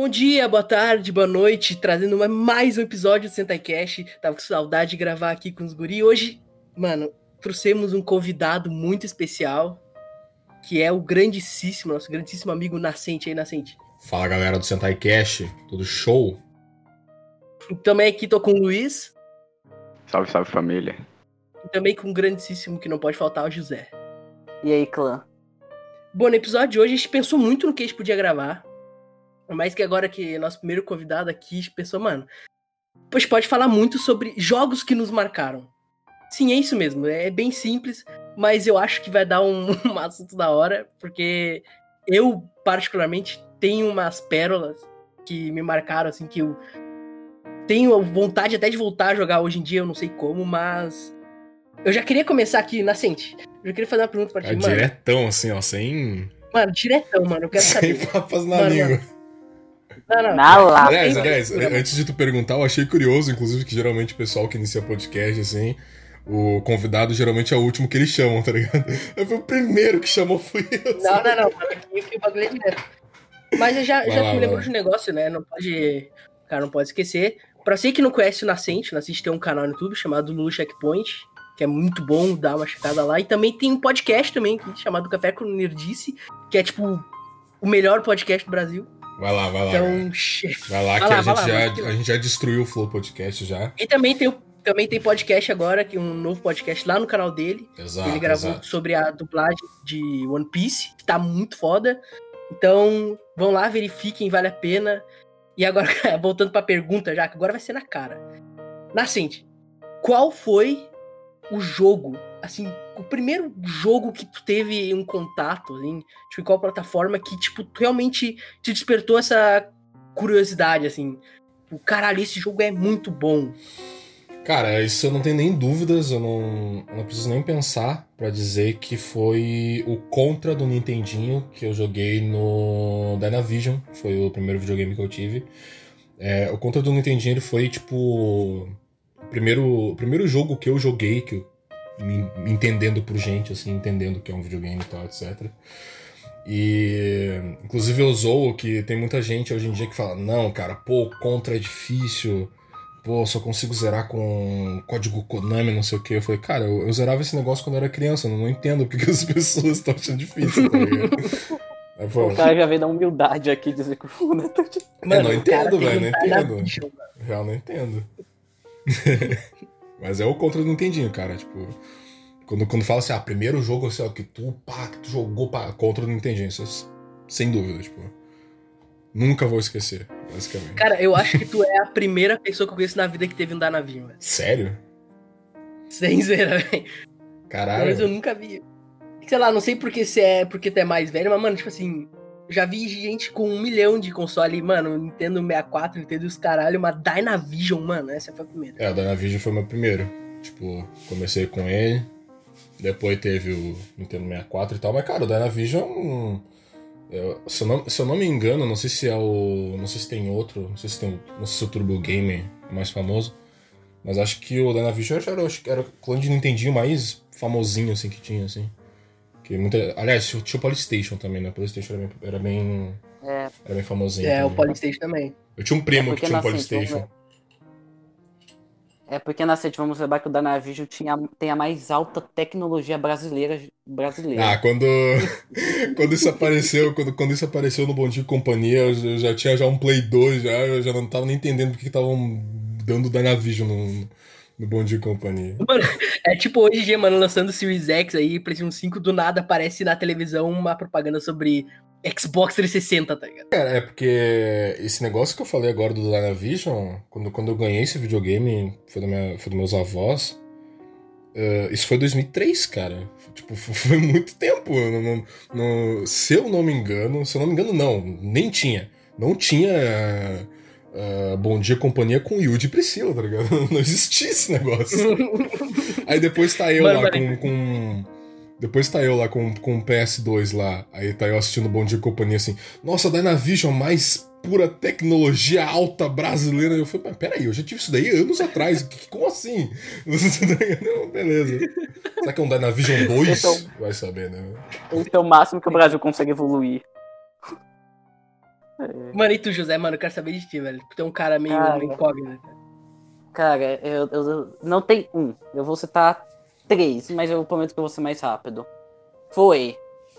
Bom dia, boa tarde, boa noite, trazendo mais um episódio do Sentai Cash. Tava com saudade de gravar aqui com os guri. Hoje, mano, trouxemos um convidado muito especial, que é o grandíssimo, nosso grandíssimo amigo Nascente aí, Nascente. Fala galera do Sentai Cash, tudo show? Também aqui tô com o Luiz. Salve, salve família. E também com o grandíssimo que não pode faltar, o José. E aí, clã? Bom, no episódio de hoje a gente pensou muito no que a gente podia gravar. Mas que agora que nosso primeiro convidado aqui, pensou, mano, pois pode falar muito sobre jogos que nos marcaram. Sim, é isso mesmo. É bem simples, mas eu acho que vai dar um, um assunto da hora, porque eu, particularmente, tenho umas pérolas que me marcaram, assim, que eu tenho vontade até de voltar a jogar hoje em dia, eu não sei como, mas. Eu já queria começar aqui, Nascente. Eu já queria fazer uma pergunta pra ti, É mano. diretão, assim, ó, sem. Mano, diretão, mano. Eu quero Sem saber. papas na Mano, língua. Não, não. Na lata. Aliás, aliás, antes de tu perguntar, eu achei curioso, inclusive, que geralmente o pessoal que inicia podcast, assim, o convidado geralmente é o último que eles chamam, tá ligado? Eu fui o primeiro que chamou, fui eu. Não, não, não. Aqui, o bagulho é direto. Mas eu já, Vai já lá, me lá. de um negócio, né? Não pode. O cara não pode esquecer. Pra você que não conhece o Nascente, o Nascente tem um canal no YouTube chamado Lulu Checkpoint, que é muito bom, dá uma checada lá. E também tem um podcast também, chamado Café com Nerdice, que é tipo o melhor podcast do Brasil. Vai lá, vai lá. Então, Vai lá, vai que lá, a, vai gente lá, já, que- a gente já destruiu o Flow Podcast já. E também tem, também tem podcast agora, que é um novo podcast lá no canal dele. Exato. ele gravou exato. sobre a dublagem de One Piece, que tá muito foda. Então, vão lá, verifiquem, vale a pena. E agora, voltando pra pergunta já, que agora vai ser na cara. Nascente, qual foi o jogo, assim, o primeiro jogo que tu teve um contato, assim, tipo, em qual plataforma que, tipo, realmente te despertou essa curiosidade, assim? O caralho, esse jogo é muito bom. Cara, isso eu não tenho nem dúvidas, eu não, não preciso nem pensar pra dizer que foi o Contra do Nintendinho que eu joguei no Dynavision, foi o primeiro videogame que eu tive. É, o Contra do Nintendinho ele foi tipo o primeiro, o primeiro jogo que eu joguei, que eu, me, me entendendo por gente, assim, entendendo que é um videogame e tal, etc. E inclusive eu zoo que tem muita gente hoje em dia que fala, não, cara, pô, o Contra é difícil. Pô, só consigo zerar com código Konami, não sei o que. Eu falei, cara, eu, eu zerava esse negócio quando eu era criança, eu não entendo porque que as pessoas estão achando difícil, tá ligado? Aí, pô, O cara já veio da humildade aqui dizer que o Funo tá de- Eu não o cara entendo, velho, não entendo. Real não entendo. Mas é o contra do Nintendinho, cara, tipo... Quando, quando fala assim, ah, primeiro jogo assim, ó, que tu, pá, que tu jogou pá, contra o Nintendinho, isso é sem dúvida, tipo... Nunca vou esquecer, basicamente. Cara, eu acho que tu é a primeira pessoa que eu conheço na vida que teve um Dynavision, velho. Sério? Sem zoeira, velho. Caralho. menos eu nunca vi. Sei lá, não sei porque se é porque tu é mais velho, mas, mano, tipo assim, já vi gente com um milhão de console, mano, Nintendo 64, Nintendo os caralho, uma Dynavision, mano, essa foi a primeira. É, o Dynavision foi meu primeiro. Tipo, comecei com ele. Depois teve o Nintendo 64 e tal. Mas, cara, o Dynavision. eu- se, eu não, se eu não me engano, não sei se é o. Não sei se tem outro. Não sei se tem. Não sei se o Turbo Game é mais famoso. Mas acho que o Dynavision era, era o clã de Nintendinho mais famosinho, assim, que tinha, assim. Que muita, aliás, tinha o PlayStation também, né? O PlayStation era bem, era bem, É, era bem famosinho. É, o também. Polystation também. Eu tinha um primo É que porque tinha um PlayStation. né? é porque na Sete vamos lembrar que o Dynavision tinha, tem a mais alta tecnologia brasileira. brasileira. Ah, quando, quando isso apareceu, quando, quando isso apareceu no Bom Dia e Companhia, eu já- eu já tinha já um Play 2, já, eu já não tava nem entendendo porque estavam dando Dynavision no, no Bom Dia e Companhia. Mano, é tipo hoje em dia, mano, lançando o Series X aí, PlayStation 5, do nada aparece na televisão uma propaganda sobre Xbox 360, tá ligado? Cara, é porque esse negócio que eu falei agora do Dynavision, quando, quando eu ganhei esse videogame, foi, da minha, foi dos meus avós, eh, isso foi 2003, cara. Tipo, foi muito tempo. Não- não- não- se eu não me engano, se eu não me engano, não, nem tinha. Não tinha eh, Bom Dia Companhia com Yuji e Priscila, tá ligado? Não existia esse negócio. Aí depois tá eu Mano, lá com, com- Depois tá eu lá com, com o PS2 lá. Aí tá eu assistindo Bom Dia e Companhia assim. Nossa, Dynavision, mais pura tecnologia alta brasileira. Eu falei, mas peraí, eu já tive isso daí anos atrás. Que- Como assim? Não, beleza. Será que é um Dynavision 2? Então- Vai saber, né? Esse é o máximo que o Brasil consegue evoluir. Mano, e tu, José, mano, eu quero saber de ti, velho. Tu é um cara meio Cara. incógnito. Cara, eu, eu- eu- não tem um. Eu vou citar três, mas eu prometo que eu vou ser mais rápido. Foi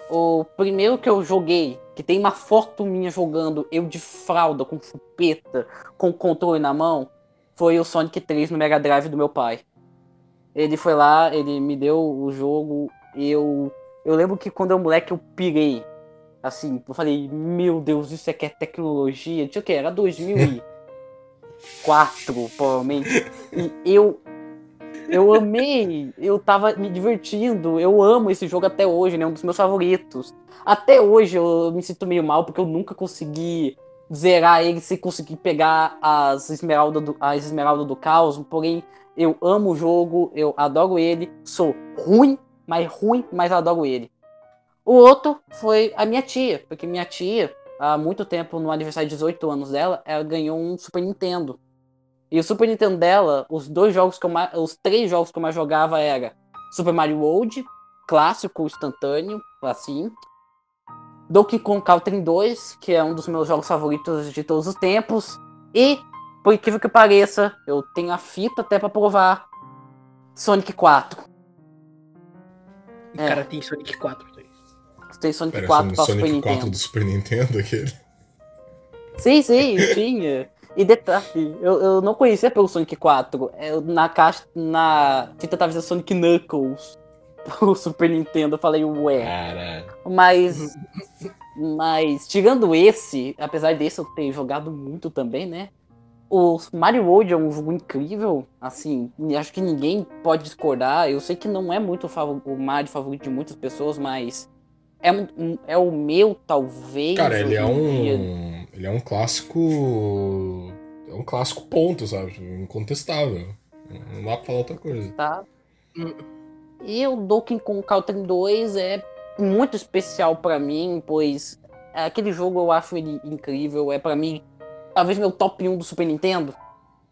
o primeiro que eu joguei, que tem uma foto minha jogando, eu de fralda, com chupeta, com controle na mão, foi o Sonic 3 no Mega Drive do meu pai. Ele foi lá, ele me deu o jogo, eu. Eu lembro que quando eu moleque eu pirei. Assim, eu falei, meu Deus, isso aqui é tecnologia. Tinha o que? Era 2004, provavelmente. E eu. Eu amei, eu tava me divertindo, eu amo esse jogo até hoje, né? Um dos meus favoritos. Até hoje eu me sinto meio mal porque eu nunca consegui zerar ele sem conseguir pegar as esmeraldas do, as esmeralda do caos. Porém, eu amo o jogo, eu adoro ele, sou ruim, mas ruim, mas adoro ele. O outro foi a minha tia, porque minha tia, há muito tempo, no aniversário de 18 anos dela, ela ganhou um Super Nintendo. E o Super Nintendo dela, os dois jogos que eu mais, os três jogos que eu mais jogava era Super Mario World, clássico, instantâneo, assim. Donkey Kong Country 2, que é um dos meus jogos favoritos de todos os tempos. E, por incrível que pareça, eu tenho a fita até pra provar, Sonic 4. O É. cara tem Sonic 4. Tem Sonic Parece 4 um pra Super Sonic Nintendo. 4 do Super Nintendo, aquele. Sim, sim, tinha. E detalhe, eu, eu não conhecia pelo Sonic 4. Eu, na caixa, na fita tava dizendo Sonic Knuckles pro Super Nintendo. Eu falei, ué. Caralho. Mas. Mas, tirando esse, apesar desse eu ter jogado muito também, né? O Mario World é um jogo incrível, assim, acho que ninguém pode discordar. Eu sei que não é muito o o Mario favorito de muitas pessoas, mas é, um- um- é o meu, talvez. Cara, ele é em dia. um. Ele é um clássico. É um clássico ponto, sabe? Incontestável. Não dá pra falar outra coisa. tá? E o Donkey Kong Country 2 é muito especial pra mim, pois aquele jogo eu acho ele incrível, é pra mim talvez meu top 1 do Super Nintendo.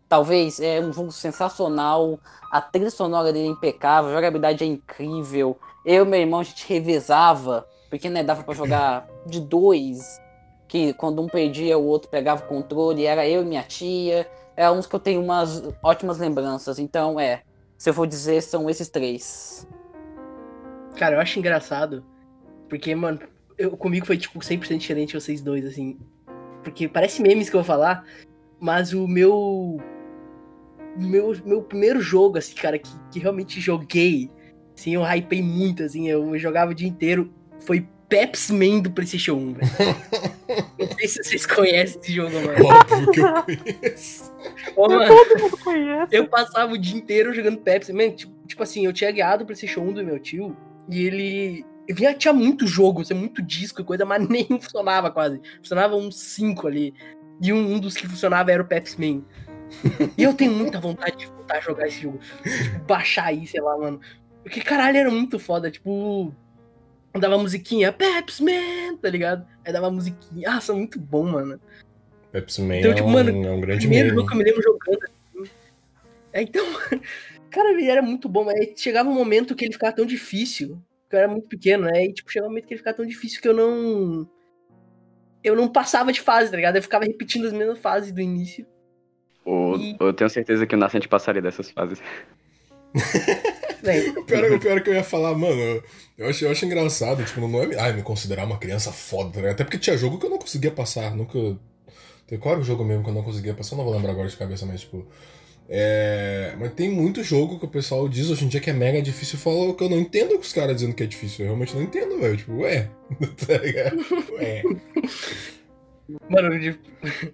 Talvez é um jogo sensacional, a trilha sonora dele é impecável, a jogabilidade é incrível. Eu e meu irmão a gente revezava, porque né, dava pra jogar de dois, que quando um perdia o outro pegava o controle, era eu e minha tia. É uns que eu tenho umas ótimas lembranças. Então é, se eu for dizer, são esses três. Cara, eu acho engraçado. Porque, mano, eu, comigo foi, tipo, 100% diferente vocês dois, assim. Porque parece memes que eu vou falar, mas o meu. Meu, meu primeiro jogo, assim, cara, que, que realmente joguei, assim, eu hypei muito, assim, eu jogava o dia inteiro, foi Pepsi Man do PlayStation 1, velho. Não sei se vocês conhecem esse jogo, mano. Óbvio que eu conheço. Ô, mano, conhece. eu passava o dia inteiro jogando Pepsi. Man, tipo, tipo assim, eu tinha guiado o PlayStation 1 do meu tio e ele. Vinha, tinha muito jogo, tinha muito disco e coisa, mas nenhum funcionava quase. Funcionava uns 5 ali. E um, um dos que funcionava era o Pepsi Man. E eu tenho muita vontade de voltar a jogar esse jogo. Tipo, baixar aí, sei lá, mano. Porque caralho, era muito foda. Tipo, dava musiquinha, Pepsi Man, tá ligado? Aí dava musiquinha. Nossa, muito bom, mano. Pepsi Man Então, é, tipo, um, mano, é um grande primeiro jogo que eu me lembro jogando. assim. É, então, cara, ele era muito bom, mas aí chegava um momento que ele ficava tão difícil. Que eu era muito pequeno, né? E tipo, chegava um momento que ele ficava tão difícil que eu não. Eu não passava de fase, tá ligado? Eu ficava repetindo as mesmas fases do início. O- E- Eu tenho certeza que o Nascente passaria dessas fases. Véi, O pior, o pior é que eu ia falar, mano, eu acho, eu acho engraçado, tipo, não é ai, me considerar uma criança foda, ligado? Até porque tinha jogo que eu não conseguia passar, nunca. Tem qual era o jogo mesmo que eu não conseguia passar? Eu não vou lembrar agora de cabeça, mas tipo. É... Mas tem muito jogo que o pessoal diz hoje em dia que é mega difícil e fala que eu não entendo os caras dizendo que é difícil. Eu realmente não entendo, velho. Tipo, ué. tá ligado? Ué. Mano, tipo,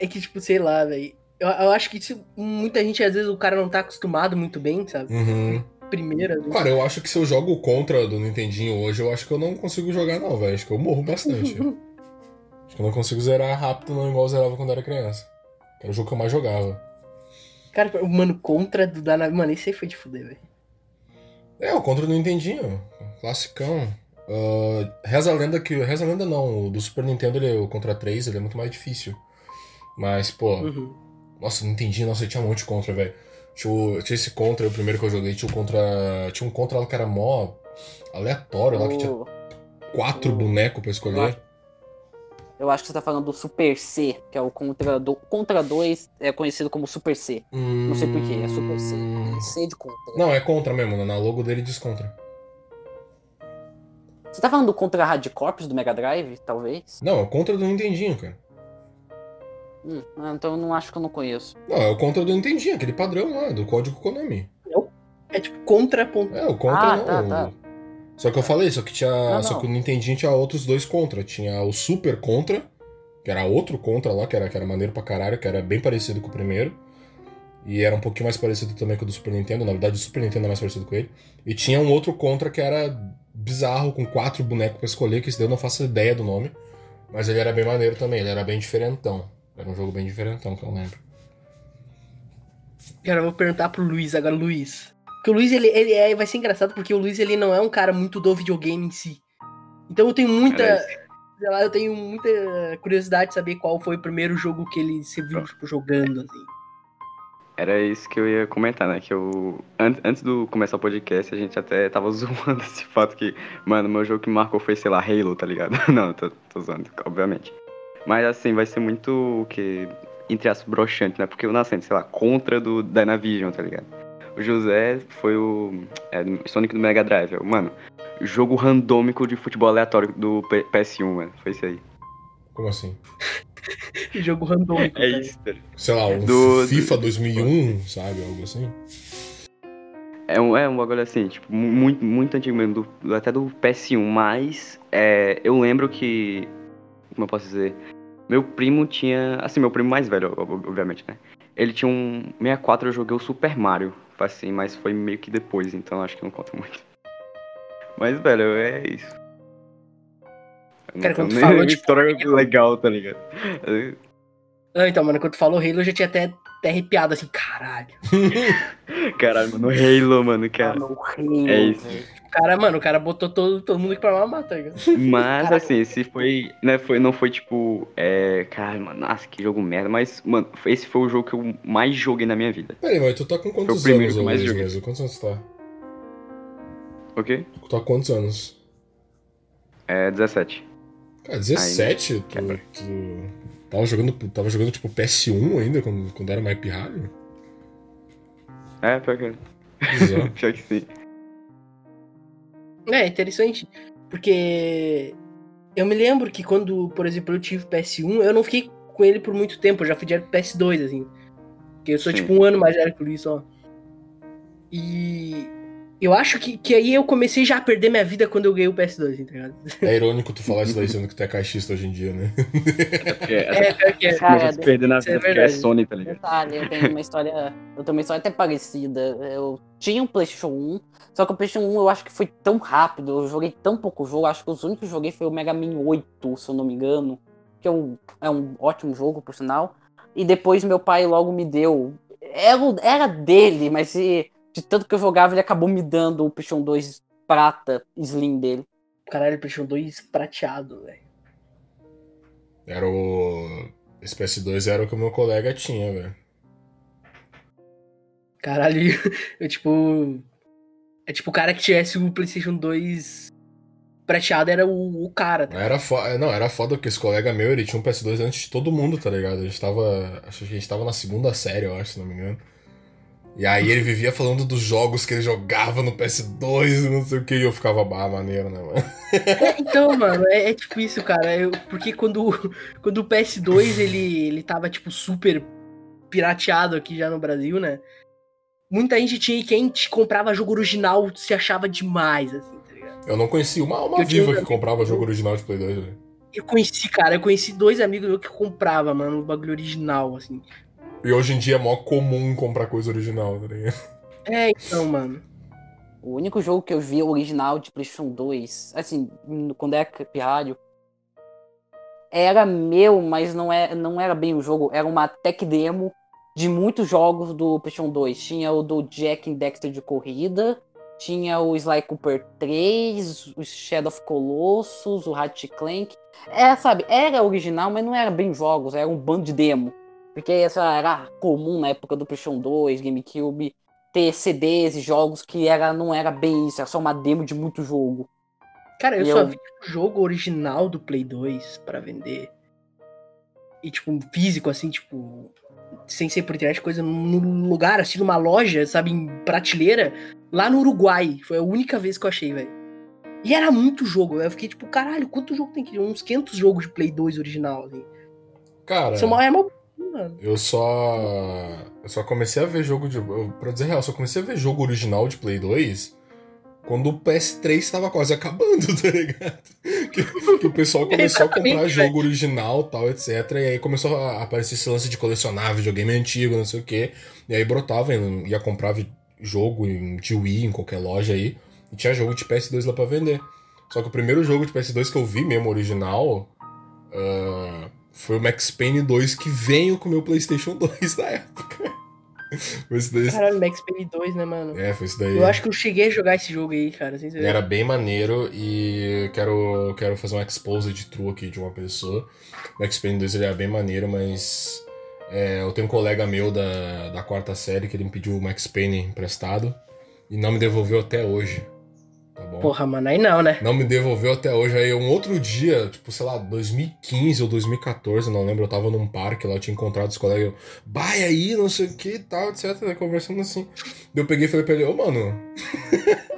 é que, tipo, sei lá, velho. Eu, eu acho que isso, muita gente, às vezes, o cara não tá acostumado muito bem, sabe? Uhum. Primeira. né? Cara, eu acho que se eu jogo o contra do Nintendinho hoje, eu acho que eu não consigo jogar, não, velho. Acho que eu morro bastante. acho que eu não consigo zerar rápido, não, igual eu zerava quando era criança. Era o jogo que eu mais jogava. Cara, mano, contra do Dana. Mano, esse aí foi de fuder, velho. É, o contra do Nintendinho. Classicão. Ah, reza a lenda que. Reza a lenda não. O do Super Nintendo, ele, o Contra 3, ele é muito mais difícil. Mas, pô. Uhum. Nossa, o Nintendinho, nossa, tinha um monte de contra, velho. Tinha, tinha esse contra, o primeiro que eu joguei, tinha o contra. Tinha um contra lá que era mó aleatório, lá que tinha quatro o- bonecos pra escolher. Eu acho que você tá falando do Super C, que é o Contra, do, Contra 2, é conhecido como Super C. Não sei porquê, é Super C. Hum, C de Contra. Não, é contra mesmo. Na logo dele diz contra. Você tá falando do Contra Hard Corps do Mega Drive, talvez? Não, é o contra do Nintendinho, cara. Hum, então eu não acho que eu não conheço. Não, é o contra do Nintendinho, aquele padrão lá, do código Konami. É tipo contra ponto. É, o contra Ah, não. tá, tá. Só que eu falei, só que tinha. Não, Só não. que o Nintendinho tinha outros dois contra. Tinha o Super Contra, que era outro contra lá, que era, que era maneiro pra caralho, que era bem parecido com o primeiro. E era um pouquinho mais parecido também com o do Super Nintendo. Na verdade, o Super Nintendo é mais parecido com ele. E tinha um outro contra que era bizarro, com quatro bonecos pra escolher, que esse daí eu não faço ideia do nome. Mas ele era bem maneiro também, ele era bem diferentão. Era um jogo bem diferentão, que eu lembro. Cara, eu vou perguntar pro Luiz agora, Luiz. Porque o Luiz, ele, ele é, vai ser engraçado porque o Luiz, ele não é um cara muito do videogame em si. Então eu tenho muita, sei lá, eu tenho muita curiosidade de saber qual foi o primeiro jogo que ele se viu tipo, jogando, assim. Era isso que eu ia comentar, né? Que eu. an- Antes do começar o podcast, a gente até tava zoando esse fato que, mano, meu jogo que marcou foi, sei lá, Halo, tá ligado? Não, tô, tô zoando, obviamente. Mas assim, vai ser muito o que. Entre aspas, broxante, né? Porque o Nascente, sei lá, contra do Dynavision, tá ligado? O José foi o. É, do Sonic do Mega Drive. Mano, jogo randômico de futebol aleatório do P- PS1, mano. Foi isso aí. Como assim? Jogo randômico. É tá isso, tá ligado? Sei lá, um Do- FIFA 2001, sabe? Algo assim. É um, é um bagulho assim, tipo, mu- muito, muito antigo mesmo, do- do- até do PS1, mas é, eu lembro que. Como eu posso dizer? Meu primo tinha. Assim, meu primo mais velho, ob- obviamente, né? Ele tinha um 64, eu joguei o Super Mario, assim, mas foi meio que depois, então acho que não conta muito. Mas, velho, é isso. Cara, quando tu falou, tipo, história legal, tá ligado? Não, então, mano, quando tu falou Halo, eu já tinha até, até arrepiado, assim, caralho. Caralho, mano, Halo, mano, cara. Mano, o Halo, É isso. O cara, mano, o cara botou todo, todo mundo aqui pra mamar, tá ligado? Mas Caraca. assim, esse foi, né, foi, não foi tipo, é, cara, mano, nossa, que jogo merda, mas, mano, esse foi o jogo que eu mais joguei na minha vida. Peraí, mas tu tá com quantos Foi o primeiro anos, que eu ô mais joguei. mesmo? Quantos anos tu tá? Ok? Tu tá com quantos anos? É 17. Cara, 17? Tu, quebra. tu tava jogando, tava jogando tipo PS1 ainda, quando, quando era mais pirralho? É, pior que, Bizarro. pior que sim. É, interessante. Porque eu me lembro que quando, por exemplo, eu tive PS1, eu não fiquei com ele por muito tempo, eu já fui direto pro PS2, assim. Porque eu sou Sim. tipo um ano mais velho que o Luiz só. E eu acho que, que aí eu comecei já a perder minha vida quando eu ganhei o PS2, tá ligado? É irônico tu falar isso daí sendo que tu é caixista hoje em dia, né? É porque É, é. essa Cara, se perder na é vida porque é. Sony, tá ligado? Detalhe, eu tenho uma história. Eu tenho uma história até parecida. Eu tinha um PlayStation 1, só que o PlayStation 1 eu acho que foi tão rápido, eu joguei tão pouco jogo, acho que os únicos que eu joguei foi o Mega Man 8, se eu não me engano. Que é um, é um ótimo jogo, por sinal. E depois meu pai logo me deu. Era, era dele, mas se- de tanto que eu jogava, ele acabou me dando o PlayStation 2 prata slim dele. Caralho, PlayStation 2 prateado, velho. Era o. Esse PS2 era o que o meu colega tinha, velho. Caralho, eu tipo. É tipo o cara que tivesse o PlayStation 2 prateado era o, o cara, tá? Era foda, não, era foda porque esse colega meu, ele tinha um PS2 antes de todo mundo, tá ligado? A gente tava, acho que a gente tava na segunda série, eu acho, se não me engano. E aí ele vivia falando dos jogos que ele jogava no PS2 e não sei o que, e eu ficava, bah, maneiro, né, mano? É, então, mano, é, é tipo isso, cara. Eu- porque quando, quando o PS2 ele, ele tava, tipo, super pirateado aqui já no Brasil, né? Muita gente tinha e quem comprava jogo original se achava demais, assim, tá ligado? Eu não conheci uma alma tinha viva um que comprava jogo original de Play 2, velho. Eu conheci, cara, eu conheci dois amigos meus que comprava, mano, o bagulho original, assim. E hoje em dia é mó comum comprar coisa original, tá ligado? É, então, mano. O único jogo que eu vi original de PlayStation 2, assim, quando era pirralho, era meu, mas não, é, não era bem o jogo, era uma tech demo de muitos jogos do PlayStation 2. Tinha o do Jack and Dexter de corrida, tinha o Sly Cooper 3, o Shadow of Colossus, o Ratchet Clank. É, sabe, era original, mas não era bem jogos, era um bando de demo. Porque essa era comum na época do PlayStation 2, GameCube, ter CDs e jogos que era, não era bem isso, era só uma demo de muito jogo. Cara, eu E só eu- vi o jogo original do Play 2 pra vender e, tipo, físico, assim, tipo, sem ser por internet, coisa num lugar, assim, numa loja, sabe, em prateleira, lá no Uruguai. Foi a única vez que eu achei, velho. E era muito jogo. Eu fiquei tipo, caralho, quanto jogo tem aqui? Uns 500 jogos de Play 2 original, assim. Cara, Isso é uma, é uma... mano. eu só. Eu só comecei a ver jogo de. eu- Pra dizer real, só comecei a ver jogo original de Play 2 quando o PS3 tava quase acabando, tá ligado? Que, que o pessoal começou a comprar jogo original tal, etc. E aí começou a aparecer esse lance de colecionar videogame antigo, não sei o quê. E aí brotava, ia comprar jogo em, de Wii em qualquer loja aí. E tinha jogo de PS2 lá pra vender. Só que o primeiro jogo de PS2 que eu vi mesmo, original, ah, foi o Max Payne 2 que veio com o meu PlayStation 2 na época. Foi isso daí. Caralho, Max Payne 2, né, mano? É, foi isso daí. Eu acho que eu cheguei a jogar esse jogo aí, cara. Sem Ele saber. era bem maneiro e quero, quero fazer um expose de true aqui de uma pessoa. O Max Payne 2 ele era bem maneiro, mas é, eu tenho um colega meu da, da quarta série que ele me pediu o Max Payne emprestado e não me devolveu até hoje. Tá bom? Porra, mano, aí não, né? Não me devolveu até hoje. Aí um outro dia, tipo, sei lá, 2015 ou 2014, não lembro, eu tava num parque lá, eu tinha encontrado os colegas, eu, vai aí, não sei o que e tal, etc. né, Conversando assim. Daí eu peguei e falei pra ele, ô mano.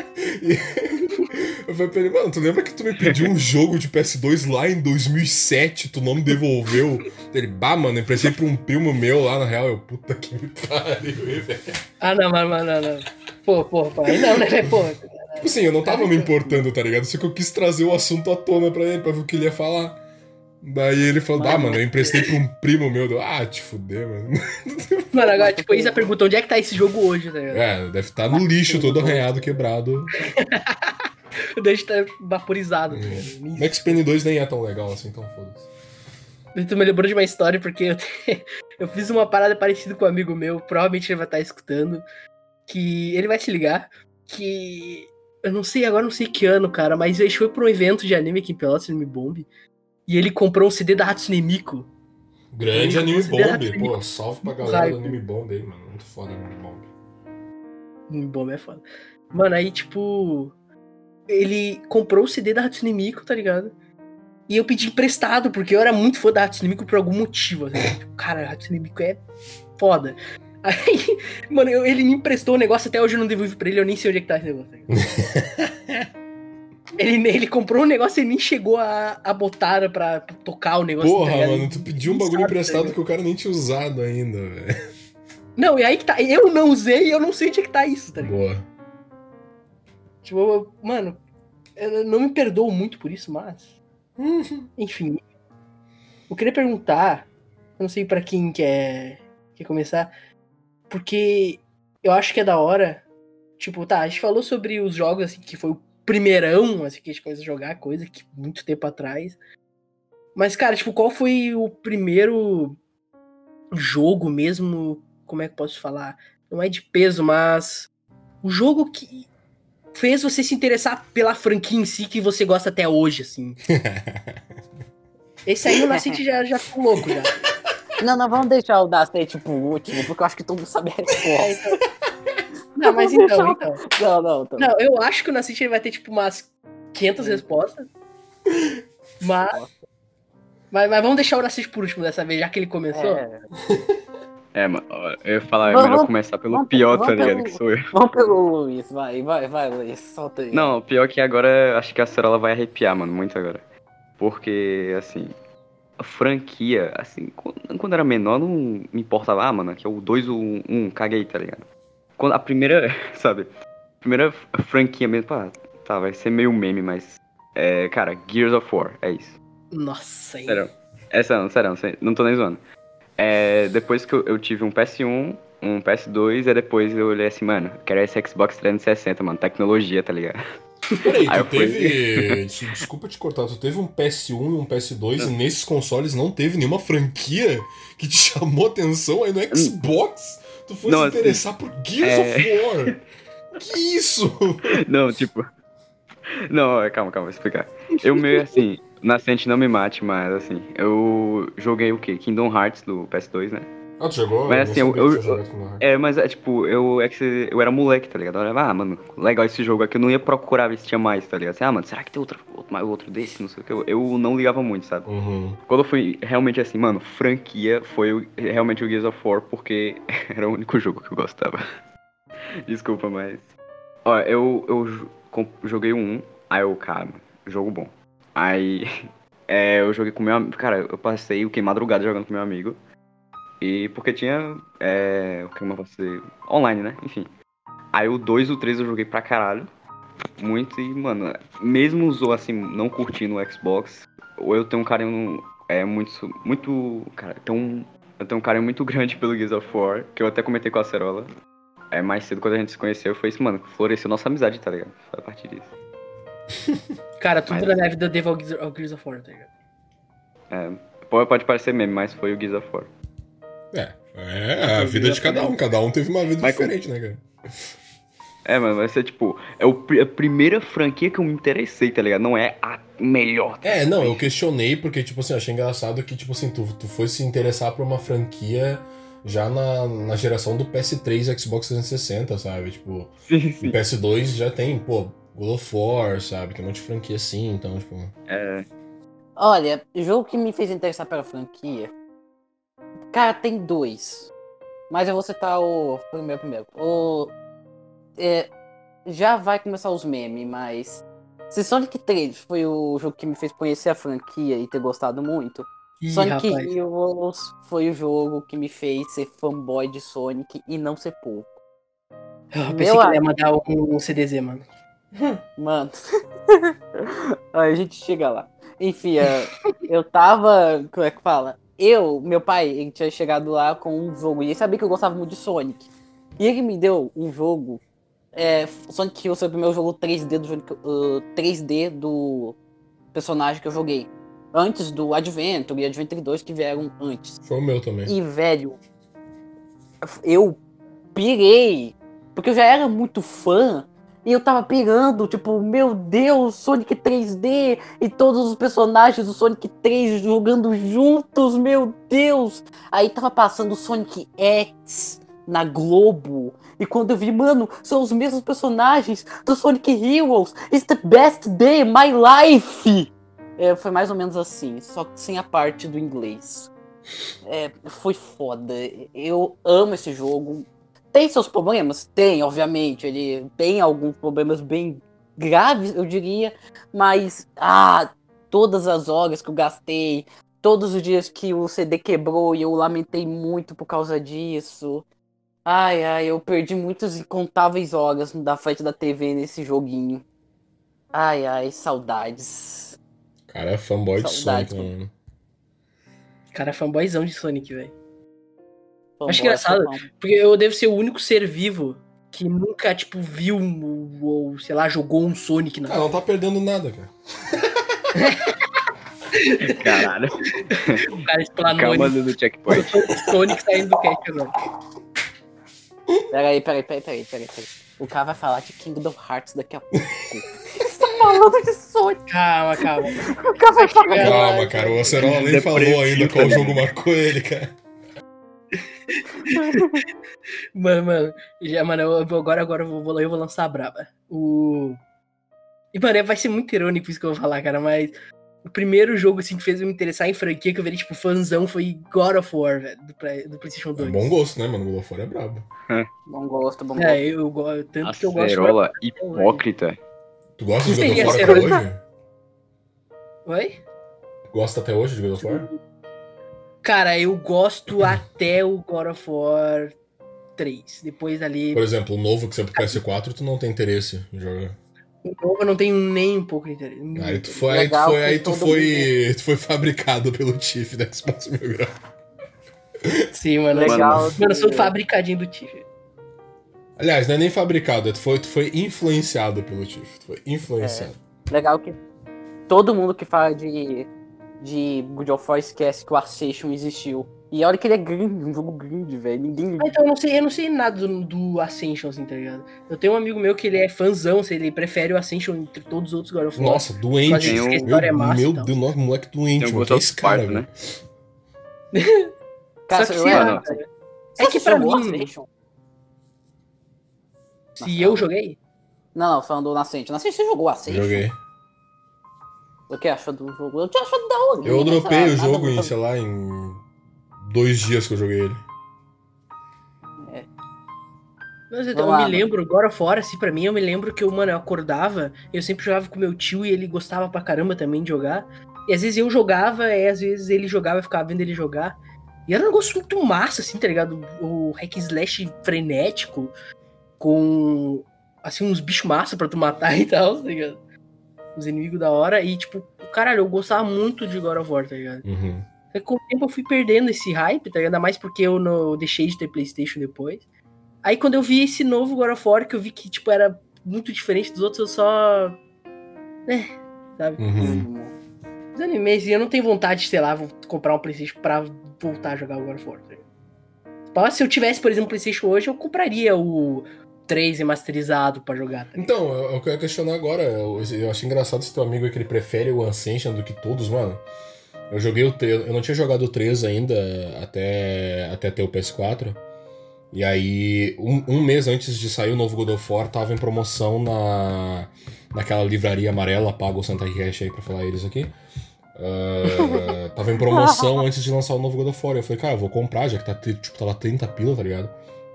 Eu falei pra ele, mano, tu lembra que tu me pediu um jogo de PS2 lá em 2007, tu não me devolveu? Ele, bah, mano, emprestei pra um primo meu lá na real. Eu, puta que me pariu, velho. Ah, não, mano, mano, não, não. Pô, pô, pô, aí não, né, velho? Tipo assim, eu não tava me importando, tá ligado? Só que eu quis trazer o assunto à tona pra ele, pra ver o que ele ia falar. Daí ele falou, ah, mano, eu emprestei pra um primo meu. Eu, ah, te fuder, mano. Mano, agora, tipo, eis a pergunta, onde é que tá esse jogo hoje, tá ligado? É, deve estar no lixo, todo arranhado, quebrado. Deixa estar vaporizado, tá Hum. ligado? Nem- Max Payne 2 nem é tão legal assim, então foda-se. Tu me lembrou de uma história porque eu, te- eu fiz uma parada parecida com um amigo meu, provavelmente ele vai estar escutando, que ele vai se ligar, que eu não sei, agora não sei que ano, cara, mas a gente foi pra um evento de anime aqui em Pelotas, Anime Bomb, e ele comprou um CD da Hatsune Miku. Grande Anime Bomb, pô. Salve pra galera do. Anime Bomb aí, mano. Muito foda Anime Bomb. Anime Bomb é foda. Mano, aí, tipo, ele comprou o CD da Hatsune Miku, tá ligado? E eu pedi emprestado, porque eu era muito fã da Hatsune Miku por algum motivo. Assim. Tipo, cara, a Hatsune Miku é foda. Aí, mano, eu- ele me emprestou o negócio, até hoje eu não devolvi pra ele, eu nem sei onde é que tá esse negócio. tá ele, ele comprou um negócio e nem chegou a, a botar pra, pra tocar o negócio. Porra, tá mano, tu pediu um bagulho tá emprestado ligado? que o cara nem tinha usado ainda, velho. Não, e aí que tá. Eu não usei e eu não sei onde é que tá isso, tá ligado? Boa. Tipo, eu- mano, eu não me perdoo muito por isso, mas. Enfim. Eu queria perguntar, eu não sei pra quem quer, quer começar, porque eu acho que é da hora. Tipo, tá, a gente falou sobre os jogos, assim, que foi o primeirão, assim, que a gente começou a jogar, coisa que muito tempo atrás. Mas, cara, tipo, qual foi o primeiro jogo mesmo? Como é que eu posso falar? Não é de peso, mas. O jogo que fez você se interessar pela franquia em si que você gosta até hoje, assim. Esse aí o Nascente já, já ficou louco já. Não, não, vamos deixar o Dacete pro último, porque eu acho que todo mundo sabe a É, resposta. então- Não, mas então, então. Não, não, então. Não, eu acho que o Nascente vai ter tipo umas 500 respostas. Mas, mas, mas vamos deixar o Nascente por último dessa vez, já que ele começou. É, É, mano, eu ia falar, é Vamos- melhor começar pelo vamos- pior, tá vamos ligado? pelo- Que sou eu. vamos pelo Luiz, vai, vai, vai, Luiz, solta aí. Não, pior que agora acho que a Cerola vai arrepiar, mano, muito agora. Porque, assim, franquia, assim, quando, era menor não me importava, ah, mano, que é o 2 ou 1, um, caguei, tá ligado? Quando a primeira, sabe, a primeira franquia mesmo, pá, tá, vai ser meio meme, mas, é, cara, Gears of War, é isso. Nossa? Sério. Essa não, sério, não, tô nem zoando. É, depois que eu, eu tive um PS1, um PS2, e depois eu olhei assim, mano, quero esse Xbox 360, mano, tecnologia, tá ligado? Peraí, Aí tu teve. Des- Desculpa te cortar, tu teve um PS1 e um PS2 e nesses consoles não teve nenhuma franquia que te chamou atenção aí no Xbox? Tu foi Não, se assim, interessar por Gears é- of War? Que isso? Não, tipo. Não, calma, calma, vou explicar. Eu meio assim, Nascente não me mate, mas assim, eu joguei o quê? Kingdom Hearts do PS2, né? Ah, tu jogou? Mas, assim, eu- eu-. É, mas é tipo, eu, é que eu era moleque, tá ligado? Eu olhava, ah, mano, legal esse jogo aqui, eu não ia procurar ver se tinha mais, tá ligado? Assim, ah, mano, será que tem outra, mas o outro desse, não sei o que. Eu, eu não ligava muito, sabe? Uhum. Quando eu fui realmente assim, mano, franquia foi realmente o Gears of War, porque era o único jogo que eu gostava. Desculpa, mas. Ó, eu, eu joguei um, aí eu, cara, jogo bom. Aí é, eu joguei com meu amigo. Cara, eu passei o que madrugada jogando com meu amigo. E porque tinha. É, o que eu posso dizer? Online, né? Enfim. Aí o 2 e o 3 eu joguei pra caralho. Muito e, mano, mesmo usou assim, não curtindo o Xbox, ou eu tenho um carinho é muito. Muito. Cara, eu tenho um. Eu tenho um carinho muito grande pelo Gears of War, que eu até comentei com a Cerola. É, mais cedo quando a gente se conheceu, foi isso, mano, floresceu nossa amizade, tá ligado? Foi a partir disso. Cara, tudo Mas- na minha vida devo ao Gears of War, tá ligado? É, pode, pode parecer meme, mas foi o Gears of War. É, é a vida de cada um. Cada um teve uma vida Mas com- diferente, né, cara? É, mano, vai ser tipo. É o a primeira franquia que eu me interessei, tá ligado? Não é a melhor. É, não, eu questionei porque, tipo assim, eu achei engraçado que, tipo assim, tu, tu foi se interessar por uma franquia já na, na geração do PS3 e Xbox 360, sabe? Tipo, Sim, o sim. PS2 já tem, pô, God of War, sabe? Que é um monte de franquia assim, então, tipo. É, Olha, jogo que me fez interessar pela franquia. Cara, tem dois. Mas eu vou citar o primeiro primeiro. O. é, já vai começar os memes, mas. Se Sonic 3 foi o jogo que me fez conhecer a franquia e ter gostado muito, Ih, Sonic rapaz. Heroes foi o jogo que me fez ser fanboy de Sonic e não ser pouco. Eu pensei Meu que ele ia mandar um, um CDZ, mano. Mano. Aí a gente chega lá. Enfim, é, eu tava. Como é que fala? Eu, meu pai, ele tinha chegado lá com um jogo. E ele sabia que eu gostava muito de Sonic. E ele me deu um jogo. É, Sonic Heroes foi o primeiro jogo 3D do, uh, 3D do personagem que eu joguei. Antes do Adventure e Adventure 2 que vieram antes. Foi o meu também. E, velho, eu pirei. Porque eu já era muito fã. E eu tava pirando, tipo, meu Deus, Sonic 3D e todos os personagens do Sonic 3 jogando juntos, meu Deus. Aí tava passando Sonic X na Globo. E quando eu vi, mano, são os mesmos personagens do Sonic Heroes. It's the best day of my life. É, foi mais ou menos assim, só que sem a parte do inglês. É, foi foda. Eu amo esse jogo. Tem seus problemas? Tem, obviamente. Ele tem alguns problemas bem graves, eu diria. Mas, ah, todas as horas que eu gastei, todos os dias que o CD quebrou e eu lamentei muito por causa disso. Ai, ai, eu perdi muitas incontáveis horas da frente da TV nesse joguinho. Ai, ai, saudades. Cara, é fanboy de Saudade, Sonic, mano? Cara, fanboyzão de Sonic, velho. Fanboy, Acho engraçado. Porque eu devo ser o único ser vivo que nunca, tipo, viu um- ou, sei lá, jogou um Sonic na Ah, não tá perdendo nada, cara. caralho. O cara explanou Calma do checkpoint. Sonic saindo do cast agora. Peraí, peraí, peraí, peraí, peraí, peraí. O cara vai falar de Kingdom Hearts daqui a pouco. Você tá falando de Sonic? Calma, calma. O cara vai falar. Calma, cara, o Acerola nem Depressivo, falou ainda qual né? jogo marcou ele, cara. Mano, mano, já, mano, eu vou- agora, agora eu vou, eu vou lançar a braba. O. E, mano, vai ser muito irônico isso que eu vou falar, cara, mas o primeiro jogo, assim, que fez eu me interessar em franquia, que eu virei, tipo, fãzão, foi God of War, velho, do, do PlayStation É 2. bom gosto, né, mano? O God of War é brabo. Bom gosto, bom gosto. É, eu gosto, tanto que eu gosto Acerola hoje. hipócrita. Tu gosta de God of War até Acerola? hoje? Oi? Gosta até hoje de God of War? Cara, eu gosto até o God of War 3. Depois ali, Por exemplo, o novo que saiu pro PS4, tu não tem interesse em jogar. o novo eu não tenho nem um pouco de interesse. Aí tu foi, aí tu foi, aí tu foi, tu foi fabricado pelo Tiff da Xbox Mil Grau. Sim, mano. Legal. Mano, eu sou fabricadinho do Tiff. Aliás, não é nem fabricado, tu foi, tu foi influenciado pelo Tiff. Tu foi influenciado. Legal que todo mundo que fala de, de God of War esquece que o Ascension existiu. E olha que ele é grande, um jogo grande, velho. Ninguém. Ah, então eu não sei, eu não sei nada do, do Ascension, assim, tá ligado? Eu tenho um amigo meu que ele é fãzão, assim, ele prefere o Ascension entre todos os outros God of War. Nossa, doente. Tem Meu, é massa meu e tal. Deus, nossa, moleque doente, um mano. Que é esse cara, né? Cara, Só que eu cara. Você É que pra mim, Ascension? se eu joguei, Não, não, falando do Nascente. Nascente, você jogou Ascension? Joguei. O que acha do jogo? Eu tinha achado da hora. Eu dropei lá, o jogo em, sei lá, em dois dias que eu joguei ele. Mas então, Vamos eu lá, me lembro, agora fora, assim, pra mim, eu me lembro que eu, mano, eu acordava, eu sempre jogava com meu tio e ele gostava pra caramba também de jogar. E às vezes eu jogava, e às vezes ele jogava, eu ficava vendo ele jogar. E era um negócio muito massa, assim, tá ligado? O hack and slash frenético, com, assim, uns bichos massa pra tu matar e tal, tá ligado? Os inimigos da hora. E, tipo, caralho, eu gostava muito de God of War, tá ligado? Uhum. Que com o tempo eu fui perdendo esse hype, tá ligado? Ainda mais porque eu não deixei de ter Playstation depois. Aí quando eu vi esse novo God of War, que eu vi que, tipo, era muito diferente dos outros, eu só... É, sabe? Uhum. Hum, Desanimei, e eu não tenho vontade de, sei lá, vou comprar um Playstation pra voltar a jogar o God of War. tá ligado? Se eu tivesse, por exemplo, Playstation hoje, eu compraria o 3 remasterizado pra jogar. tá? Então, eu, eu quero questionar agora. Eu, eu acho engraçado esse teu amigo aí que ele prefere o Ascension do que todos, mano. Eu joguei o 3. Eu não tinha jogado o 3 ainda até, até ter o PS4. E aí, um, um mês antes de sair o novo God of War, tava em promoção na, naquela livraria amarela, paga o Santa Cash aí pra falar eles aqui. Ah, tava em promoção antes de lançar o novo God of War. Eu falei, cara, eu vou comprar, já que tá, tipo, tá lá 30 pila, tá ligado?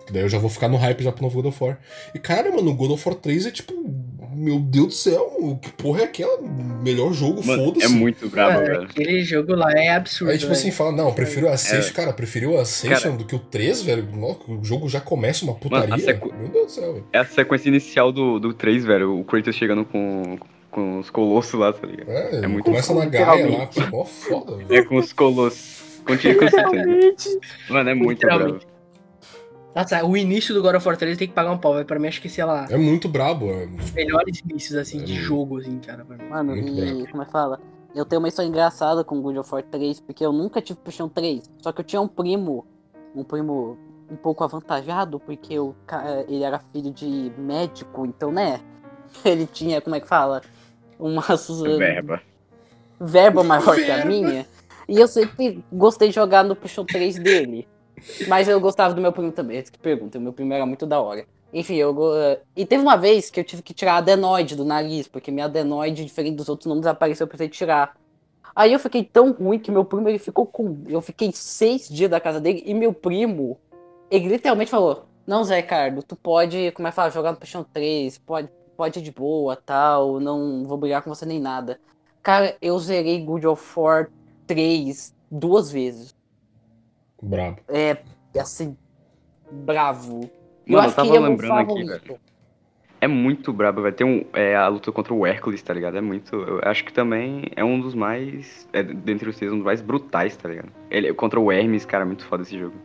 Que daí eu já vou ficar no hype já pro novo God of War. E cara, mano, o God of War 3 é tipo. Meu Deus do céu, que porra é aquela? Melhor jogo, Mano, foda-se. é muito brabo, Cara, velho. aquele jogo lá é absurdo. Aí, tipo velho. assim, fala, não, eu prefiro o Ascension, cara, preferi o Ascension Cara. do que o 3, velho. Nossa, o jogo já começa uma putaria. Mano, a sequ- Meu Deus do céu, velho. É a sequência inicial do, do 3, velho. O Kratos chegando com, com os colossos lá, tá ligado? É, É muito começa na Gaia lá, pô, mó foda, velho. É com os colossos. Continua com. Mano, é muito brabo. Nossa, o início do God of War 3 tem que pagar um pau, velho. Pra mim, acho que, sei lá, É muito brabo, é. os melhores inícios, assim, de É. jogo, assim, cara. Pra mim. Mano, Muito e brabo. como é que fala? Eu tenho uma história engraçada com God of War 3, porque eu nunca tive Paixão 3. Só que eu tinha um primo, um primo um pouco avantajado, porque o ca- ele era filho de médico, então, né? Ele tinha, como é que fala? Uma Verba. verba maior que a minha. E eu sempre gostei de jogar no Paixão 3 dele. Mas eu gostava do meu primo também, que pergunta. O meu primo era muito da hora. Enfim, eu. go- E teve uma vez que eu tive que tirar a adenoide do nariz, porque minha adenoide, diferente dos outros, não desapareceu, eu precisei tirar. Aí eu fiquei tão ruim que meu primo ele ficou com. Eu fiquei seis dias da casa dele e meu primo, ele literalmente falou: Não, Zé Ricardo, tu pode, como é que fala, jogar no Paixão 3, pode, pode ir de boa, tal, não vou brigar com você nem nada. Cara, eu zerei God of War 3 duas vezes. Brabo. É, assim, bravo. Mano, eu acho que tava ele é lembrando aqui, velho. É muito brabo, vai ter um, é, a luta contra o Hércules, tá ligado? É muito. Eu acho que também é um dos mais. É, dentre os três, um dos mais brutais, tá ligado? Ele, contra o Hermes, cara, é muito foda esse jogo.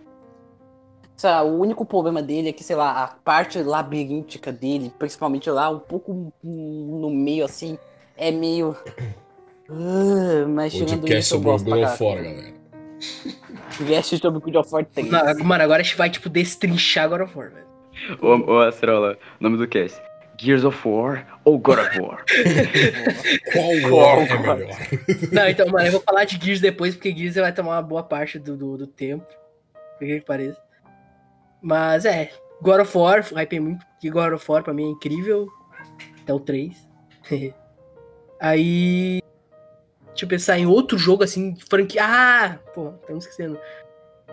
Sei lá, o único problema dele é que, sei lá, a parte labiríntica dele, principalmente lá, um pouco no meio assim, é meio. Ah, mas tirando Podcast isso, eu sobre o gosto pra God of galera. Podcast sobre God of War 3. Não, mano, agora a gente vai, tipo, destrinchar God of War, velho. Ô, ô Acerola, nome do cast. Gears of War ou God of War? Qual War é War? melhor? Não, então, mano, eu vou falar de Gears depois, porque Gears vai tomar uma boa parte do, do, do tempo. Por que que pareça. Mas é, God of War, hypei muito, que God of War pra mim é incrível. Até o 3. Aí. Deixa eu pensar em outro jogo assim, franquia. Ah! Pô, estamos esquecendo.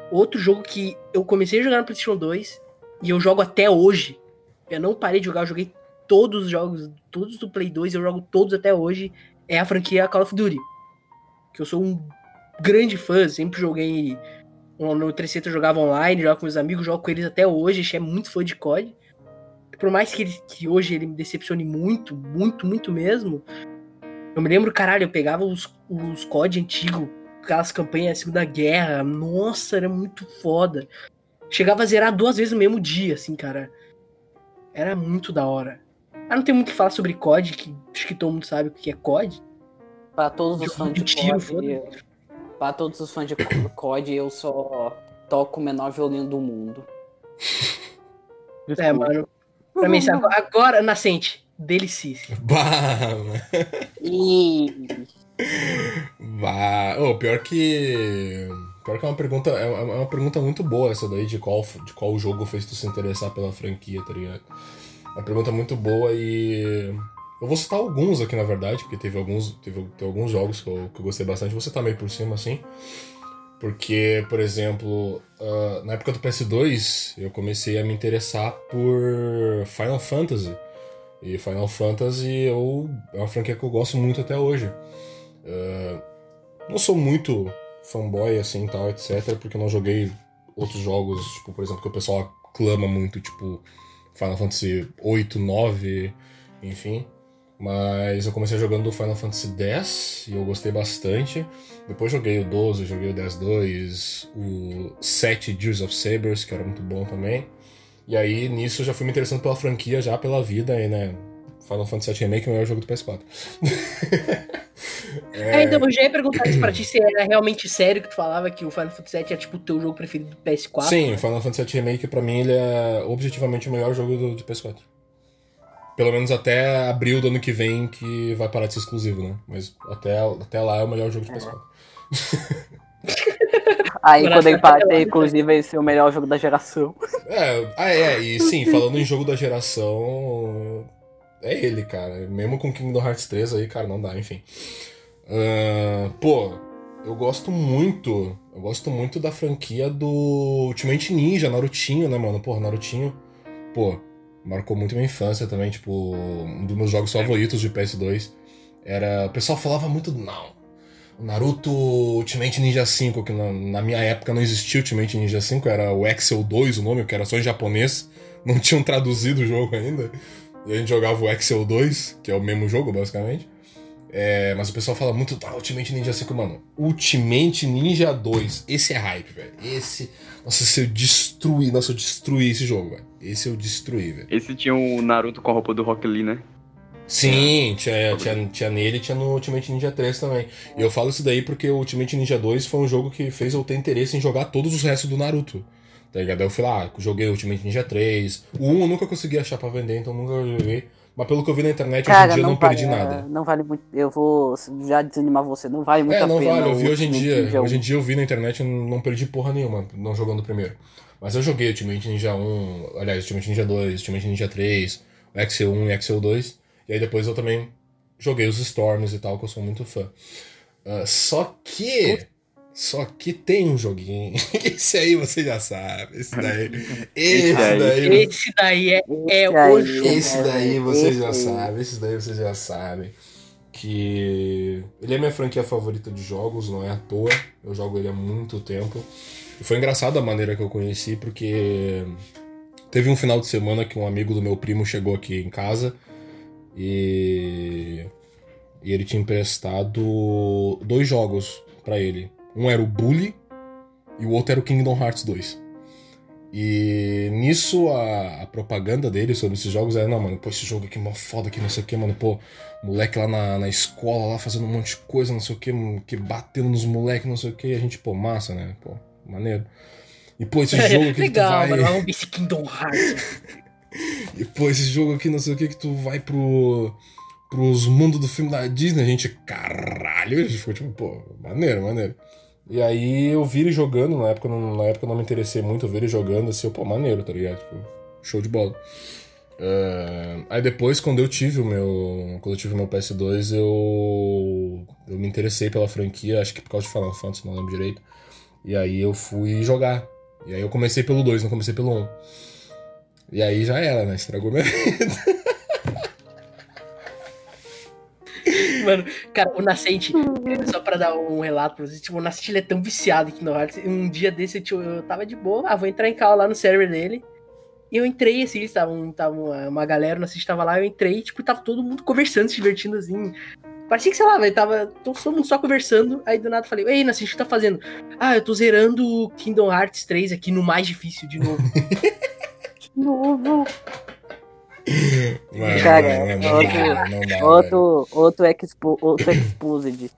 Outro jogo que eu comecei a jogar no PlayStation 2 e eu jogo até hoje. Eu não parei de jogar, eu joguei todos os jogos, todos do Play 2, eu jogo todos até hoje. É a franquia Call of Duty. Que eu sou um grande fã, sempre joguei. No 300 eu jogava online, jogava com meus amigos, jogo com eles até hoje, achei muito fã de COD. Por mais que, ele- que hoje ele me decepcione muito, muito, muito mesmo, eu me lembro, caralho, eu pegava os, os COD antigos, aquelas campanhas da Segunda Guerra, nossa, era muito foda. Chegava a zerar duas vezes no mesmo dia, assim, cara. Era muito da hora. Ah, não tem muito o que falar sobre COD, que acho que todo mundo sabe o que é COD. Pra todos os fãs de de tiro, COD, pra todos os fãs de COD, eu só toco o menor violino do mundo. É, mano. Pra mim, sabe, agora, nascente, delicie Bah, mano. Bah. Ô, pior que. Pior que é uma pergunta. É é uma pergunta muito boa essa daí de qual, de qual jogo fez tu se interessar pela franquia, tá ligado? É uma pergunta muito boa e. Eu vou citar alguns aqui, na verdade, porque teve alguns, teve, teve alguns jogos que eu, que eu gostei bastante. Vou citar meio por cima, assim. Porque, por exemplo, uh, na época do PS2, eu comecei a me interessar por Final Fantasy. E Final Fantasy eu, é uma franquia que eu gosto muito até hoje. Uh, não sou muito fanboy, assim, tal, etc, porque eu não joguei outros jogos, tipo, por exemplo, que o pessoal clama muito, tipo Final Fantasy 8, 9, enfim. Mas eu comecei jogando Final Fantasy X e eu gostei bastante. Depois joguei o 12, joguei o 10-2, o 7 Gears of Sabers, que era muito bom também. E aí nisso eu já fui me interessando pela franquia, já pela vida, aí, né? Final Fantasy VII Remake é o melhor jogo do PS4. é... é... então, eu já ia perguntar isso pra ti se era realmente sério que tu falava que o Final Fantasy VII é tipo o teu jogo preferido do PS4. Sim, o Final Fantasy VII Remake pra mim ele é objetivamente o melhor jogo do, do PS4. Pelo menos até abril do ano que vem que vai parar de ser exclusivo, né? Mas até, até lá é o melhor jogo de PS4. Aí quando de ser exclusivo vai ser o melhor jogo da geração. É, ah, é, e sim, falando em jogo da geração, é ele, cara. Mesmo com Kingdom Hearts 3 aí, cara, não dá, enfim. Uh, pô, eu gosto muito. Eu gosto muito da franquia do Ultimate Ninja, Narutinho, né, mano? Pô, Narutinho. Pô, marcou muito minha infância também, tipo, um dos meus jogos favoritos de PS2. Era. O pessoal falava muito. Não. Naruto Ultimate Ninja 5, que na, na minha época não existia Ultimate Ninja 5, era o Excel 2 o nome, que era só em japonês. Não tinham traduzido o jogo ainda. E a gente jogava o Excel 2, que é o mesmo jogo, basicamente. É, mas o pessoal fala muito da Ultimate Ninja 5, mano. Ultimate Ninja 2. Esse é hype, velho. Esse. Nossa, se eu destruir. Nossa, eu destruí esse jogo, velho. Esse eu destruí, velho. Esse tinha o Naruto com a roupa do Rock Lee, né? Sim, tinha, tinha, tinha nele e tinha no Ultimate Ninja 3 também. E eu falo isso daí porque o Ultimate Ninja 2 foi um jogo que fez eu ter interesse em jogar todos os restos do Naruto. Tá ligado? Eu fui lá, joguei Ultimate Ninja 3. O 1 eu nunca consegui achar pra vender, então nunca joguei. Mas pelo que eu vi na internet, Cara, hoje em dia não, eu não vale, perdi nada. Não vale muito. Eu vou já desanimar você. Não vale muito é, a não pena. vale. Eu vi hoje em dia. Ninja Hoje em 1. dia eu vi na internet e não perdi porra nenhuma, não jogando o primeiro. Mas eu joguei Ultimate Ninja 1, aliás, Ultimate Ninja 2, Ultimate Ninja 3, o Excel 1 e Excel 2. E aí depois eu também joguei os Storms e tal, que eu sou muito fã. Ah, só que. Só que tem um joguinho. Esse aí você já sabe. Esse daí. Esse aí. daí. Esse daí é, é o jogo. Esse daí você já sabe, esse daí você já sabe. Que ele é minha franquia favorita de jogos, não é à toa. Eu jogo ele há muito tempo. E foi engraçado a maneira que eu conheci, porque teve um final de semana que um amigo do meu primo chegou aqui em casa e, e ele tinha emprestado dois jogos pra ele. Um era o Bully e o outro era o Kingdom Hearts 2. E nisso a, a propaganda dele sobre esses jogos era, não, mano, pô, esse jogo aqui é mó foda, que não sei o que, mano, pô, moleque lá na, na escola, lá fazendo um monte de coisa, não sei o que, que batendo nos moleques, não sei o que, e a gente, pô, massa, né, pô, maneiro. E pô, esse jogo aqui que tu Legal, vai... mano. Ver esse Kingdom Hearts. E pô, esse jogo aqui, não sei o que, que tu vai pro. pros mundos do filme da Disney, a gente, caralho, a gente ficou tipo, pô, maneiro, maneiro. E aí eu vi ele jogando, na época, na época não me interessei muito, eu vi ele jogando assim, eu, pô, maneiro, tá ligado? Tipo, show de bola. É, aí depois, quando eu tive o meu. Quando eu tive o meu PS2, eu. Eu me interessei pela franquia, acho que por causa de Final Fantasy, não lembro direito. E aí eu fui jogar. E aí eu comecei pelo 2, não comecei pelo 1. Um. E aí já era, né? Estragou minha vida. Mano, cara, o Nascente, só pra dar um relato pra vocês, tipo, o Nascente ele é tão viciado em Kingdom Hearts. Um dia desse, tipo, eu tava de boa, ah, vou entrar em call lá no server dele. E eu entrei, assim, eles estavam, tava uma, uma galera, o Nascente tava lá, eu entrei, tipo, tava todo mundo conversando, se divertindo, assim. Parecia que, sei lá, velho, tava todo mundo só conversando, aí do nada eu falei, ei, Nascente, o que tá fazendo? Ah, eu tô zerando Kingdom Hearts 3 aqui no mais difícil de novo. Novo. Mano, Cara, não, outro- dá, não dá, velho. Outro, outro, expo, outro exposed.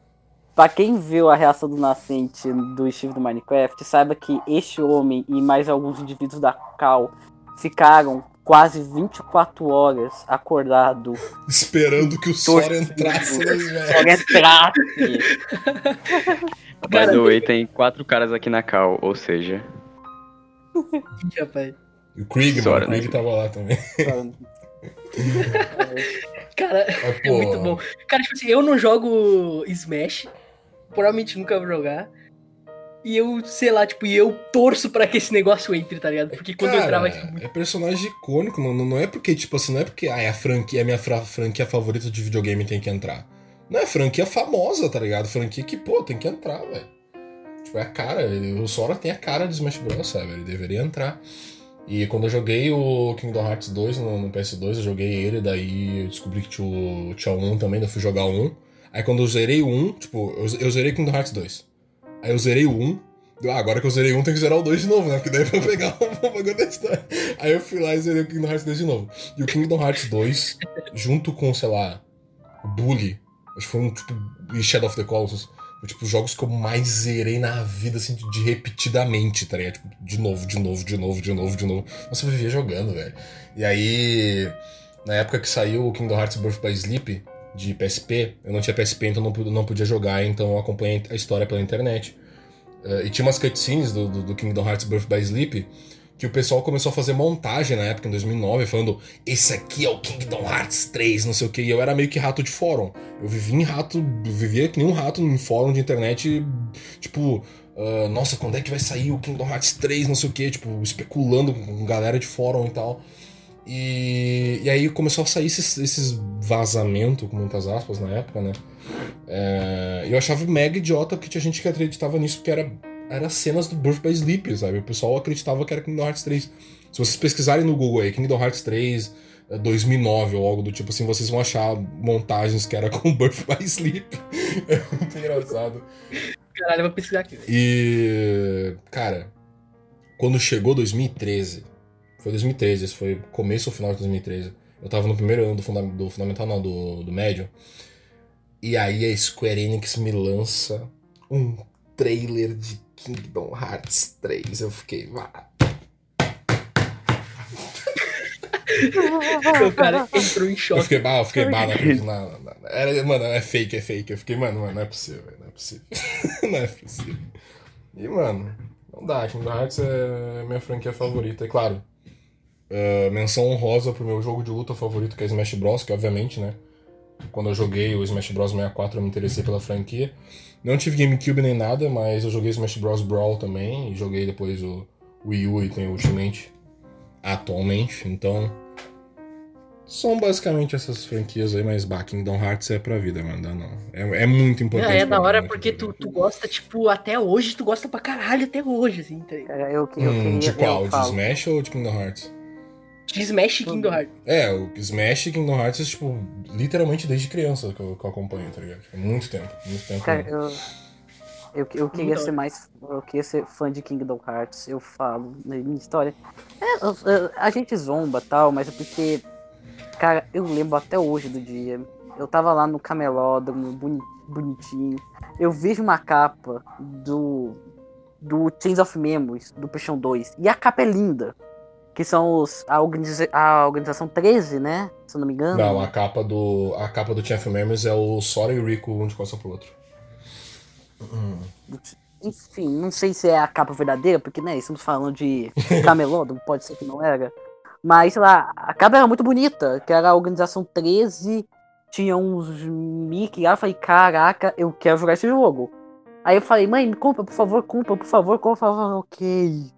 Pra quem viu a reação do nascente do Steve do Minecraft, saiba que este homem e mais alguns indivíduos da Cal ficaram quase 24 horas acordado Esperando que o Sora entrasse nas velhas. Só entrasse. By the way, tem quatro caras aqui na cal, ou seja, rapaz. E o Krieg, mano, o Krieg né? tava lá também. Cara, Mas, é muito bom. Cara, tipo assim, eu não jogo Smash. Provavelmente nunca vou jogar. E eu, sei lá, tipo, e eu torço pra que esse negócio entre, tá ligado? Porque quando eu Cara, entrar vai ser muito. É personagem icônico, não, não é porque, tipo assim, não é porque ah, é a franquia, é a minha fra- franquia favorita de videogame tem que entrar. Não é franquia famosa, tá ligado? Franquia que, pô, tem que entrar, velho. Tipo, é a cara, ele- o Sora tem a cara de Smash Bros, sabe? Ele deveria entrar. E quando eu joguei o Kingdom Hearts 2 no, no PS2, eu joguei ele, daí eu descobri que tinha o, tinha o 1 também, daí eu fui jogar o 1. Aí quando eu zerei o 1, tipo, eu, eu zerei Kingdom Hearts 2. Aí eu zerei o 1, deu, ah, agora que eu zerei 1 tem que zerar o 2 de novo, né? Porque daí eu pegar o bagulho da história. Aí eu fui lá e zerei o Kingdom Hearts 2 de novo. E o Kingdom Hearts 2, junto com, sei lá, Bully, acho que foi um tipo. E Shadow of the Colossus. Tipo, os jogos que eu mais zerei na vida, assim, de, repetidamente, tá ligado? Tipo, de novo, de novo, de novo, de novo, de novo. Nossa, eu vivia jogando, velho. E aí, na época que saiu o Kingdom Hearts Birth by Sleep, de PSP, eu não tinha PSP, então não, não podia jogar, então eu acompanhei a história pela internet. Eh, e tinha umas cutscenes do, do, do Kingdom Hearts Birth by Sleep que o pessoal começou a fazer montagem na época, em 2009, falando: esse aqui é o Kingdom Hearts 3, não sei o que. E eu era meio que rato de fórum. Eu vivia em rato, vivia que nem um rato em fórum de internet, tipo. ah, nossa, quando é que vai sair o Kingdom Hearts 3, não sei o que, tipo, especulando com galera de fórum e tal. E, e aí começou a sair esses, esses vazamentos, com muitas aspas, na época, né? É, eu achava mega idiota porque tinha gente que acreditava nisso, porque era, era cenas do Birth by Sleep, sabe? O pessoal acreditava que era Kingdom Hearts 3. Se vocês pesquisarem no Google aí, Kingdom Hearts 3 eh, 2009 ou algo do tipo assim, vocês vão achar montagens que era com Birth by Sleep. É muito engraçado. Caralho, eu vou pesquisar aqui. E, cara, quando chegou 2013, foi 2013, esse foi começo ou final de 2013. Eu tava no primeiro ano do, funda do fundamental, não, do, do médio. E aí a Square Enix me lança um trailer de Kingdom Hearts 3. Eu fiquei, vá. O cara entrou em Eu choque. fiquei, bah, eu fiquei, bah, não acredito, não, não, não. Era, mano, é fake, é fake. Eu fiquei, mano, mano, não é possível, não é possível. não é possível. E, mano, não dá, Kingdom Hearts é minha franquia favorita, e claro. é, menção honrosa pro meu jogo de luta favorito, que é Smash Bros, que obviamente, né? Quando eu joguei o Smash Bros 64, eu me interessei pela franquia. Não tive GameCube nem nada, mas eu joguei Smash Bros Brawl também, e joguei depois o Wii U e tem o Ultimate atualmente, então são basicamente essas franquias aí, mas bah, Kingdom Hearts é pra vida, mano. Não. É, é muito Não, importante. é da hora mim, porque né, tu, tu gosta, tipo, até hoje, tu gosta pra caralho até hoje, assim, tá ligado? Cara, eu, que- eu Hum, queria. de qual? Eu De. Smash ou de Kingdom Hearts? De Smash e Kingdom Hearts. É, o Smash e Kingdom Hearts, tipo, literalmente desde criança que eu, que eu acompanho, tá ligado? Tipo, muito tempo, muito tempo. Cara, eu, eu, eu queria Muito ser mais. Eu queria ser fã de Kingdom Hearts, eu falo, na minha história. É, eu- eu- a gente zomba e tal, mas é porque. Cara, eu lembro até hoje do dia. Eu tava lá no camelódromo, boni- bonitinho. Eu vejo uma capa do. Do Chains of Memories, do PlayStation 2. E a capa é linda. Que são os, a, organiza, a organização 13, né? Se eu não me engano. Não, a capa do. A capa do Chain of Memories é o Sora e o Rico um de costa pro outro. Hum. Enfim, não sei se é a capa verdadeira, porque, né, estamos falando de camelódromo, pode ser que não era. Mas, sei lá, a capa era muito bonita, que era a organização 13, tinha uns Mickey lá, eu falei, caraca, eu quero jogar esse jogo. Aí eu falei, mãe, me compra, por favor, compra, por favor, compra. Ok,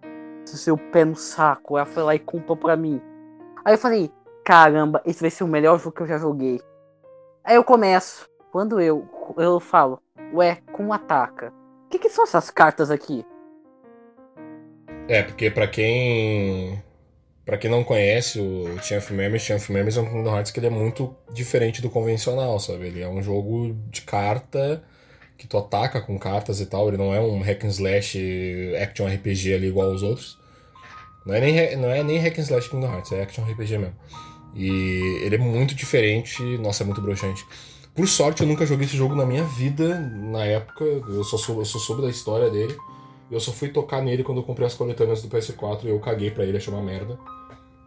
seu pé no saco. Ela foi lá e comprou pra mim. Aí eu falei, caramba, esse vai ser o melhor jogo que eu já joguei. Aí eu começo, quando eu, eu falo, ué, como ataca? O que, que são essas cartas aqui? É, porque pra quem. Pra quem não conhece o Chain Memories, Chain Memories é um Kingdom Hearts que ele é muito diferente do convencional, sabe? Ele é um jogo de carta que tu ataca com cartas e tal. Ele não é um hack and slash action RPG ali igual aos outros. Não é nem, não é nem hack and slash Kingdom Hearts, é action RPG mesmo. E ele é muito diferente, nossa, é muito broxante. Por sorte, eu nunca joguei esse jogo na minha vida, na época. Eu só, sou, eu só soube da história dele. E eu só fui tocar nele quando eu comprei as coletâneas do PS4 e eu caguei pra ele, achei uma merda.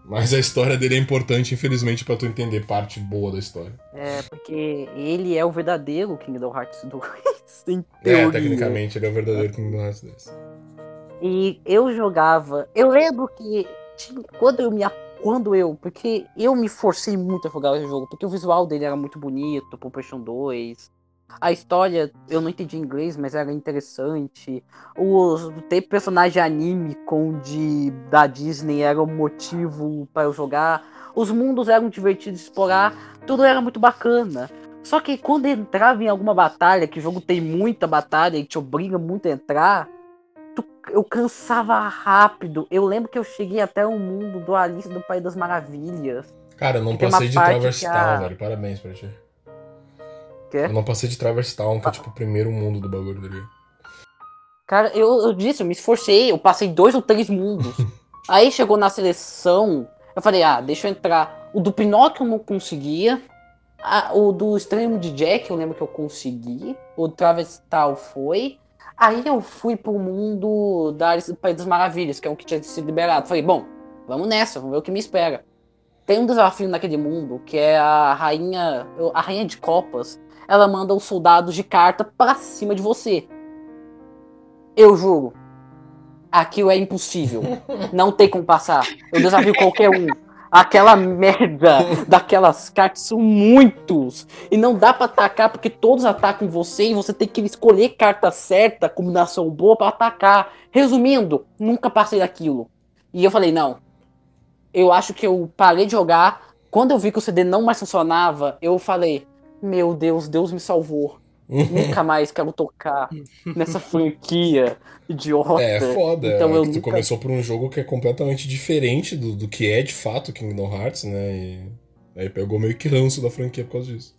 Mas a história dele é importante, infelizmente, pra tu entender parte boa da história. É, porque ele é o verdadeiro Kingdom Hearts 2, em É, teoria. tecnicamente ele é o verdadeiro Kingdom Hearts 2. E eu jogava. Eu lembro que tinha- quando eu me. quando eu. Porque eu me forcei muito a jogar esse jogo, porque o visual dele era muito bonito, pro PlayStation 2. A história, eu não entendi inglês, mas era interessante. Os, ter personagem anime com de da Disney era um motivo para eu jogar. Os mundos eram divertidos de explorar, tudo era muito bacana. Só que quando entrava em alguma batalha, que o jogo tem muita batalha e te obriga muito a entrar, tu, eu cansava rápido. Eu lembro que eu cheguei até o mundo do Alice do País das Maravilhas. Cara, eu não passei de Traverse Town, a- velho. Parabéns pra ti. Quê? Eu não passei de Traverse Town, que é tipo o primeiro mundo do bagulho dali. Cara, eu, eu disse, eu me esforcei, eu passei dois ou três mundos. Aí chegou na seleção, eu falei, ah, deixa eu entrar. O do Pinóquio eu não conseguia. Ah, o do Extremo de Jack eu lembro que eu consegui. O Travestal foi. Aí eu fui pro mundo da Alice do País das Maravilhas, que é um que tinha sido liberado. Falei, bom, vamos nessa, vamos ver o que me espera. Tem um desafio naquele mundo, que é a rainha. A rainha de copas. Ela manda os soldados de carta pra cima de você. Eu juro. Aquilo é impossível. Não tem como passar. Eu desafio qualquer um. Aquela merda daquelas cartas são muitos. E não dá pra atacar porque todos atacam você e você tem que escolher carta certa, combinação boa pra atacar. Resumindo, nunca passei daquilo. E eu falei, não. Eu acho que eu parei de jogar. Quando eu vi que o CD não mais funcionava, eu falei, meu Deus, Deus me salvou. Nunca mais quero tocar nessa franquia idiota. É, foda. Então é eu que tu nunca- começou por um jogo que é completamente diferente do, do que é de fato Kingdom Hearts, né? E aí pegou meio que ranço da franquia por causa disso.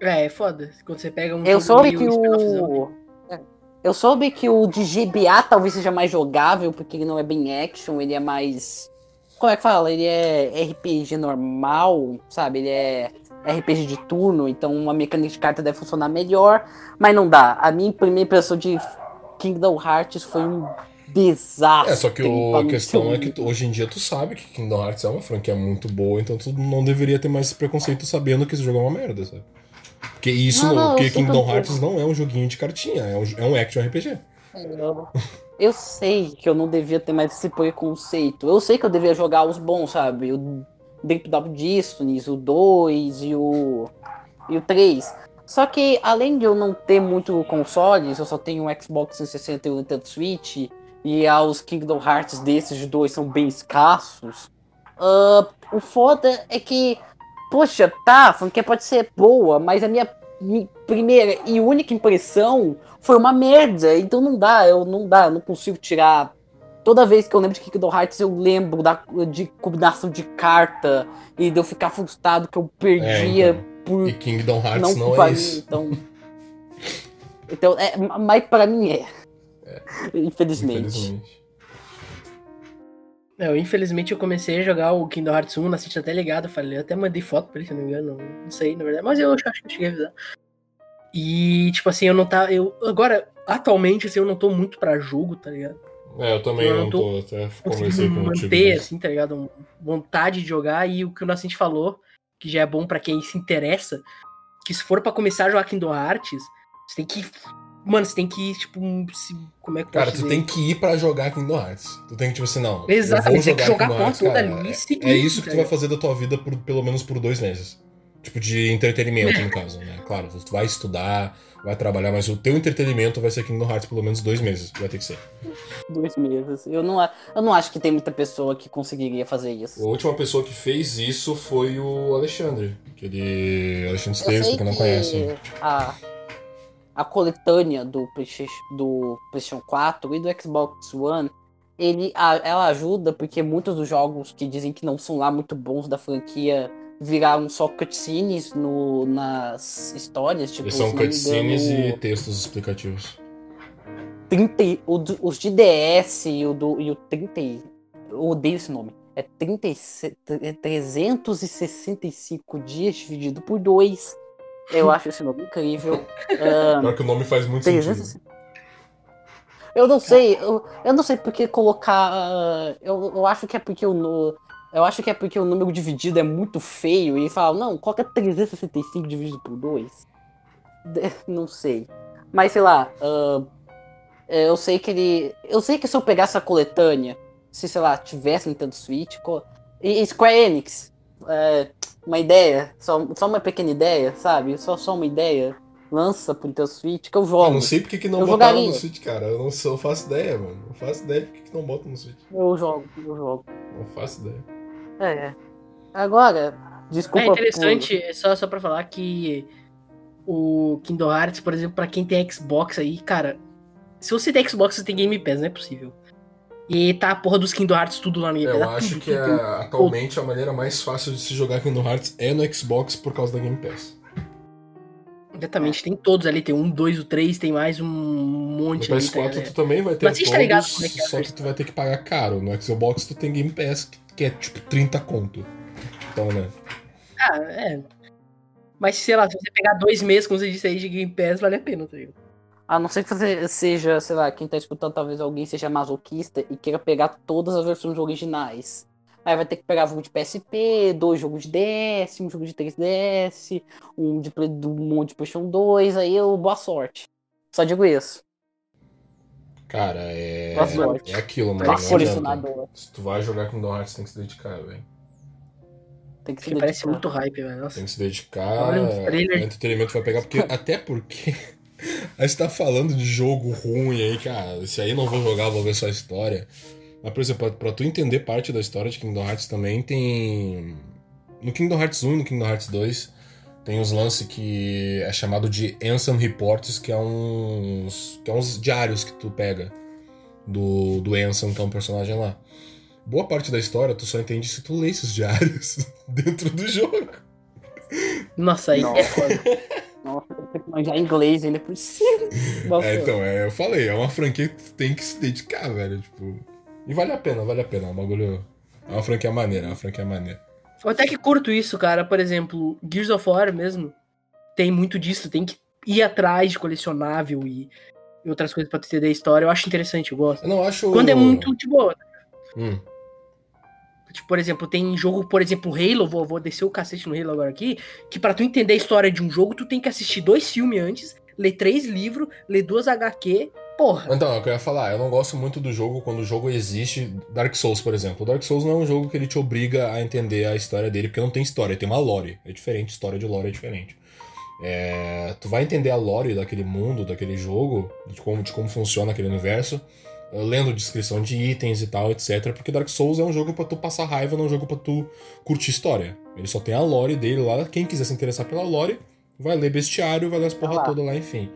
É, é foda. Quando você pega um Eu jogo soube que o. É. Eu soube que o de GBA talvez seja mais jogável, porque ele não é bem action, ele é mais. Como é que fala? Ele é RPG normal, sabe? Ele é RPG de turno, então uma mecânica de carta deve funcionar melhor, mas não dá. A minha primeira impressão de Kingdom Hearts foi um desastre. É, só que o, a questão é que hoje em dia tu sabe que Kingdom Hearts é uma franquia muito boa, então tu não deveria ter mais esse preconceito sabendo que esse jogo é uma merda, sabe? Porque isso, Não, não, porque eu Kingdom eu- Hearts não é um joguinho de cartinha, é um, é um action RPG. Eu, eu sei que eu não devia ter mais esse preconceito. Eu sei que eu devia jogar os bons, sabe? O Deep Double Destinies, o 2 e o. e o 3. Só que além de eu não ter muito consoles, eu só tenho um Xbox 360 e Nintendo Switch, e ah, os Kingdom Hearts desses dois são bem escassos. ah, o foda é que, poxa, tá, a franquia pode ser boa, mas a minha, mi- primeira e única impressão foi uma merda. Então não dá, eu não dá, eu não consigo tirar. Toda vez que eu lembro de Kingdom Hearts, eu lembro da, de combinação de carta e de eu ficar frustrado que eu perdia É, então. por E Kingdom Hearts não não, é isso. então. Então, é, mas pra mim é. Infelizmente. Infelizmente. É, Eu, infelizmente, eu comecei a jogar o Kingdom Hearts 1, na City até ligado, eu falei, eu até mandei foto pra ele, se eu não me engano, não, não sei, na verdade, mas eu acho que eu cheguei a avisar. E, tipo assim, eu não tá, eu, agora, atualmente, assim, eu não tô muito pra jogo, tá ligado? É, eu também Eu não tô, tô até conversei Consegui com o contigo. manter, assim, tá ligado? Um- Vontade de jogar, e o que o Nascente falou, que já é bom pra quem se interessa, que se for pra começar a jogar Kingdom Hearts, você tem que, mano, você tem que, tipo, se, como é que eu Cara, tu dizer? tem que ir pra jogar Kingdom Hearts. Tu tem que, tipo assim, não. Exato, eu vou tem que jogar a Kingdom Hearts, toda cara, ali é- e É isso que tá tu vai ligado? fazer da tua vida por pelo menos por dois meses. Tipo, de entretenimento, no caso, né? Claro, tu vai estudar, vai trabalhar, mas o teu entretenimento vai ser Kingdom Hearts pelo menos dois meses. Vai ter que ser. Dois meses. Eu não, a- eu não acho que tem muita pessoa que conseguiria fazer A isso. última pessoa que fez isso foi o Alexandre. Aquele Alexandre Esteves, quem não que conhece. A, a coletânea do PlayStation, do PlayStation 4 e do Xbox One, ele, a- ela ajuda porque muitos dos jogos que dizem que não são lá muito bons da franquia viraram só cutscenes no, nas histórias. Tipo, Eles são cutscenes engano, e textos explicativos. 30, e- o os de DS e o, do, e o 30. e- Eu odeio esse nome. É 37, é 365 dias dividido por 2. Eu acho esse nome incrível. Ahn, Pior que o nome faz muito 300 sentido. Eu não sei, eu, eu não sei porque colocar. ah, Eu, eu acho que é porque o. Eu acho que é porque o número dividido é muito feio e fala, não, coloca 365 dividido por 2. Não sei. Mas sei lá, ah, eu sei que ele. Eu sei que se eu pegar essa coletânea, se, sei lá, tivesse Nintendo Switch. co- E, Square Enix, é, uma ideia, só, só uma pequena ideia, sabe? Só, só uma ideia. Lança pro Nintendo Switch que eu Eu jogo. não sei porque que não Eu botaram jogaria. no Switch, cara. Eu não eu faço ideia, mano. Não faço ideia porque que não botam no Switch. Eu jogo, eu jogo. Não faço ideia. É, é. Agora, desculpa. É interessante, é só, só pra falar que o Kingdom Hearts, por exemplo, pra quem tem Xbox aí, cara, se você tem Xbox, você tem Game Pass, não é possível. E tá a porra dos Kingdom Hearts tudo lá no Game Pass. Eu acho tudo, que tudo, tudo. a- atualmente a maneira mais fácil de se jogar Kingdom Hearts é no Xbox por causa da Game Pass. Exatamente, tem todos ali, tem um, dois, o três, tem mais um monte No ali. tá PS4 ligado? tu também vai ter Mas vocês tá ligado todos, como é que é só que tu vai ter que pagar caro. No Xbox tu tem Game Pass, que- que é tipo 30 conto. Então, né? Ah, é. Mas sei lá, se você pegar dois meses, como você disse aí, de Game Pass, vale a pena, tá ligado? A não ser que você seja, sei lá, quem tá escutando, talvez alguém seja masoquista e queira pegar todas as versões originais. Aí vai ter que pegar jogo de PSP, dois jogos de DS, um jogo de 3DS, um de, Play- um monte de PlayStation 2, aí eu boa sorte. Só digo isso. Cara, é. Boa sorte. É aquilo, mano. Não colecionador. Se tu vai jogar Kingdom Hearts, tem que se dedicar, velho. Tem que se Porque parece dedicar. muito hype, velho. Nossa. Tem que se dedicar. Olha. O entretenimento vai pegar, porque. até porque. Aí você tá falando de jogo ruim aí, cara. Esse aí não vou jogar, vou ver só a história. Mas, por exemplo, pra, pra tu entender parte da história de Kingdom Hearts também tem. No Kingdom Hearts 1 e no Kingdom Hearts 2 tem uns lances que é chamado de Ansem Reports, que é uns. que é uns diários que tu pega do, do Ansem, que é um personagem lá. Boa parte da história tu só entende se tu lê esses diários dentro do jogo. Nossa, aí Nossa. é foda. Nossa, que manjar inglês ainda por cima. É, então, é, eu falei, é uma franquia que tu tem que se dedicar, velho. Tipo. E vale a pena, vale a pena. É um bagulho. É uma franquia maneira, é uma franquia maneira. Eu até que curto isso, cara. Por exemplo, Gears of War mesmo tem muito disso. Tem que ir atrás de colecionável e, e outras coisas pra tu entender a história. Eu acho interessante, eu gosto. Eu não acho. Quando é muito de boa. Hum. Tipo, por exemplo, tem jogo, por exemplo, Halo, vou, vou descer o cacete no Halo agora aqui, que pra tu entender a história de um jogo, tu tem que assistir dois filmes antes, ler três livros, ler duas HQ, porra. Então, é o que eu ia falar. Eu não gosto muito do jogo quando o jogo existe. Dark Souls, por exemplo. O Dark Souls não é um jogo que ele te obriga a entender a história dele, porque não tem história, tem uma lore. É diferente, história de lore é diferente. É, tu vai entender a lore daquele mundo, daquele jogo, de como, de como funciona aquele universo, eh, lendo descrição de itens e tal, etc. Porque Dark Souls é um jogo pra tu passar raiva, não é um jogo pra tu curtir história. Ele só tem a lore dele lá. Quem quiser se interessar pela lore, vai ler bestiário, vai ler as porra lá. toda lá, enfim.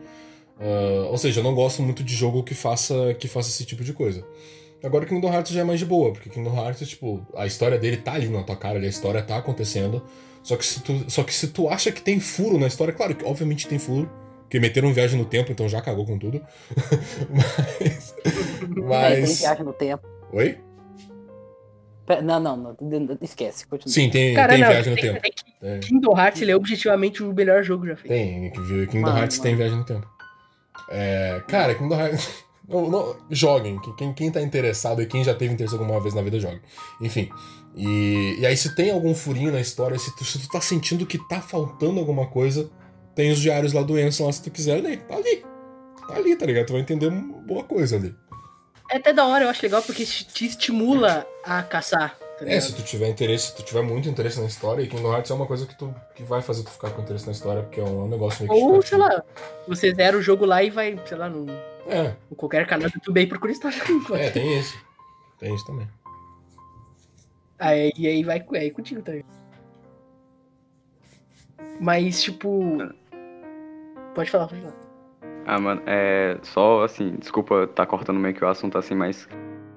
Ah, ou seja, eu não gosto muito de jogo que faça, que faça esse tipo de coisa. Agora Kingdom Hearts já é mais de boa, porque Kingdom Hearts, tipo, a história dele tá ali na tua cara, a história tá acontecendo. Só que, se tu, só que se tu acha que tem furo na história, claro que obviamente tem furo, porque meteram viagem no tempo, então já cagou com tudo. mas. É, tem Mas. viagem no tempo. Oi? Não, não, não. Esquece, continua. Sim, tem, Cara, tem não, viagem no tem- tempo. tem que- É. Kingdom Hearts ele é objetivamente o melhor jogo já feito. Tem, Kingdom Mano, Hearts tem mano. viagem no tempo. É, cara, Kingdom Hearts. Não, não, joguem. Quem, quem tá interessado e quem já teve interesse alguma vez na vida, jogue. Enfim. E, e aí, se tem algum furinho na história, se tu, se tu tá sentindo que tá faltando alguma coisa, tem os diários lá do Enson lá se tu quiser ler. Tá ali. Tá ali, tá ligado? Tu vai entender uma boa coisa ali. É até da hora, eu acho legal, porque te estimula a caçar. Tá É, se tu tiver interesse, se tu tiver muito interesse na história, e Kingdom Hearts é uma coisa que, tu, que vai fazer tu ficar com interesse na história, porque é um negócio meio Ou, sei lá, você zera o jogo lá e vai, sei lá, num, É, em qualquer canal do YouTube aí procura história. é, tem isso. Tem isso também. Aí, e aí vai aí contigo também. Mas, tipo. Pode falar, pode falar. Ah, mano, é. Só assim, desculpa tá cortando meio que o assunto assim, mas.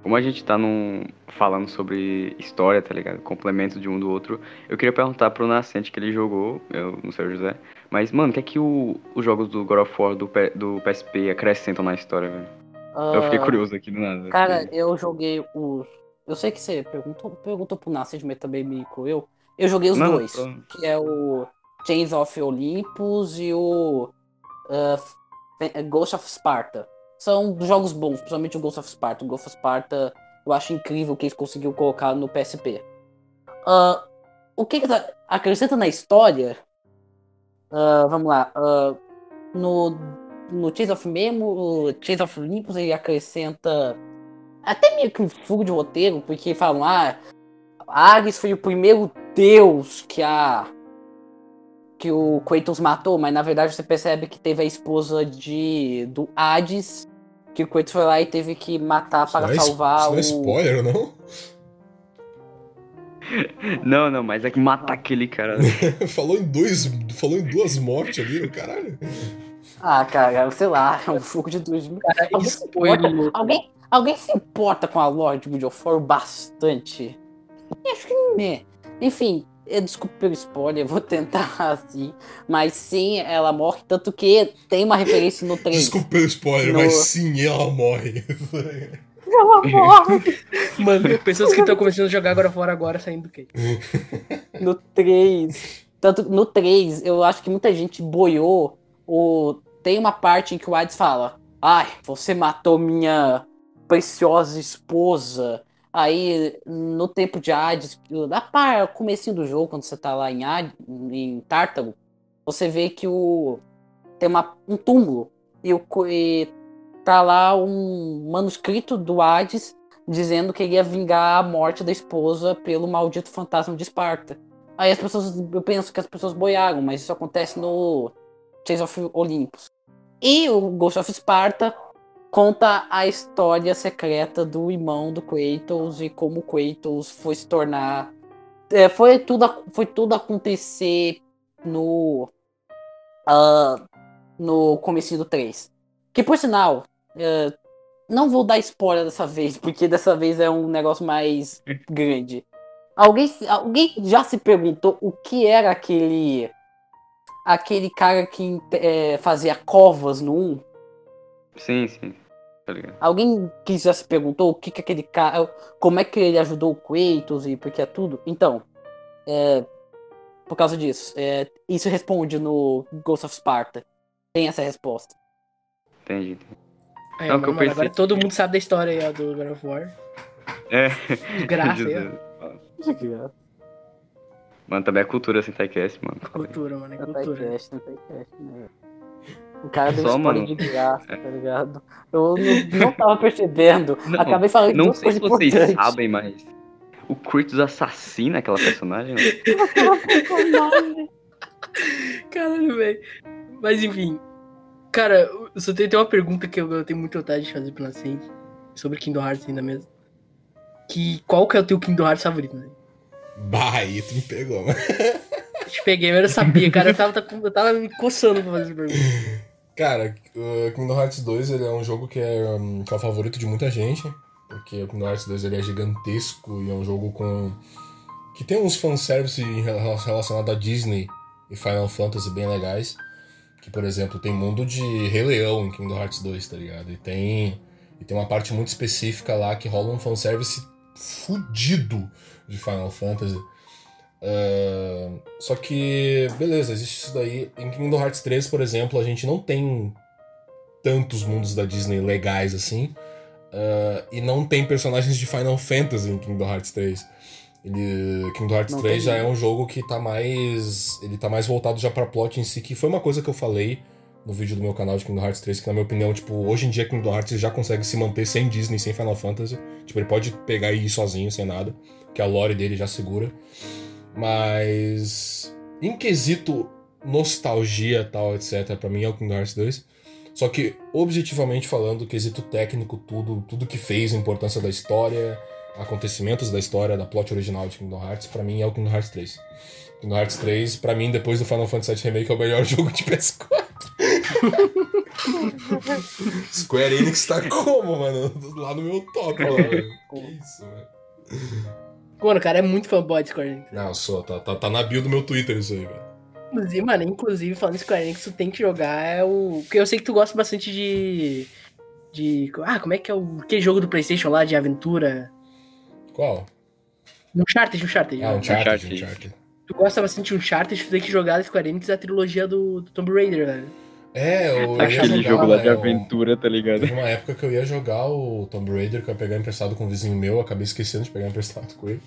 Como a gente tá num, falando sobre história, tá ligado? Complemento de um do outro, eu queria perguntar pro Nascente que ele jogou, eu não sei o José, mas, mano, o que é que o- os jogos do God of War do, do PSP acrescentam na história, velho? Eu fiquei Ah, curioso aqui do nada. Cara, eu joguei os. Eu sei que você perguntou, perguntou pro Nascent, mas também me incluiu. Eu joguei os Não, dois, que é o Chains of Olympus e o Fe- Ghost of Sparta. São jogos bons, principalmente o Ghost of Sparta. O Ghost of Sparta eu acho incrível que eles conseguiram colocar no PSP. Ah, o que, que tá- acrescenta na história? Ah, vamos lá. ah, no, no Chains of Memo, o Chains of Olympus, ele acrescenta até meio que um fogo de roteiro, porque falam, ah, Ares foi o primeiro deus que a que o Kratos matou, mas na verdade você percebe que teve a esposa de do Hades, que o Kratos foi lá e teve que matar Isso para não é, salvar isso não é o spoiler, não? Não, não, mas é que matar aquele cara. falou, em dois, falou em duas mortes ali, caralho. Ah, cara, sei lá, é um fogo de dois mil. Cara, Alguém se importa- Alguém, alguém se importa com a lore de God of War bastante? Eu Acho que né. Enfim, desculpa pelo spoiler, eu vou tentar assim. Mas sim, ela morre, tanto que tem uma referência no 3. Desculpa pelo spoiler, No- mas sim, ela morre. Ela morre! Mano, pessoas que estão começando a jogar agora fora agora saindo do quê? No 3. Tanto no 3, eu acho que muita gente boiou. O... Tem uma parte em que o Hades fala: Ai, você matou minha preciosa esposa. Aí, no tempo de Hades, na par, comecinho do jogo, quando você tá lá em, Hades, em Tártaro, você vê que o tem uma, um túmulo e, o, e tá lá um manuscrito do Hades dizendo que ele ia vingar a morte da esposa pelo maldito fantasma de Esparta. Aí as pessoas, eu penso que as pessoas boiaram, mas isso acontece no Chase of Olympus. E o Ghost of Sparta conta a história secreta do irmão do Kratos e como o Kratos foi se tornar. é, foi, tudo, foi tudo acontecer no. ah, no comecinho do 3. Que por sinal, é, não vou dar spoiler dessa vez, porque dessa vez é um negócio mais grande. Alguém, alguém já se perguntou o que era aquele. aquele cara que é, fazia covas no 1? Sim, sim. Tá ligado? Alguém que já se perguntou o que que aquele cara. Como é que ele ajudou o Kratos e porque é tudo? Então, é, por causa disso. é, isso responde no Ghost of Sparta. Tem essa resposta. Entendi. Aí, Não, mano, que eu mano, pensei- agora todo mundo sabe da história aí, ó, do God of War. É. De graça, aí, ó. Mano, também é cultura Sentaicast, mano. Cultura, mano, é tá cultura. cast, não tá cast, né? O cara deu Só, spoiler mano. de graça, tá ligado? Eu não, não tava percebendo. Não, Acabei falando Não duas sei se coisas vocês importantes. sabem, mas. O Kratos assassina aquela personagem, mano. Caralho, velho. Mas enfim. Cara, eu só tenho, tem uma pergunta que eu, eu tenho muita vontade de fazer pro Nascente. Sobre Kingdom Hearts ainda mesmo. Que, qual que é o teu Kingdom Hearts favorito, né? Bah, aí tu me pegou, mano. Eu te peguei, mas eu sabia, cara. Eu tava, eu tava me coçando pra fazer essa pergunta. Cara, o Kingdom Hearts 2 ele é um jogo que é, um, que é o favorito de muita gente, porque o Kingdom Hearts 2 ele é gigantesco e é um jogo com que tem uns fanservice relacionado a Disney e Final Fantasy bem legais. Que, por exemplo, tem mundo de Rei Leão em Kingdom Hearts 2, tá ligado? E tem, e tem uma parte muito específica lá que rola um fanservice fudido de Final Fantasy. Só que, beleza, existe isso daí. Em Kingdom Hearts 3, por exemplo, a gente não tem tantos mundos da Disney legais assim. ah, e não tem personagens de Final Fantasy em Kingdom Hearts 3. Ele, Kingdom Hearts Não 3 tem já é um jogo que tá mais. Ele tá mais voltado já pra plot em si, que foi uma coisa que eu falei no vídeo do meu canal de Kingdom Hearts 3, que na minha opinião, tipo, hoje em dia Kingdom Hearts já consegue se manter sem Disney, sem Final Fantasy. Tipo, ele pode pegar e ir sozinho, sem nada, que a lore dele já segura. Mas em quesito nostalgia, tal, etc, pra mim é o Kingdom Hearts 2. Só que objetivamente falando, quesito técnico, tudo, tudo que fez, a importância da história, acontecimentos da história, da plot original de Kingdom Hearts, pra mim é o Kingdom Hearts 3. Kingdom Hearts 3, pra mim, depois do Final Fantasy VII Remake, é o melhor jogo de PS4. Square Enix tá como, mano? Lá no meu top, lá, velho. Que isso, velho. Mano, o cara é muito fanboy de Square Enix. Não, sou, tá, tá, tá na bio do meu Twitter isso aí, velho. Inclusive, mano, inclusive, falando Square Enix, tu tem que jogar é o... Porque eu sei que tu gosta bastante de... De... Ah, como é que é o... Aquele jogo do Playstation lá, de aventura... Qual? Uncharted, Uncharted. Ah? Uncharted, Uncharted. Tu gosta bastante de Uncharted, tu tem que jogar da Square Enix a trilogia do, do Tomb Raider, velho. É, eu Aquele jogar, jogo lá de né, o- aventura, tá ligado? Teve uma época que eu ia jogar o Tomb Raider, que eu ia pegar emprestado com um vizinho meu, acabei esquecendo de pegar emprestado com ele.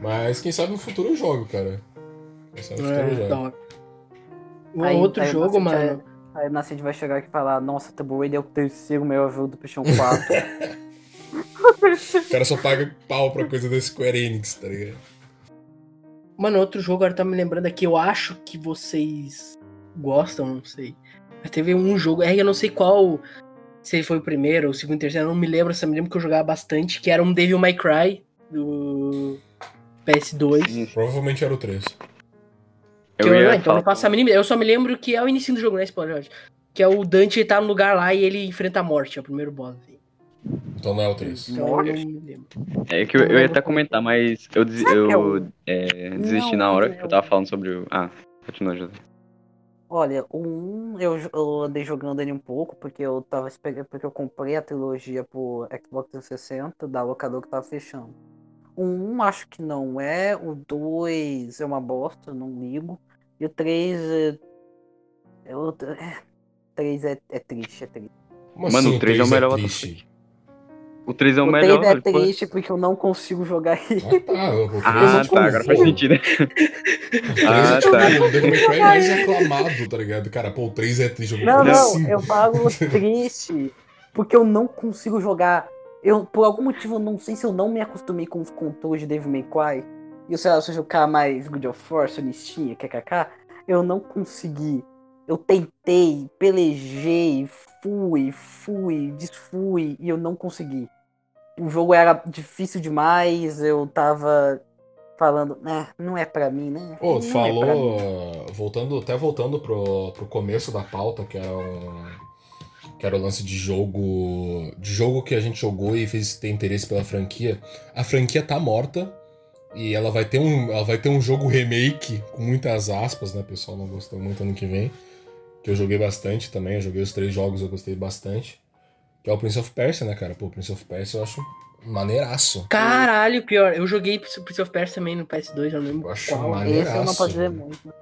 Mas quem sabe no futuro eu jogo, cara. Quem sabe no futuro eu É, jogo. hora. Um Aí- outro aí jogo, mano. Aí o Nascid vai chegar aqui e falar, nossa, Tomb Raider é o terceiro melhor jogo do PlayStation 4. O cara só paga pau pra coisa da Square Enix, tá ligado? Mano, outro jogo agora tá me lembrando aqui, eu acho que vocês gostam, não sei. Mas teve um jogo, é, eu não sei qual, se foi o primeiro ou o segundo, o terceiro, eu não me lembro, só me lembro que eu jogava bastante, que era um Devil May Cry do PS2. Provavelmente era o 3. Que eu, eu, então eu não faço a mínima Eu só me lembro que é o início do jogo, né, spoiler? Que é o Dante tá no lugar lá e ele enfrenta a morte, é o primeiro boss. Assim. Então não é o 3. Então, eu não me lembro. É que eu, eu ia até comentar, mas eu, des- eu é, desisti na hora que eu tava falando sobre o. Ah, continua, José. Olha, o 1 eu, eu andei jogando ele um pouco, porque eu tava esperando, porque eu comprei a trilogia pro Xbox 360 da locadora que tava fechando. O 1 acho que não é, o 2 é uma bosta, não ligo. E o 3 é. é, o- é 3 é, é triste, é triste. Como Mano, assim o 3 é o melhor triste? O 3 é o, o melhor. 3 é triste porque eu não consigo jogar ele. Ah, tá. O 3 Ah, é tipo tá, agora faz sentido. O 3 Ah, é tá. o Devil May Cry mais aclamado, tá ligado? Cara, pô, o 3 é triste. Não, não, assim? eu falo triste porque eu não consigo jogar. Eu, por algum motivo, eu não sei se eu não me acostumei com os controles de Devil May Cry. E eu sei lá, se eu jogar mais Good of War, Sonistinha, KKK, eu não consegui. Eu tentei, pelejei, fui, fui, desfui e eu não consegui. O jogo era difícil demais, eu tava falando, né, não é pra mim, né? Pô, não é falou, voltando, até voltando pro, pro começo da pauta, que era um, que era o lance de jogo, de jogo que a gente jogou e fez ter interesse pela franquia. A franquia tá morta e ela vai ter um, ela vai ter um jogo remake com muitas aspas, né? O pessoal não gostou muito ano que vem, que eu joguei bastante também, eu joguei os três jogos, eu gostei bastante. Que é o Prince of Persia, né, cara? Pô, o Prince of Persia eu acho maneiraço. Caralho, pior. Eu joguei Prince of Persia também no PS2, eu não lembro Eu acho qual. maneiro. Esse eu não posso dizer Maneiraço, muito.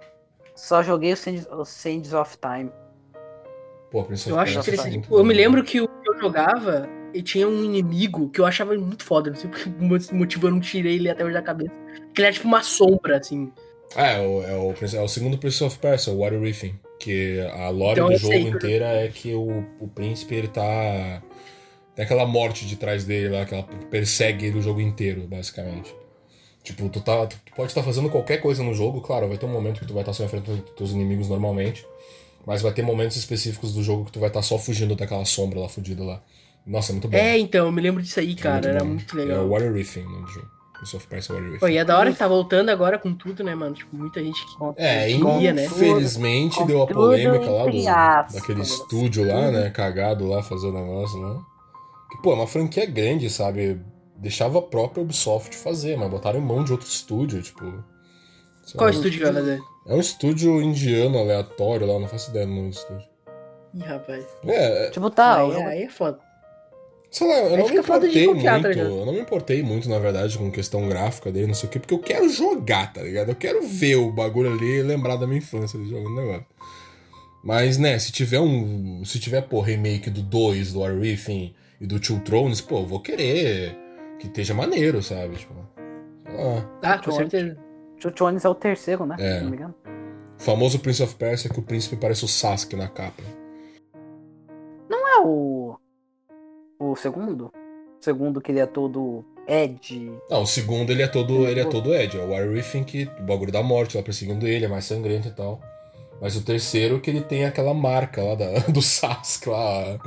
Só joguei o Sands, o Sands of Time. Pô, Prince of Eu acho Persia é interessante. muito Eu me lembro que o que eu jogava e tinha um inimigo que eu achava muito foda. Não sei por que motivo eu não tirei ele até hoje da cabeça. Que ele era tipo uma sombra, assim. Ah, é o, é o, é o segundo Prince of Persia, o Water Riffin. Que a lore Então do jogo sei inteira é que o, o príncipe, ele tá... Tem aquela morte de trás dele lá, que ela persegue ele o jogo inteiro, basicamente. Tipo, tu, tá, tu pode estar fazendo qualquer coisa no jogo, claro, vai ter um momento que tu vai estar só enfrentando teus inimigos normalmente, mas vai ter momentos específicos do jogo que tu vai estar só fugindo daquela sombra lá, fudida lá. Nossa, é muito bom. É, então, eu me lembro disso aí, É cara. Era bom. muito É legal. o Water Riffin o nome do jogo. Prince of Persia Water Riffin. Pô, e é da hora que tá voltando agora com tudo, né, mano? Tipo, muita gente que. É, Queria, né? infelizmente deu a polêmica lá do, daquele estúdio lá, né? Cagado lá, fazendo negócio lá. Que, pô, é uma franquia grande, sabe? Deixava a própria Ubisoft fazer, mas botaram em mão de outro estúdio, tipo. sei Qual estúdio que vai fazer? É um estúdio indiano aleatório lá, não faço ideia do nome do estúdio. Ih, rapaz. É, Tipo, tá, aí, jogo aí é foda. Sei lá, eu Aí não me importei muito. ligado? eu não me importei muito, na verdade, com questão gráfica dele, não sei o quê, porque eu quero jogar, tá ligado? Eu quero ver o bagulho ali e lembrar da minha infância ali jogando o negócio. Mas, né, se tiver um. Se tiver, pô, remake do 2, do War Riffin e do Two Thrones, pô, eu vou querer que esteja maneiro, sabe? Tipo. Sei lá. Ah, com certeza. Two Thrones é o terceiro, né? É. Se não me engano. O famoso Prince of Persia que o príncipe parece o Sasuke na capa. Não é o. O segundo? O segundo que ele é todo Ed. Não, o segundo ele é todo, ele é todo Ed, é o Riffin que o bagulho da morte lá perseguindo ele, é mais sangrento e tal. Mas o terceiro que ele tem aquela marca lá da, do Sasuke lá,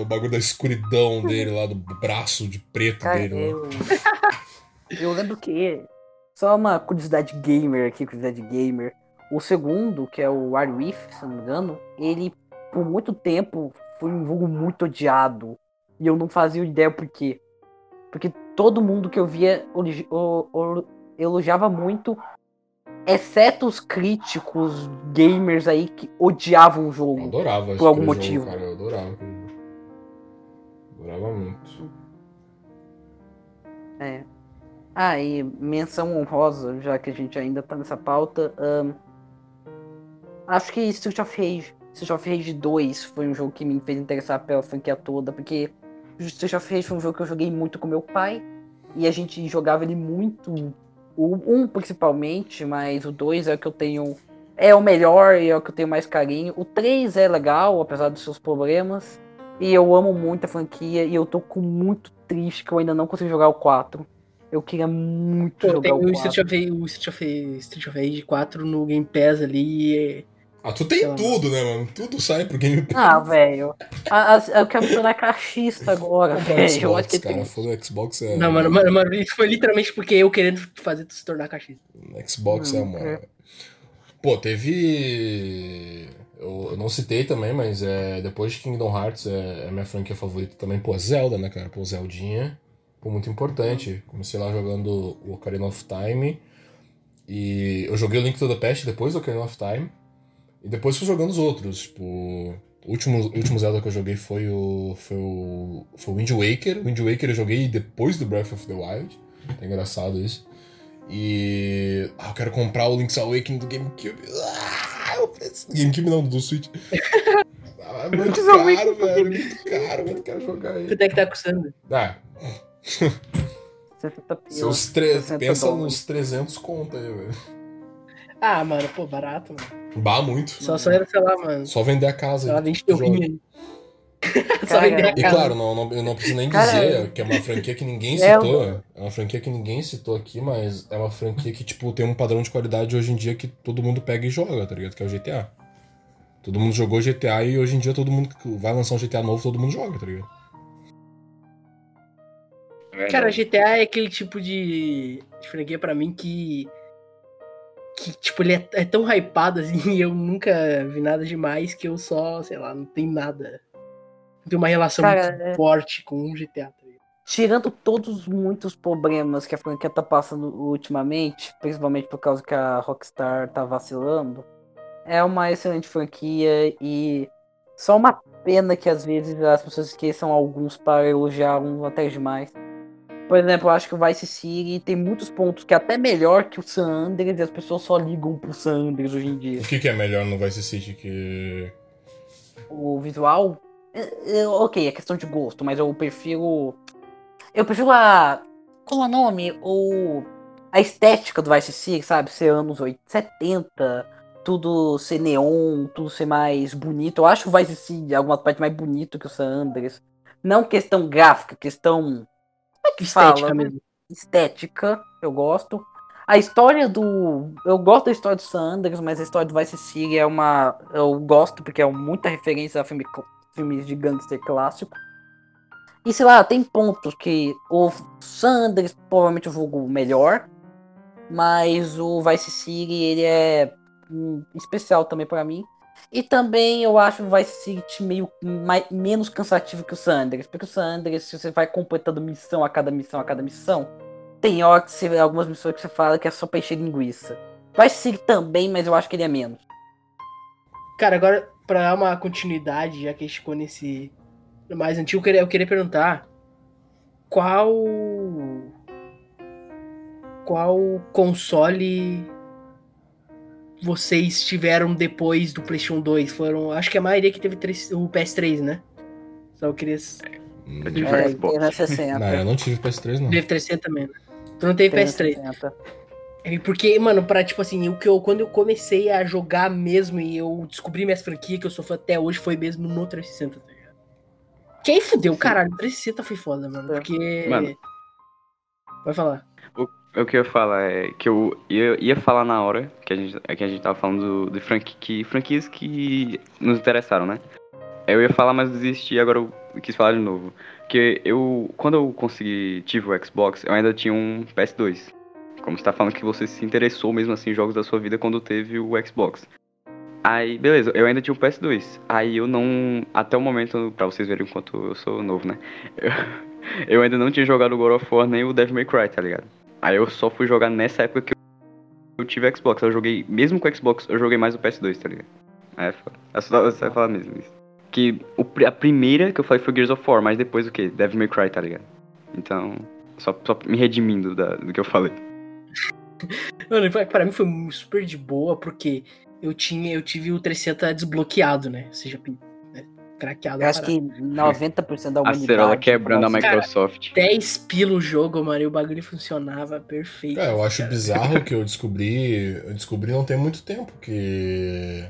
o bagulho da escuridão dele lá, do braço de preto Cara, dele lá. eu. Eu lembro que. Só uma curiosidade gamer aqui, curiosidade gamer. O segundo, que é o War Reef, se não me engano, ele por muito tempo foi um jogo muito odiado. E eu não fazia ideia por quê. Porque todo mundo que eu via elogiava muito, exceto os críticos gamers aí que odiavam o Eu jogo. adorava esse Por algum jogo, motivo. cara, eu adorava jogo. Adorava muito. É. Ah, e menção honrosa, já que a gente ainda tá nessa pauta. ahn, acho que Street of Rage. Street of Rage 2 foi um jogo que me fez interessar pela franquia toda, porque Street of Rage foi um jogo que eu joguei muito com meu pai. E a gente jogava ele muito. O 1 principalmente, mas o 2 é o que eu tenho. É o melhor e é o que eu tenho mais carinho. O 3 é legal, apesar dos seus problemas. E eu amo muito a franquia e eu tô com muito triste que eu ainda não consegui jogar o 4. Eu queria muito Pô, jogar tem o o 4. Street of, o Street of, Street of Rage 4 no Game Pass ali. e- Ah, tu tem Sei lá. tudo, né, mano? Tudo sai pro Game Pass. Ah, velho. Eu quero me tornar cachista agora, velho. Eu acho Xbox, que cara. tem. Foda o Xbox é. Não, mano, mano, mano, isso foi literalmente porque eu querendo fazer tu se tornar cachista. Xbox é Hum, uma. é. Pô, teve. Eu, eu não citei também, mas é depois de Kingdom Hearts é, é a minha franquia favorita também. Pô, Zelda, né, cara? Pô, Zeldinha. Pô, muito importante. Comecei lá jogando o Ocarina of Time. E eu joguei o Link to the Past depois do Ocarina of Time. E depois fui jogando os outros. Tipo, o último, o último Zelda que eu joguei foi o. Foi o. Foi o Wind Waker. O Wind Waker eu joguei depois do Breath of the Wild. É engraçado isso. E. Ah, eu quero comprar o Link's Awakening do GameCube. Ah, eu preciso. GameCube não, do Switch. Ah, é muito Link's caro, velho. Muito caro, eu não quero jogar ele. Quanto é que tá custando? Ah, 60 pila. seus tre... 60 pensa dólares. nos 300 conto aí, velho. Ah, mano, pô, barato, mano. Bah, muito. Só, só era, sei lá, mano. Só vender a casa. Sei lá, aí, vende tu teu joga. rim aí. Só vender a E casa. claro, não, não, eu não preciso nem dizer que é uma franquia que ninguém É, citou. É uma franquia que ninguém citou aqui, mas é uma franquia que, tipo, tem um padrão de qualidade hoje em dia que todo mundo pega e joga, tá ligado? Que é o GTA. Todo mundo jogou GTA e hoje em dia todo mundo que vai lançar um GTA novo, todo mundo joga, tá ligado? Cara, GTA é aquele tipo de, de franquia pra mim que. Que, tipo, ele é, é tão hypado assim, e eu nunca vi nada demais que eu só, sei lá, não tem nada. Não tenho uma relação Cara, muito é- forte com um GTA. Tá? Tirando todos os muitos problemas que a franquia tá passando ultimamente, principalmente por causa que a Rockstar tá vacilando, é uma excelente franquia e só uma pena que às vezes as pessoas esqueçam alguns para elogiar uns até demais. Por exemplo, eu acho que o Vice City tem muitos pontos que é até melhor que o San Andreas e as pessoas só ligam pro San Andreas hoje em dia. O que, que é melhor no Vice City que. o visual. é- é, ok, é questão de gosto, mas eu prefiro. Eu prefiro a. Qual é o nome? O. A estética do Vice City, sabe? Ser anos 80, 70, tudo ser neon, tudo ser mais bonito. Eu acho o Vice City alguma parte mais bonito que o San Andreas. Não questão gráfica, questão. Estética fala? mesmo. estética, eu gosto. A história do. Eu gosto da história do San Andreas, mas a história do Vice City é uma. Eu gosto porque é muita referência a filme, filmes de gangster clássico. E sei lá, tem pontos que o San Andreas provavelmente o jogo melhor, mas o Vice City ele é hum, especial também pra mim. E também eu acho o Vice City meio mai- menos cansativo que o San Andreas, porque o San Andreas, se você vai completando missão a cada missão a cada missão, tem hora que você, algumas missões que você fala que é só pra encher linguiça. Vice City também, mas eu acho que ele é menos. Cara, agora, pra dar uma continuidade, já que a gente ficou nesse mais antigo, eu queria, eu queria perguntar qual. Qual console vocês tiveram depois do PlayStation 2? Foram. Acho que a maioria que teve três- o PS3, né? Só eu queria. Hum, Eu tive É, Xbox. 360. Não, eu não tive PS3, não. Teve 360 também, né? Tu não teve PS3. 360. É Porque, mano, pra, tipo assim, o que eu, quando eu comecei a jogar mesmo e eu descobri minhas franquias que eu sou fã até hoje foi mesmo no 360, tá ligado? Que aí fudeu, caralho, o 360 foi foda, mano. É. Porque. Mano. Vai falar. O que eu ia falar é que eu ia, ia falar na hora que a gente, que a gente tava falando do- de franqui, que, franquias que nos interessaram, né? Eu ia falar, mas desisti, agora eu quis falar de novo. Porque eu, quando eu consegui, tive o Xbox, eu ainda tinha um PS2. Como você tá falando que você se interessou mesmo assim em jogos da sua vida quando teve o Xbox. Aí, beleza, eu ainda tinha o PS2. Aí eu não. Até o momento, pra vocês verem o quanto eu sou novo, né? Eu, eu ainda não tinha jogado o God of War nem o Devil May Cry, tá ligado? Aí eu só fui jogar nessa época que eu tive Xbox. Eu joguei, mesmo com o Xbox, eu joguei mais o PS2, tá ligado? É. É só você vai falar mesmo isso. Que o, a primeira que eu falei foi Gears of War, mas depois o quê? Devil May Cry, tá ligado? Então, só, só me redimindo da- do que eu falei. Mano, pra mim foi super de boa, porque eu tinha, eu tive o 360 desbloqueado, né? Ou seja? Craqueado. Eu a acho que 90% da A humanidade. cerola quebrando a Microsoft. 10 pila o jogo, mano, e o bagulho funcionava perfeito. É, eu acho cara. bizarro que eu descobri. Eu descobri não tem muito tempo que.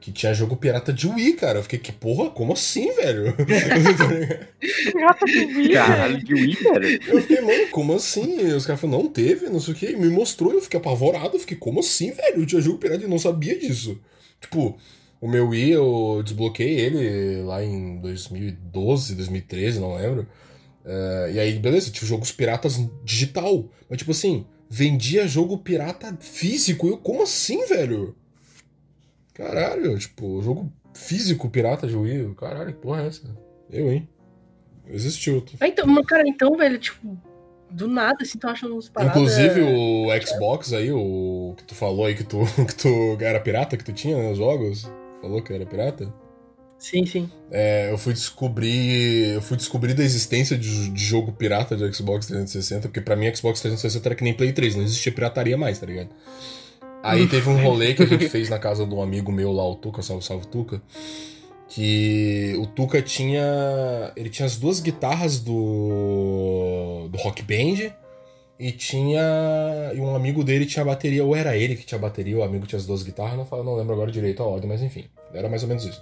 que tinha jogo pirata de Wii, cara. Eu fiquei, que porra, como assim, velho? Pirata de Wii, Caralho, de Wii, velho. Eu fiquei, mano, como assim? E os caras falaram, não teve, não sei o que. Me mostrou, eu fiquei apavorado. Eu fiquei, como assim, velho? Eu tinha jogo pirata e não sabia disso. Tipo, o meu Wii, eu desbloqueei ele lá em 2012, 2013, não lembro. É, e aí, beleza, tinha jogos piratas digital. Mas, tipo assim, vendia jogo pirata físico. Eu, como assim, velho? Caralho, tipo, jogo físico pirata de Wii. Caralho, que porra é essa? Eu, hein? Existiu. Ah, então, mas, cara, então, velho, tipo, do nada, assim, tô achando uns paradas... Inclusive o Xbox aí, o que tu falou aí que tu, que tu era pirata, que tu tinha nos jogos. Falou que era pirata? Sim, sim. É, eu fui descobrir. Eu fui descobrir da existência de, de jogo pirata de Xbox 360, porque pra mim Xbox 360 era que nem Play 3, não existia pirataria mais, tá ligado? Aí teve um rolê que a gente fez na casa de um amigo meu lá, o Tuca, salve, salve Tuca. Que o Tuca tinha. Ele tinha as duas guitarras do. do Rock Band. E tinha. E um amigo dele tinha bateria, ou era ele que tinha bateria, o amigo tinha as duas guitarras, não, falo- não lembro agora direito a ordem, mas enfim. Era mais ou menos isso.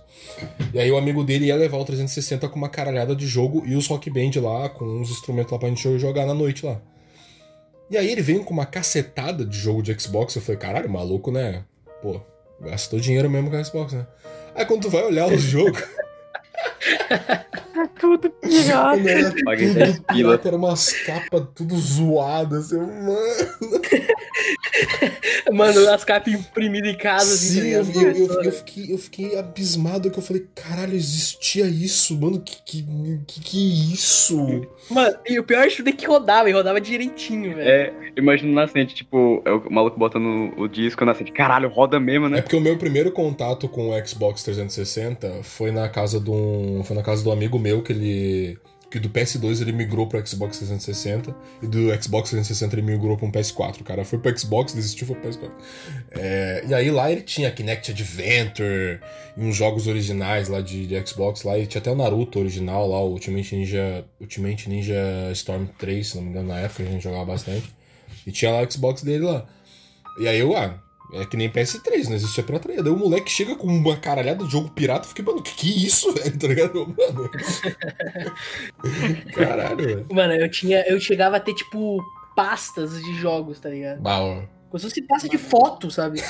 E aí o amigo dele ia levar o 360 com uma caralhada de jogo e os Rock Band lá, com uns instrumentos lá pra gente jogar na noite lá. E aí ele veio com uma cacetada de jogo de Xbox. Eu falei, caralho, maluco, né? Pô, gastou dinheiro mesmo com a Xbox, né? Aí quando tu vai olhar os jogos, É tudo pirata. era Paguei tudo 10 pila. pirata, era umas capas tudo zoadas. Eu, mano. Mano, as capas imprimidas em casa, assim, Sim, tá eu, eu, eu, eu fiquei, eu fiquei abismado que eu falei, caralho, existia isso, mano. Que que, que, que é isso? Mano, e o pior é que que rodava, e rodava direitinho, velho. É, imagina o nascente, tipo, é o maluco botando o disco nascente. Caralho, roda mesmo, É né? porque o meu primeiro contato com o Xbox 360 foi na casa de um, foi na casa do amigo meu que ele que do PS2 ele migrou pro Xbox 360 e do Xbox 360 ele migrou pro um PS4. O cara foi pro Xbox, desistiu foi pro PS4. É, e aí lá ele tinha Kinect Adventure e uns jogos originais lá de, de Xbox lá e tinha até o Naruto original lá, o Ultimate Ninja, Ultimate Ninja Storm 3, se não me engano, na época a gente jogava bastante. E tinha lá o Xbox dele lá. E aí eu, ah, é que nem PS3, não existia pirataria. Daí o moleque chega com uma caralhada de jogo pirata, eu fiquei, mano, que que é isso, velho? Tá ligado? Mano. Caralho, velho. Mano, eu tinha. Eu chegava a ter, tipo, pastas de jogos, tá ligado? Bah, ó. Como se fosse pasta de foto, sabe?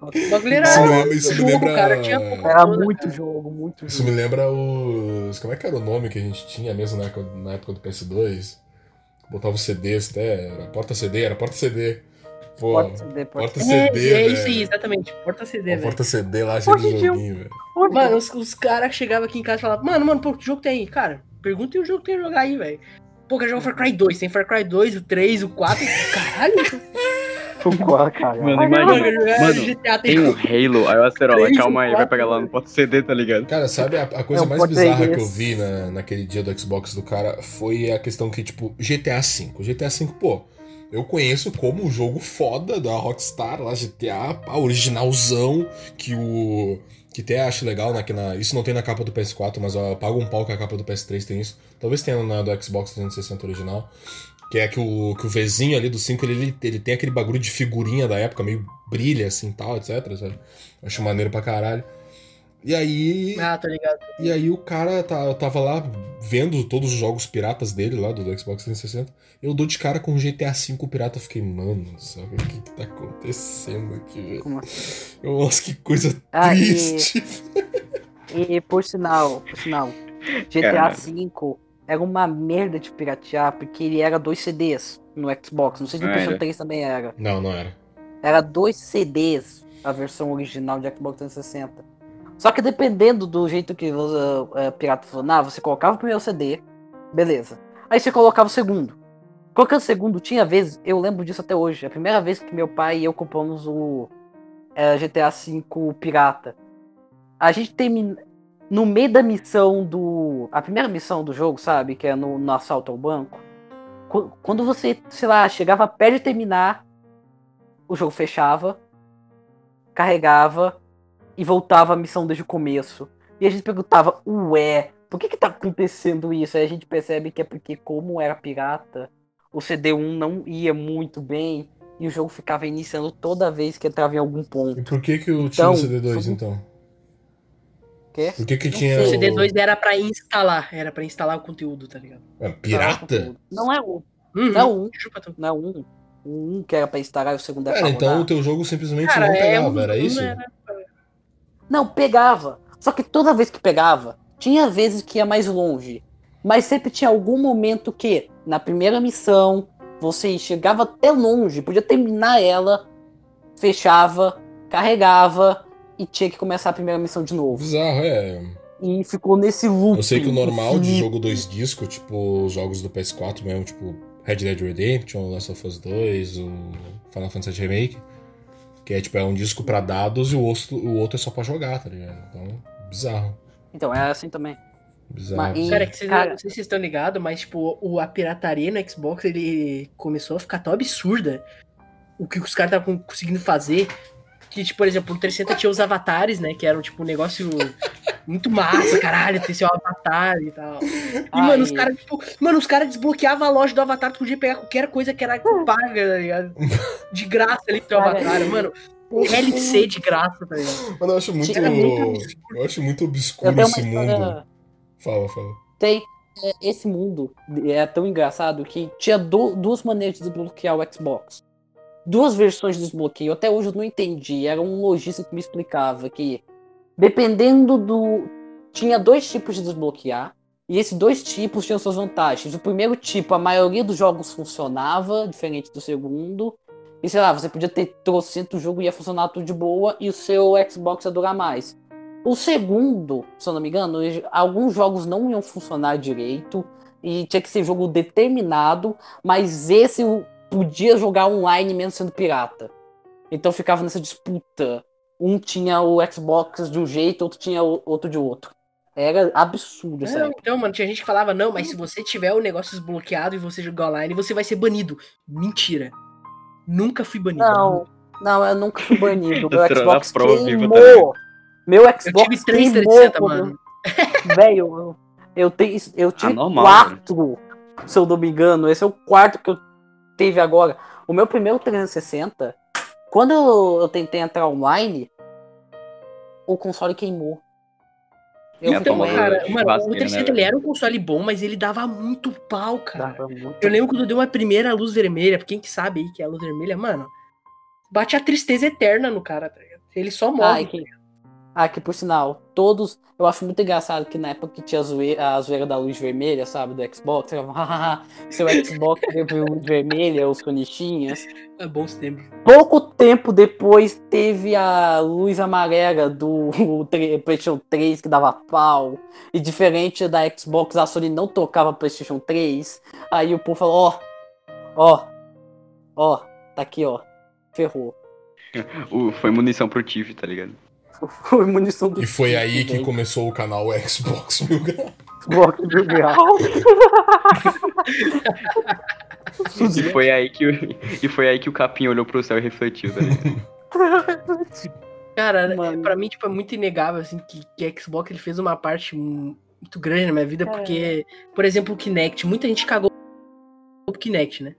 O bagulho era. Isso me- isso me jogo, lembra- cara, tinha Era toda, muito cara. jogo, muito Isso jogo. me lembra os. Como é que era o nome que a gente tinha mesmo na época, na época do PS2? Botava os CDs até. Era porta CD, era porta CD. Pô, ser, pode porta É, CD. é isso aí, exatamente. Porta CD, velho. porta CD lá cheia de joguinho, velho. Mano, os, os caras chegavam aqui em casa e falavam, mano, mano, pô, que jogo tem aí? Cara, pergunta e o jogo que tem a jogar aí, velho. Pô, quero jogar Far Cry 2, tem Far Cry 2, o 3, o 4. Caralho, Concordo, cara. Mano, mano, imagina. Mano, GTA Tem um Halo, aí o Acerola, calma aí, vai pegar lá no porta CD, tá ligado? Cara, sabe a, a coisa É, o mais bizarra que eu vi na, naquele dia do Xbox do cara foi a questão que, tipo, GTA V. GTA V, pô, eu conheço como um jogo foda da Rockstar, lá, GTA, pá, originalzão, que o. Que até acho legal, né? Que na, isso não tem na capa do PS4, mas ó, paga um pau que a capa do PS3 tem isso. Talvez tenha na do Xbox 360 original. Que é que o, que o Vzinho ali do 5, ele, ele, ele tem aquele bagulho de figurinha da época, meio brilha assim tal, etc. Sabe? Acho maneiro pra caralho. E aí. Ah, tá ligado. E aí o cara tá, eu tava lá vendo todos os jogos piratas dele lá do, do Xbox 360. Eu dou de cara com o GTA V pirata. Eu fiquei, mano, sabe o que, que tá acontecendo aqui, velho? Como assim? Eu, Nossa, que coisa Ah, e- triste. E por sinal, por sinal, GTA. V era uma merda de piratear, porque ele era dois CDs no Xbox. Não sei se no Ah, PlayStation era. 3 também era. Não, não era. Era dois CDs a versão original de Xbox 360. Só que dependendo do jeito que o uh, pirata funcionava, você colocava o primeiro CD, beleza. Aí você colocava o segundo. Colocando o segundo, tinha vezes, eu lembro disso até hoje. A primeira vez que meu pai e eu compramos o eh, GTA V pirata. A gente termina. No meio da missão do. A primeira missão do jogo, sabe? Que é no, no assalto ao banco. Qu- Quando você, sei lá, chegava perto de terminar, o jogo fechava, carregava e voltava a missão desde o começo. E a gente perguntava, ué, por que que tá acontecendo isso? Aí a gente percebe que é porque, como era pirata, o CD1 não ia muito bem e o jogo ficava iniciando toda vez que entrava em algum ponto. E por que que eu Então, tinha o CD2 foi- então? Quê? Por que que Não tinha. O o... CD2 era pra instalar, era pra instalar o conteúdo, tá ligado? É, pirata? Não é um, Uhum. não é um, não é um. O um que era pra instalar e o segundo era Cara, pra então o teu jogo simplesmente Cara, não é pegava, um- era isso? era- Não, pegava. Só que toda vez que pegava, tinha vezes que ia mais longe. Mas sempre tinha algum momento que, na primeira missão, você chegava até longe, podia terminar ela, fechava, carregava e tinha que começar a primeira missão de novo. Bizarro, é. E ficou nesse loop. Eu sei que o normal de jogo dois discos, tipo os jogos do PS4 mesmo, tipo Red Dead Redemption, Last of Us 2, o Final Fantasy Remake, que é tipo é um disco pra dados e o outro, o outro é só pra jogar, tá ligado? Então, bizarro. Então, é assim também. Bizarro. Mas- bizarro. Cara, é que vocês, Cara- não sei se vocês estão ligados, mas, tipo, o, a pirataria no Xbox, ele começou a ficar tão absurda o que os caras estavam conseguindo fazer. Que, tipo, por exemplo, no 360 tinha os avatares, né? Que eram, tipo, um negócio muito massa, caralho, ter seu avatar e tal. E, Ai. mano, os caras, tipo, mano, os caras desbloqueavam a loja do avatar, tu podia pegar qualquer coisa que era paga, tá ligado? De graça ali pro teu avatar, mano. DLC de graça, tá ligado? Mano, eu acho muito. Muito Eu acho muito obscuro esse história. mundo. Fala, fala. Tem. é, Esse mundo é tão engraçado que tinha du- duas maneiras de desbloquear o Xbox. Duas versões de desbloqueio. Até hoje eu não entendi. Era um lojista que me explicava que, dependendo do. Tinha dois tipos de desbloquear. E esses dois tipos tinham suas vantagens. O primeiro tipo, a maioria dos jogos funcionava, diferente do segundo. E sei lá, você podia ter trocentos jogo e ia funcionar tudo de boa. E o seu Xbox ia durar mais. O segundo, se eu não me engano, alguns jogos não iam funcionar direito e tinha que ser jogo determinado, mas esse podia jogar online mesmo sendo pirata. Então ficava nessa disputa. Um tinha o Xbox de um jeito, outro tinha o- outro de outro. Era absurdo, Não, sério. então, mano, tinha gente que falava, não, mas se você tiver o negócio desbloqueado e você jogar online, você vai ser banido. Mentira. Nunca fui banido. Não, não, eu nunca fui banido. Meu Xbox queimou. Meu Eu Xbox tive três queimou. 360, quando- mano. Velho, eu, eu tenho. Eu tive normal, quatro, se eu não me engano. Esse é o quarto que eu teve agora. O meu primeiro 360, quando eu, eu tentei entrar online, o console queimou. Eu Então, cara, mano, o churrasqueira, 360 né, ele era um console bom, mas ele dava muito pau, cara. Dava muito- Eu lembro quando deu uma primeira luz vermelha, pra quem que sabe aí que é a luz vermelha, mano, bate a tristeza eterna no cara, tá ligado? Ele só morre. Ai, que, ah, que por sinal, todos. Eu acho muito engraçado que na época que tinha a zoeira, a zoeira da luz vermelha, sabe, do Xbox, eu falava, "Hahaha, seu Xbox teve luz vermelha, os sonichinhas. É bons tempos. Pouco tempo depois teve a luz amarela do PlayStation 3 que dava pau. E diferente da Xbox, a Sony não tocava PlayStation 3. Aí o povo falou: Ó, ó, ó, tá aqui, ó. Ferrou. O- foi munição pro Tiff, tá ligado? Foi munição do E foi aí que começou o canal Xbox Mil Grau. Xbox de grau. E foi aí que o, e foi aí que o capim olhou pro céu e refletiu, tá ligado? Cara, Mano. pra mim, tipo, é muito inegável, assim, que, que Xbox ele fez uma parte mu- muito grande na minha vida, Cara. porque, por exemplo, o Kinect, muita gente cagou pro Kinect, né?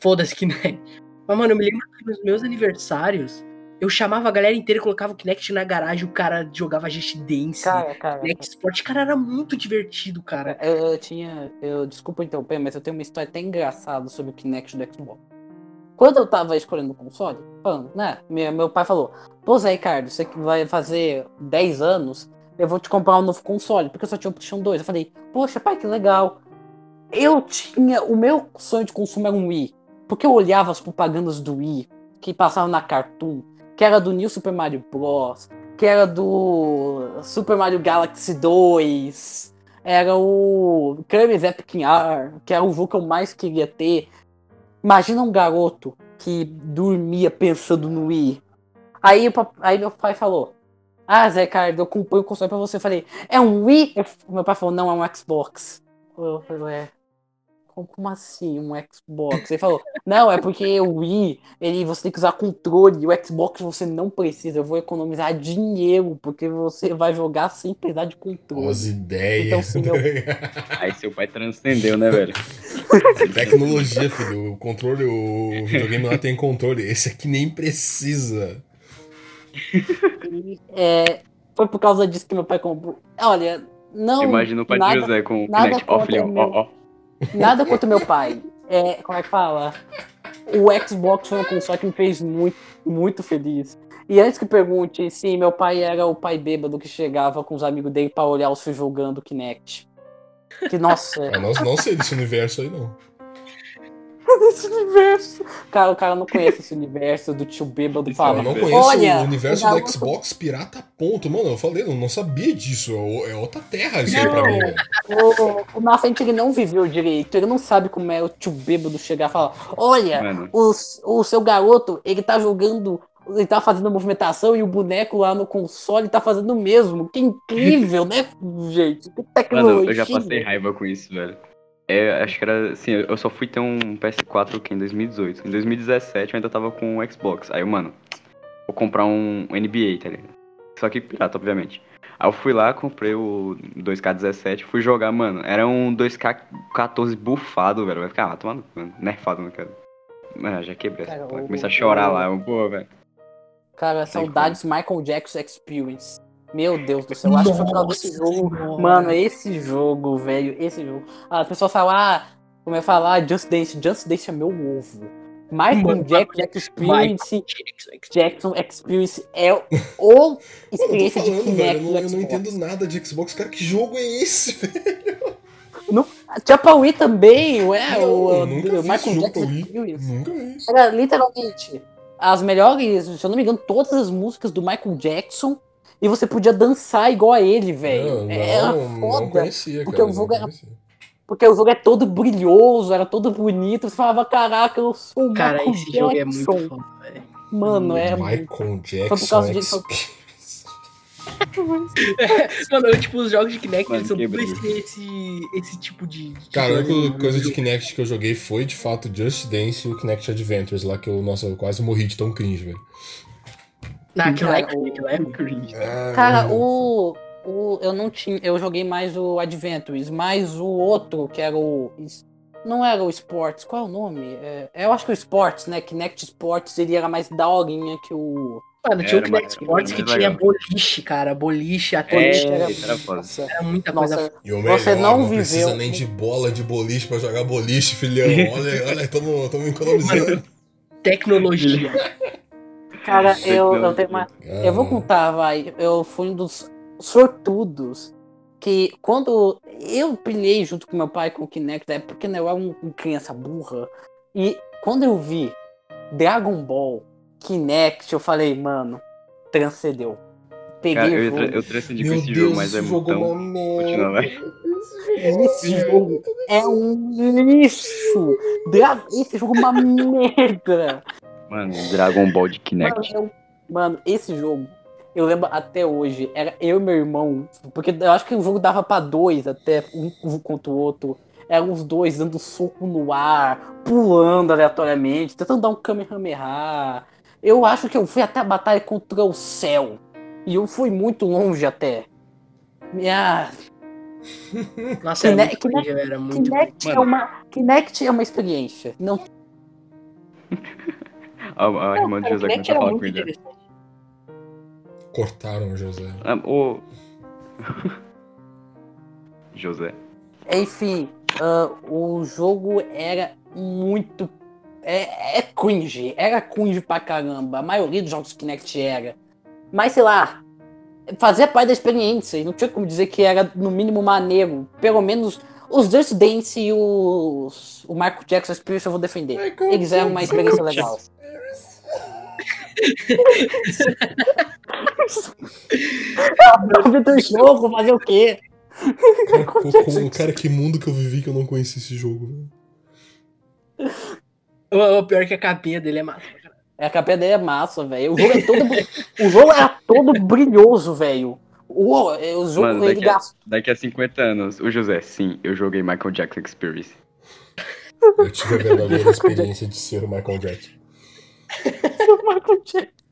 Foda-se Kinect. Mas, mano, eu me lembro que nos meus aniversários, eu chamava a galera inteira e colocava o Kinect na garagem, o cara jogava Just Dance, Cara, cara. Kinect Sport, cara, era muito divertido, cara. Eu, eu tinha. Eu, desculpa interromper, mas eu tenho uma história até engraçada sobre o Kinect do Xbox. Quando eu tava escolhendo o console, falando, né? Meu, meu pai falou: Pô, Zé Ricardo, você que vai fazer 10 anos, eu vou te comprar um novo console, porque eu só tinha o PlayStation 2. Eu falei: Poxa, pai, que legal. Eu tinha. O meu sonho de consumo era um Wii. Porque eu olhava as propagandas do Wii que passavam na Cartoon, que era do New Super Mario Bros., que era do Super Mario Galaxy 2 era o Kirby's Epic Yarn, que era o jogo que eu mais queria ter. Imagina um garoto que dormia pensando no Wii. Aí, aí meu pai falou: Ah, Zé Ricardo, eu comprei o console pra você. Eu falei: É um Wii? Eu- meu pai falou: Não, é um Xbox. Eu falei: É. como, assim um Xbox? Ele falou, não, é porque o Wii, ele, você tem que usar controle, e o Xbox você não precisa, eu vou economizar dinheiro, porque você vai jogar sem precisar de controle. As ideias. Então, sim, meu- Aí seu pai transcendeu, né, velho? Tecnologia, filho. O controle, o videogame lá tem controle. Esse aqui nem precisa. É, foi por causa disso que meu pai comprou. Olha, não. Imagina o pai nada, de José com o Kinect. Filhão, ó, ó. Nada contra meu pai. É, como é que fala? O Xbox foi um console que me fez muito, muito feliz. E antes que pergunte, sim, meu pai era o pai bêbado que chegava com os amigos dele pra olhar os filhos jogando Kinect. Que, nossa, Ah, não, não sei desse universo aí, não. esse universo. Cara, o cara não conhece esse universo do tio bêbado Esse fala. Eu não Olha, conheço olha, o universo do Xbox pirata, ponto. Mano, eu falei, eu não sabia disso. É o- É outra terra isso aí pra mim. O, o na frente ele não viveu direito, ele não sabe como é o tio bêbado chegar e falar: Olha, Mano, o, o seu garoto, ele tá jogando, ele tá fazendo movimentação e o boneco lá no console tá fazendo o mesmo. Que incrível, né, gente? Que tecnologia. mano, eu já passei raiva com isso, velho. É, acho que era assim, eu só fui ter um PS4 aqui em 2018. Em 2017 eu ainda tava com um Xbox. Aí, eu, mano, vou comprar um NBA, tá ligado? Só que pirata, obviamente. Aí eu fui lá, comprei o 2K17, fui jogar, mano. Era um 2K14 bufado, velho. Vai ficar, ah, tomando nerfado, não quero. Mano, já quebrei essa porra. Comecei a chorar o- lá. Eu, pô, velho. Cara, saudades Michael Jackson Experience. Meu Deus do céu, eu acho que foi por causa desse jogo. Mano, esse jogo, velho, esse jogo. Ah, As pessoas falam, ah, como é falar, Just Dance, Just Dance é meu ovo. Michael Jackson Experience, Jackson. Experience é o experiência de falando, velho. Kinect Eu não, eu não entendo nada de Xbox. Cara, que jogo é esse, velho? Tinha pra Wii também, ué, Não, o, o Michael Jackson. Experience. Nunca vi. Era literalmente as melhores, se eu não me engano, todas as músicas do Michael Jackson e você podia dançar igual a ele, velho. Era não, não foda. conhecia, porque cara. o jogo não era-. Porque o jogo é todo brilhoso, era todo bonito. Você falava, caraca, eu sou o Cara, Michael esse jogo é Jackson. muito foda, velho. Mano, é. Michael Jackson Foi por causa disso. Experience. Mano, eu, tipo, os jogos de Kinect Mano, eles são tudo esse, esse, esse tipo de. de Cara, a coisa, única coisa de Kinect que eu joguei foi, de fato, Just Dance e o Kinect Adventures lá, que eu, nossa, eu quase morri de tão cringe, velho. Não, aquilo lá é aquilo lá é Cara, mano. o. O, eu não tinha. Eu joguei mais o Adventures, mas o outro, que era o. Não era o Sports, qual é o nome? É, eu acho que o Sports, né? Kinect Sports, ele era mais daorinha que o. Mano, tinha o Kinect Sports que tinha legal. boliche, cara. Boliche, até É, era, era foda. nossa, era muita coisa nossa, E o melhor, Você não não viveu- precisa nem de bola de boliche pra jogar boliche, filhão. Olha, olha, tamo, tamo economizando. tecnologia. cara, eu, eu tenho uma. Eu vou Ah, contar, vai. Eu fui um dos sortudos que quando eu pilhei junto com meu pai com o Kinect, é porque eu era um, um criança burra. E quando eu vi Dragon Ball Kinect, eu falei, mano, transcendeu. Peguei Cara, o eu, jogo. tra- eu transcendi com esse Deus, jogo, mas é jogo tão... é uma Continua, vai. Esse jogo é um lixo. Dra- Esse jogo é uma merda. Mano, Dragon Ball de Mano, Kinect. eu- mano, esse jogo, eu lembro até hoje, era eu e meu irmão, porque eu acho que o jogo dava pra dois até, um, contra o outro. Eram os dois dando soco no ar, pulando aleatoriamente, tentando dar um Kamehameha. Eu acho que eu fui até a batalha contra o céu. E eu fui muito longe até. Minha... Nossa, era Kinect- muito velho, era muito Kinect, é Mano. uma, Kinect é uma experiência. Não A, a irmã de o José começou a falar com ele. Cortaram o José. Ah, ô... José. Enfim, ah, o jogo era muito. É, é cringe, era cringe pra caramba. A maioria dos jogos Kinect era. Mas sei lá, fazia parte da experiência. E não tinha como dizer que era no mínimo maneiro. Pelo menos os Just Dance e os, o Michael Jackson Experience eu vou defender. Eles eram uma experiência legal. Nome do jogo, fazer o quê? Cara, como- cara, que mundo que eu vivi que eu não conheci esse jogo, velho. O, o pior é que a capinha dele é massa. É, a capinha dele é massa, velho. O jogo é todo. o jogo era todo brilhoso, velho. O, o jogo Mano, ele daqui a-. Daqui a 50 anos, o José, sim, eu joguei Michael Jackson Experience. Eu tive a verdadeira experiência de ser o Michael Jackson. Michael Jackson.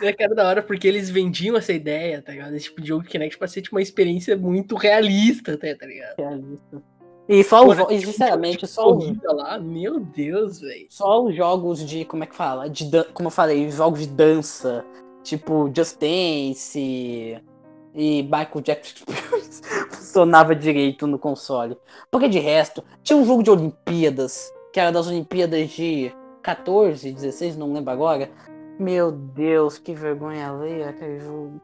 É era da hora porque eles vendiam essa ideia, tá ligado? Esse tipo de jogo Kinect pra ser tipo, uma experiência muito realista, tá, tá ligado? Realista. E só Pô, os, né, e, sinceramente, tipo, só os, lá, meu Deus, velho. só os jogos de, como é que fala? De, dan- como eu falei, jogos de dança, tipo Just Dance e Michael Jackson funcionava direito no console. Porque de resto, tinha um jogo de Olimpíadas, que era das Olimpíadas de 14, 16, não lembro agora. Meu Deus, que vergonha alheia aquele jogo.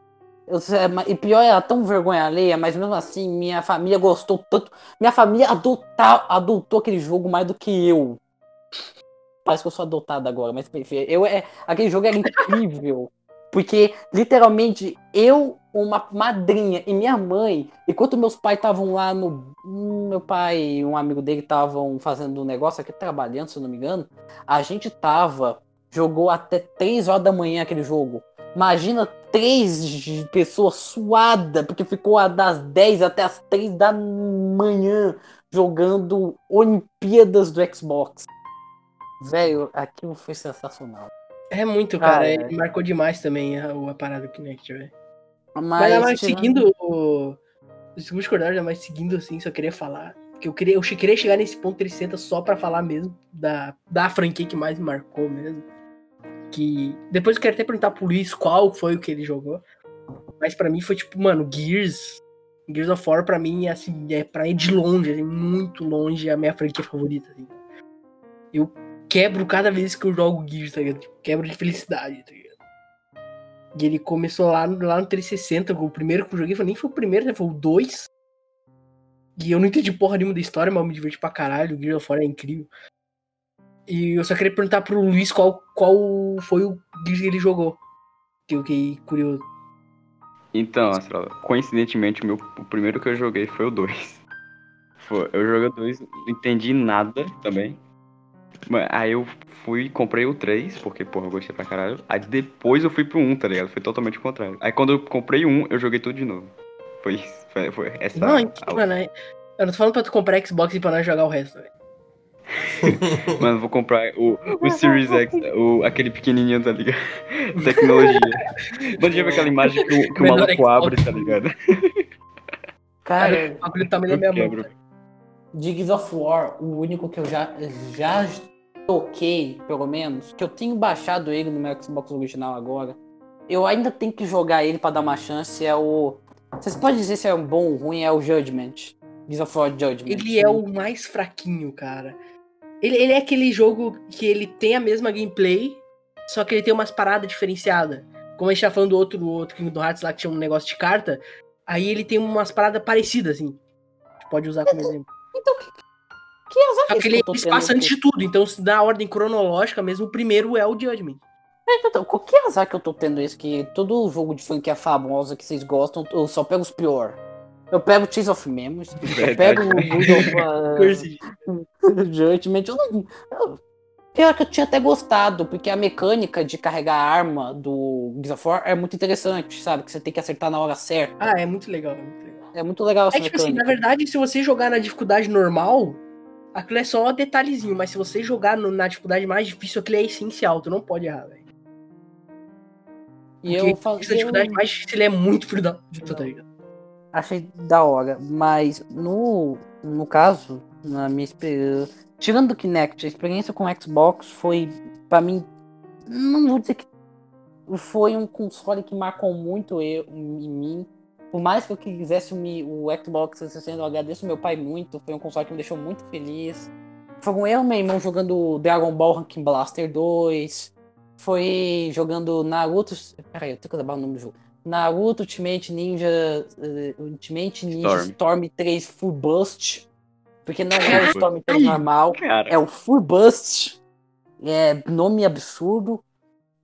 Eu mas- e pior, era tão vergonha alheia, mas mesmo assim, minha família gostou tanto. Minha família adotar, adotou aquele jogo mais do que eu. Parece que eu sou adotado agora, mas enfim, eu, é, aquele jogo era incrível. Porque, literalmente, eu, uma madrinha e minha mãe, enquanto meus pais estavam lá no. Meu pai e um amigo dele estavam fazendo um negócio aqui, trabalhando, se eu não me engano. A gente tava. Jogou até 3 horas da manhã aquele jogo. Imagina três pessoas suadas, porque ficou das 10 até as 3 da manhã jogando Olimpíadas do Xbox. Velho, aquilo foi sensacional. É muito, cara. É. Marcou demais também a, a parada do Kinect, velho. Mas, Mas, mas tirando- seguindo o. Desculpa discordar, mas seguindo assim, só queria falar. Que eu queria, eu queria chegar nesse ponto 300 só pra falar mesmo da, da franquia que mais me marcou mesmo. Que. Depois eu quero até perguntar pro Luiz qual foi o que ele jogou. Mas pra mim foi tipo, mano, Gears. Gears of War pra mim, assim, é pra ir de longe, assim, muito longe, a minha franquia favorita. Assim. Eu quebro cada vez que eu jogo Gears, tá ligado? Tipo, quebro de felicidade, tá ligado? E ele começou lá, no- lá no 360, o primeiro que eu joguei, nem foi o primeiro, né? Foi o 2. E eu não entendi porra nenhuma da história, mas me diverti pra caralho, o Gears of War é incrível. E eu só queria perguntar pro Luiz qual, qual foi o Gears que ele jogou. Que eu fiquei curioso. Então, Astral, coincidentemente, o, meu, o primeiro que eu joguei foi o 2. Foi, eu joguei o 2, não entendi nada também. Aí eu fui, comprei o 3, porque, porra, eu gostei pra caralho. Aí depois eu fui pro 1, tá ligado? Foi totalmente o contrário. Aí quando eu comprei o 1, eu joguei tudo de novo. Foi isso. Foi, foi essa. Não, então, a- mano, é- eu não tô falando pra tu comprar Xbox e pra nós jogar o resto, velho. Mano, vou comprar o, o Series X, o, aquele pequenininho, tá ligado? Tecnologia. Quando já viu aquela imagem que o, que o maluco Xbox. abre, tá ligado? Cara, O bagulho do tamanho da minha mão. Gears of War, o único que eu já, já toquei, pelo menos, que eu tenho baixado ele no meu Xbox original agora. Eu ainda tenho que jogar ele pra dar uma chance. É o. Vocês podem dizer se é um bom ou ruim? É o Judgment. Gears of War Judgment. Ele é o mais fraquinho, cara. Ele, ele é aquele jogo que ele tem a mesma gameplay, só que ele tem umas paradas diferenciadas. Como a gente tá falando do outro, outro Kingdom Hearts lá que tinha um negócio de carta, aí ele tem umas paradas parecidas, assim. A gente pode usar como exemplo. Então, que, que azar Só que que ele, eu tô ele tendo passa antes de tudo, então se na ordem cronológica mesmo, o primeiro é o Judgment. Então, que azar que eu tô tendo isso? Que todo jogo de franquia famosa que vocês gostam, eu só pego os pior. Eu pego Chase of Memories, eu pego o Good of uh. Judgment. Eu não, eu, pior que eu tinha até gostado, porque a mecânica de carregar a arma do Gears of War é muito interessante, sabe? Que você tem que acertar na hora certa. Ah, é muito legal, é muito legal. É muito legal essa É tipo assim, na verdade, se você jogar na dificuldade normal, aquilo é só detalhezinho, mas se você jogar no- na dificuldade mais difícil, aquilo é essencial, tu não pode errar, velho. e eu, essa dificuldade mais difícil ele é muito filho da puta, tá ligado? achei da hora, mas no, no caso, na minha experiência, tirando do Kinect, a experiência com o Xbox foi, pra mim, não vou dizer que foi um console que marcou muito eu, em mim. Por mais que eu quisesse o, Xbox 360, eu agradeço meu pai muito. Foi um console que me deixou muito feliz. Foi com eu e meu irmão jogando Dragon Ball Ranking Blaster 2. Foi jogando Naruto. Peraí, eu tenho que lembrar o nome do jogo. Naruto Ultimate Ninja. eh, Ultimate Ninja Storm. Storm, 3 Full Bust. Porque não é o Storm 3 normal. Cara, É o Full Bust. É nome absurdo.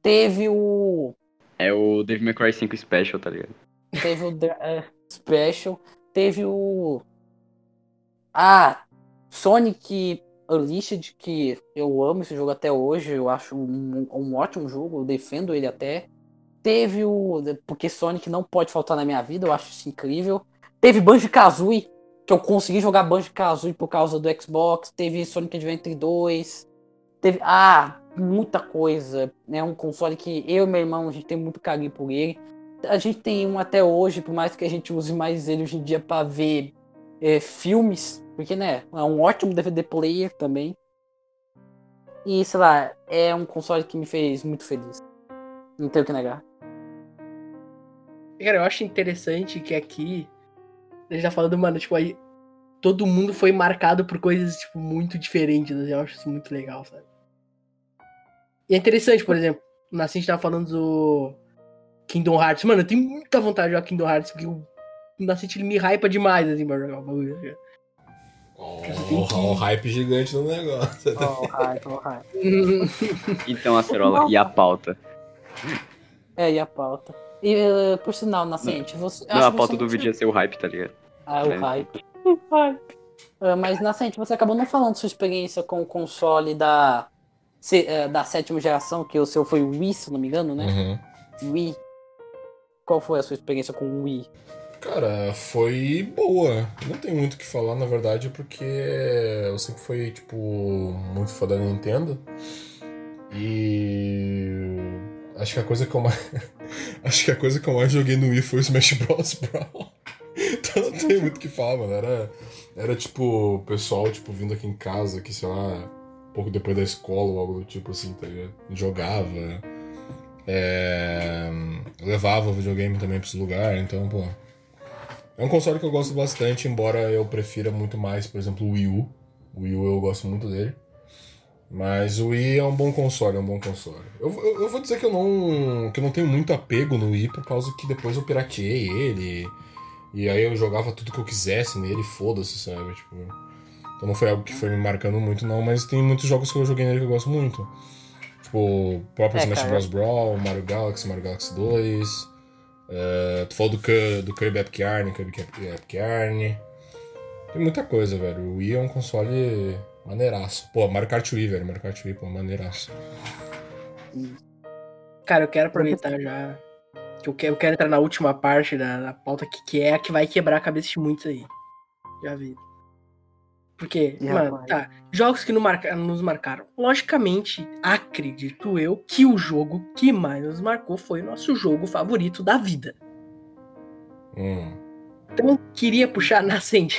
Teve o. é o Devil May Cry 5 Special, tá ligado? Teve o é, Special. Teve o. Ah! Sonic Unleashed, que eu amo esse jogo até hoje. Eu acho um, um ótimo jogo. Eu defendo ele até. Teve o. Porque Sonic não pode faltar na minha vida. Eu acho isso incrível. Teve Banjo Kazooie, que eu consegui jogar Banjo-Kazooie por causa do Xbox, teve Sonic Adventure 2, teve ah, muita coisa, né? Um console que eu e meu irmão a gente tem muito carinho por ele. A gente tem um até hoje, por mais que a gente use mais ele hoje em dia para ver é, filmes, porque né, é um ótimo DVD player também. E sei lá, é um console que me fez muito feliz. Não tenho o que negar. Cara, eu acho interessante que aqui a gente tá falando, mano, tipo, aí todo mundo foi marcado por coisas, tipo, muito diferentes. Assim, eu acho isso muito legal, sabe? E é interessante, por exemplo, o Nascente tava falando do Kingdom Hearts. Mano, eu tenho muita vontade de jogar Kingdom Hearts, porque o Nascente ele me hypa demais, assim, pra jogar o bagulho. Assim. Oh, que... um hype gigante no negócio. Oh, hype, oh, hype. então, Acerola, e a pauta? É, e a pauta? E, uh, por sinal, Nascente, você. Não, a pauta do vídeo ia ser o hype, tá ligado? Ah, o é. hype. O hype. Uh, mas, Nascente, você acabou não falando sua experiência com o console da se, é, da sétima geração, que o seu foi o Wii, se não me engano, né? Uhum. Wii. Qual foi a sua experiência com o Wii? Cara, foi boa. Não tem muito o que falar, na verdade, porque eu sempre fui, tipo, muito fã da Nintendo. E. Acho que a coisa que eu mais. Acho que a coisa que eu mais joguei no Wii foi o Smash Bros. Brawl. então não tem muito o que falar, mano. Era, era tipo, o pessoal, tipo, vindo aqui em casa, que sei lá pouco depois da escola ou algo do tipo assim, tá ligado? Jogava. É, levava o videogame também pra esse lugar, então, pô. É um console que eu gosto bastante, embora eu prefira muito mais, por exemplo, o Wii U. O Wii U eu gosto muito dele. Mas o Wii é um bom console, é um bom console. Eu, eu, eu, vou dizer que eu não que eu não tenho muito apego no Wii por causa que depois eu pirateei ele. E aí eu jogava tudo que eu quisesse nele, foda-se, sabe? Tipo, então não foi algo que foi me marcando muito, não, mas tem muitos jogos que eu joguei nele que eu gosto muito. Tipo, próprio é, Smash Bros. Brawl, Mario Galaxy, Mario Galaxy 2. Uh, é, tu falou do, do Kirby Epic Yarn, Kirby Epic Yarn. Tem muita coisa, velho. O Wii é um console maneiraço. Pô, Mario Kart Wii, velho. Mario Kart Wii, pô, maneiraço. Cara, eu quero aproveitar já. Que eu quero, eu quero entrar na última parte da, da pauta, que, que é a que vai quebrar a cabeça de muitos aí. Já vi. Porque, e mano, rapaz. tá. Jogos que marca, nos marcaram. Logicamente, acredito eu que o jogo que mais nos marcou foi o nosso jogo favorito da vida. Hum. Então, queria puxar Nascente.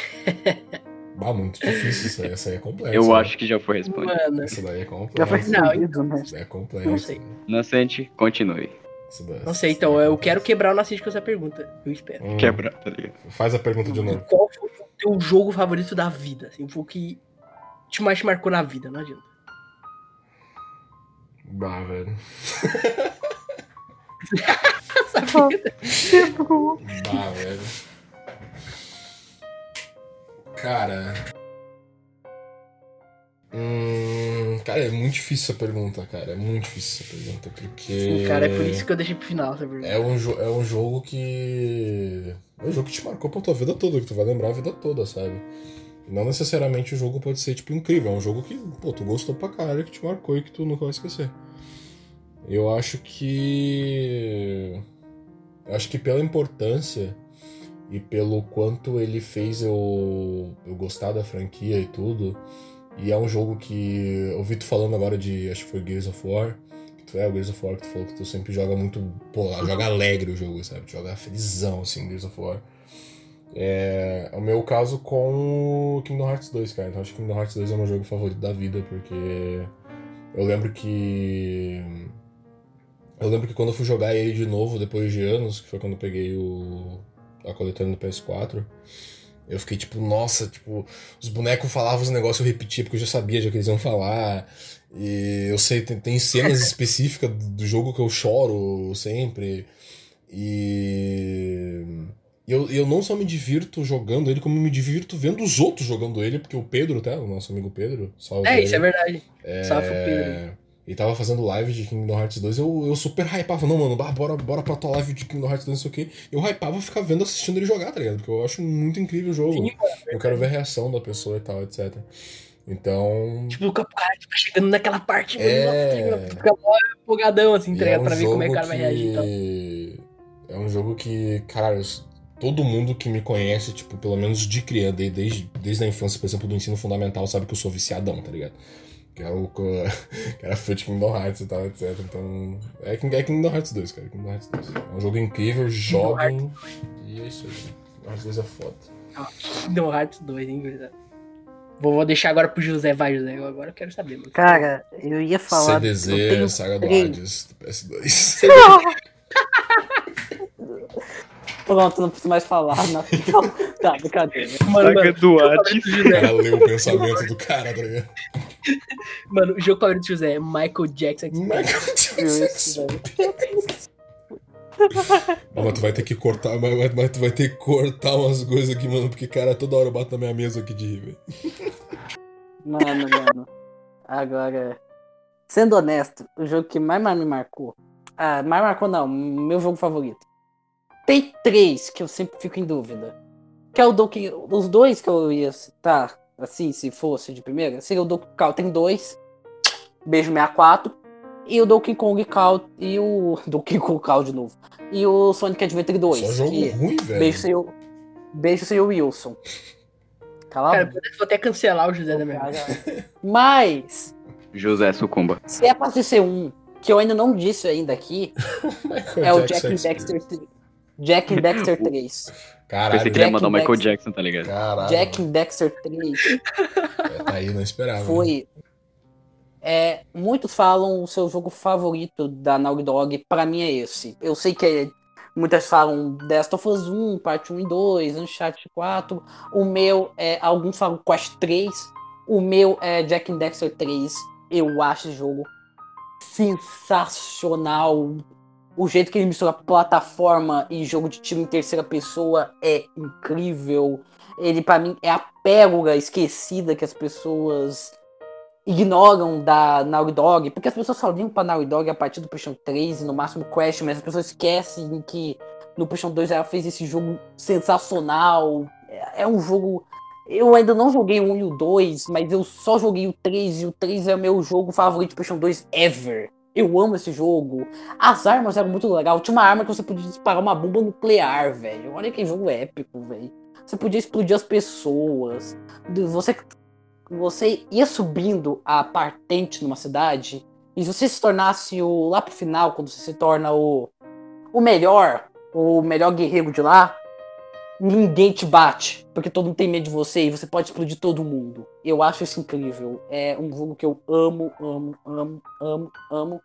bah, muito difícil isso aí. Essa aí é complexa. Eu né? acho que já foi respondido. Mano, essa daí é complexa. Já foi respondido, né? Isso é complexa. Não sei. Nascente, continue. Não sei, então eu quero quebrar o Nascente com essa pergunta. Eu espero. Hum. Quebrar, tá ligado? Faz a pergunta de novo. Qual foi teu jogo favorito da vida? Assim, foi o que te mais te marcou na vida, não adianta. Bah, velho. Sabia? bah, velho. Cara. Hum, cara, é muito difícil essa pergunta, cara. É muito difícil essa pergunta, porque. Sim, cara, é por isso que eu deixei pro final essa pergunta. É um, é um jogo que. É um jogo que te marcou pra tua vida toda, que tu vai lembrar a vida toda, sabe? Não necessariamente o jogo pode ser, tipo, incrível. É um jogo que, pô, tu gostou pra caralho, que te marcou e que tu nunca vai esquecer. Eu acho que. Eu acho que pela importância e pelo quanto ele fez eu, eu gostar da franquia e tudo e é um jogo que eu ouvi tu falando agora de, acho que foi Gears of War. Que tu é o Gears of War que tu falou que tu sempre joga muito, pô, joga alegre o jogo, sabe? Joga felizão, assim, Gears of War. É, é o meu caso com Kingdom Hearts 2, cara. Então acho que Kingdom Hearts 2 é o meu jogo favorito da vida, porque eu lembro que. Eu lembro que quando eu fui jogar ele de novo, depois de anos, que foi quando eu peguei o. a coletânea do PS4. Eu fiquei tipo, nossa, tipo, os bonecos falavam os negócios, eu repetia porque eu já sabia já que eles iam falar. E eu sei, tem, tem cenas específicas do jogo que eu choro sempre. E. Eu, eu não só me divirto jogando ele, como me divirto vendo os outros jogando ele, porque o Pedro, tá? O nosso amigo Pedro. Salve é, ele. isso é verdade. É... Salve o Pedro e tava fazendo live de Kingdom Hearts 2, eu, eu super hypava, não, mano, bora, bora pra tua live de Kingdom Hearts 2, não sei o que. Eu hypava ficar vendo, assistindo ele jogar, tá ligado? Porque eu acho muito incrível o jogo. Sim, eu quero ver a reação da pessoa e tal, etc. Então. Tipo, o cara tá chegando naquela parte, é... nossa, fica empolgadão, assim, tá ligado? É um pra ver como é que o cara vai reagir e tal. É um jogo que, cara, todo mundo que me conhece, tipo, pelo menos de criança, desde, desde a infância, por exemplo, do ensino fundamental, sabe que eu sou viciadão, tá ligado? Que era, o, que era fã de Kingdom Hearts e tal, etc. Então. É, é Kingdom Hearts 2, cara. Kingdom Hearts 2. É um jogo incrível, jovem. E é isso aí. Kingdom Hearts 2 é foda. Kingdom Hearts 2, hein, verdade. Vou, vou deixar agora pro José. Vai, José. Agora eu quero saber, mano. Cara, eu ia falar. CDZ, eu Saga do Hades, do PS2. Pronto, não preciso mais falar. Não. tá, brincadeira. Mano, Saga do Hades. O cara leu o pensamento do cara, tá ligado? Mano, o jogo favorito do José é Michael Jackson. Michael Jackson. Mas tu vai ter que cortar, mas, mas, tu vai ter que cortar umas coisas aqui, mano, porque, cara, toda hora eu bato na minha mesa aqui de rir, velho. Mano, mano. Agora, sendo honesto, o jogo que mais, mais me marcou. Ah, mais marcou não, meu jogo favorito. Tem três que eu sempre fico em dúvida. Que é o Donkey. Os dois que eu ia citar, assim, se fosse de primeira, seria o Donkey Kong tem dois. Beijo 64 e o Donkey Kong Count e o Donkey Kong Count de novo. E o Sonic Adventure 2. Só jogo que... ruim, velho. Beijo seu, beijo seu Wilson. Cala Cara, vou até cancelar o José da minha Mas José sucumba. Se é pra ser um que eu ainda não disse ainda aqui, é o Jack and Dexter 3. Jack and Dexter 3. Caralho. Pensei que ia mandar o Michael Jackson, tá ligado? Caralho. Jack and Dexter 3. É, tá aí, não esperava. Foi é, muitos falam o seu jogo favorito da Naughty Dog, para mim é esse. Eu sei que é, muitas falam Last of Us 1, parte 1 e 2, Uncharted 4. O meu é, alguns falam Quest 3. O meu é Jack and Dexter 3. Eu acho esse jogo sensacional. O jeito que ele mistura plataforma e jogo de tiro em terceira pessoa é incrível. Ele, para mim, é a pérola esquecida que as pessoas ignoram da Naughty Dog, porque as pessoas só ligam pra Naughty Dog a partir do PlayStation 3 e no máximo Crash, mas as pessoas esquecem que no PlayStation 2 ela fez esse jogo sensacional. É, é um jogo. Eu ainda não joguei o 1 e o 2, mas eu só joguei o 3 e o 3 é o meu jogo favorito do PlayStation 2 ever. Eu amo esse jogo. As armas eram muito legal. Tinha uma arma que você podia disparar uma bomba nuclear, velho. Olha que jogo épico, velho. Você podia explodir as pessoas. Você você ia subindo a patente numa cidade e você se tornasse o lá pro final, quando você se torna o, o melhor, o melhor guerreiro de lá, ninguém te bate, porque todo mundo tem medo de você e você pode explodir todo mundo. Eu acho isso incrível. É um jogo que eu amo, amo, amo, amo, amo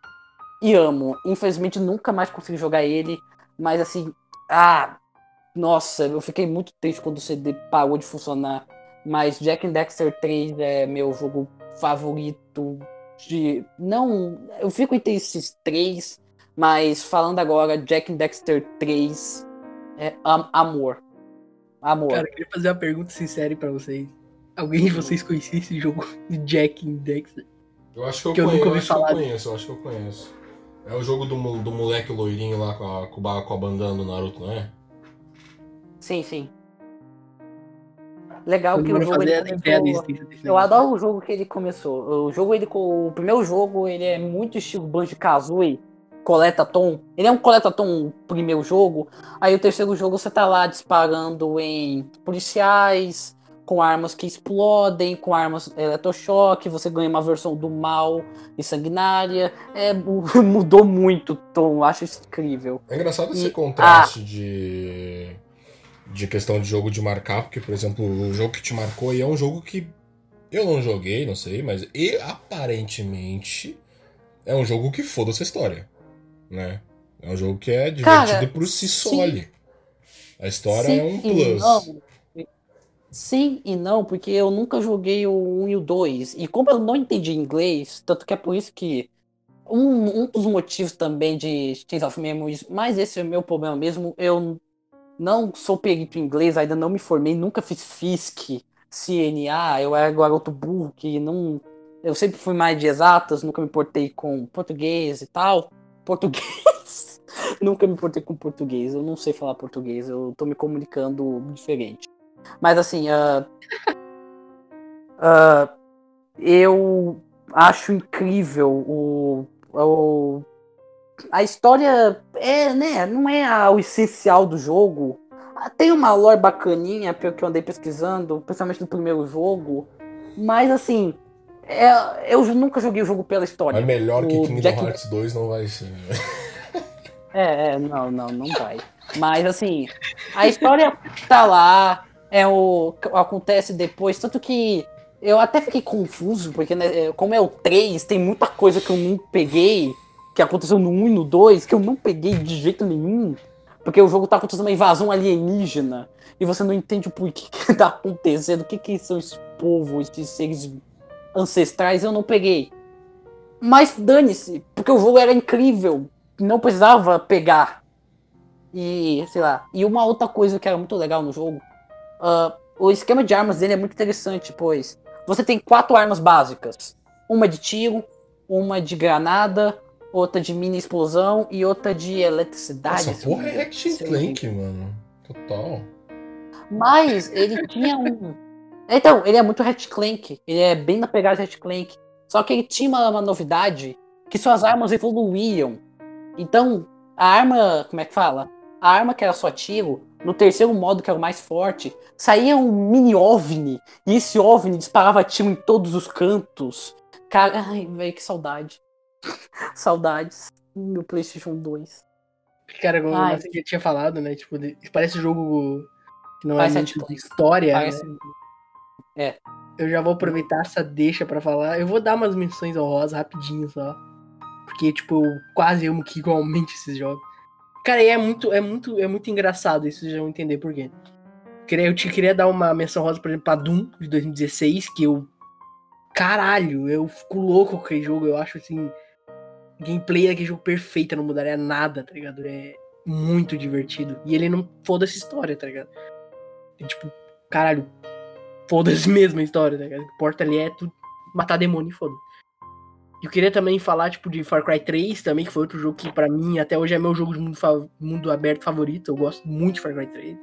e amo. Infelizmente nunca mais consegui jogar ele, mas assim, ah, nossa, eu fiquei muito triste quando o CD parou de funcionar mas Jack and Dexter 3 é meu jogo favorito de. Não. Eu fico entre esses três, mas falando agora, Jack and Dexter 3 é am amor. Amor. Cara, eu queria fazer uma pergunta sincera pra vocês. Alguém de vocês conhecia esse jogo de Jack and Dexter? Eu acho que eu, que eu conheço, nunca ouvi eu falar. Eu conheço, eu acho que eu conheço. É o jogo do, do moleque loirinho lá com a, com a, com a bandana do Naruto, não é? Sim, sim. Legal Eu que o jogo ele começou... Eu adoro o jogo que ele começou. O jogo ele o primeiro jogo ele é muito estilo Banjo Kazooie, coleta tom. Ele é um coleta tom o primeiro jogo. Aí o terceiro jogo você tá lá disparando em policiais com armas que explodem, com armas eletrochoque, você ganha uma versão do mal e sanguinária. É, mudou muito o tom, acho incrível. É engraçado esse E- contraste de. de questão de jogo de marcar, porque, por exemplo, o jogo que te marcou aí é um jogo que eu não joguei, não sei, mas e, aparentemente é um jogo que foda-se a história, né? É um jogo que é divertido Cara, por si só ali. A história Sim é um plus. não. Sim e não, porque eu nunca joguei o 1 e o 2. E como eu não entendi inglês, tanto que é por isso que. Um, um dos motivos também de Chains of Memories, mas esse é o meu problema mesmo. Eu não sou perito em inglês, ainda não me formei, nunca fiz FISC, CNA, eu era garoto burro que não. Eu sempre fui mais de exatas, nunca me portei com português e tal. Português. nunca me portei com português, eu não sei falar português, eu tô me comunicando diferente. Mas assim, ah, ah, eu acho incrível o, o- a história é, né, não é o essencial do jogo. Tem uma lore bacaninha, pelo que eu andei pesquisando, principalmente no primeiro jogo. Mas assim, é, eu nunca joguei o jogo pela história. Mas melhor que O Kingdom Jack- Hearts 2 não vai ser. É, é, não, não, não vai. Mas assim, a história tá lá, é o acontece depois, tanto que eu até fiquei confuso, porque né, é, como é o 3, tem muita coisa que eu não peguei, que aconteceu no 1 e no 2, que eu não peguei de jeito nenhum, porque o jogo tá acontecendo uma invasão alienígena, e você não entende o porquê que tá acontecendo, o que que são esses povos, esses seres ancestrais, eu não peguei. Mas dane-se, porque o jogo era incrível, não precisava pegar. E, sei lá. E uma outra coisa que era muito legal no jogo, ah, o esquema de armas dele é muito interessante, pois você tem quatro armas básicas: uma de tiro, uma de granada, outra de mini explosão e outra de eletricidade. Essa porra é Ratchet Clank, mano. Total. mas ele tinha um. Então, ele é muito Ratchet Clank. Ele é bem na pegada de Ratchet Clank. Só que ele tinha uma, uma novidade que suas armas evoluíam. Então, a arma. Como é que fala? A arma que era só tiro, no terceiro modo, que era o mais forte, saía um mini OVNI. E esse OVNI disparava tiro em todos os cantos. Cara, ai, velho, que saudade. Saudades. Meu PlayStation 2. Cara, como Ai. você já tinha falado, né? Tipo, parece jogo que não Parece é muito história. Parece. né? Eu já vou aproveitar essa deixa pra falar. Eu vou dar umas menções honrosas rapidinho só. Porque, tipo, eu quase amo que igualmente esses jogos. Cara, e é muito, é muito, é muito engraçado isso, vocês vão entender por quê. Eu te queria dar uma menção rosa, por exemplo, pra Doom de 2016, que eu. Caralho, eu fico louco com aquele jogo. Eu acho assim. Gameplay daquele jogo perfeita, não mudaria nada, tá ligado? É muito divertido. E ele não foda-se história, tá ligado? E, tipo, caralho, foda-se mesmo a história, tá ligado? O que importa ali é tu matar demônio e foda. E eu queria também falar, tipo, de Far Cry 3 também, que foi outro jogo que, pra mim, até hoje é meu jogo de mundo, mundo aberto favorito. Eu gosto muito de Far Cry 3.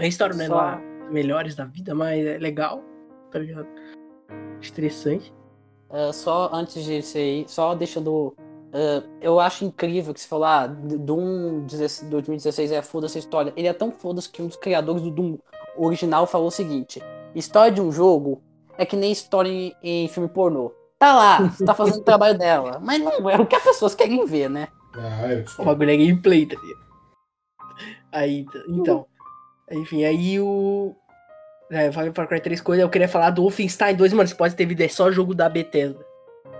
A história não é Só- lá melhores da vida, mas é legal, tá ligado? Estressante. Uh, só antes de isso aí, só deixando. uh, eu acho incrível que você falou, ah, Doom 16 2016 é foda-se a história. Ele é tão foda-se que um dos criadores do Doom original falou o seguinte: história de um jogo é que nem história em, em filme pornô. Tá lá, você tá fazendo o trabalho dela. Mas não é o que as pessoas querem ver, né? Ah, eu O bagulho é gameplay, tá ligado? Aí, então. Enfim, aí o. É, eu falei Far Cry 3 coisas, eu queria falar do Wolfenstein 2, mano, você pode ter vídeo, é só jogo da Bethesda.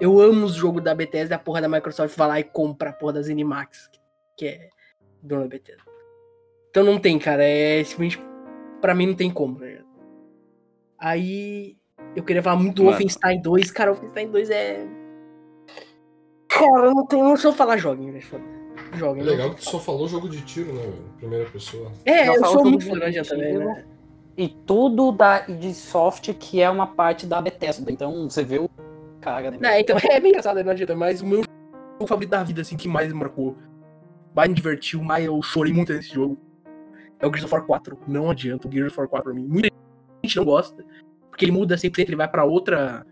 Eu amo os jogos da Bethesda, a porra da Microsoft vai lá e compra a porra da Zenimax, que é dona da Bethesda. Então não tem, cara, é simplesmente. Pra mim não tem como, tá ligado? Aí. Eu queria falar muito do Mano. Wolfenstein 2, cara, o Wolfenstein 2 é. Cara, eu não tenho. Não se eu falar, joguem, velho. foda. Joguem. É legal que tu só falou jogo de tiro, né, velho? Primeira pessoa. é, Não eu fala sou muito de fã da também, tiro. né? E tudo da id Soft, que é uma parte da Bethesda. Então você vê o cara, né? É, então, é bem engraçado, não adianta, mas o meu jogo favorito da vida, assim, que mais me marcou, mais me divertiu, mais eu chorei muito nesse jogo, é o Gears of War 4. Não adianta, o Gears of War 4 pra mim. Muita gente não gosta, porque ele muda 100%, ele vai pra outra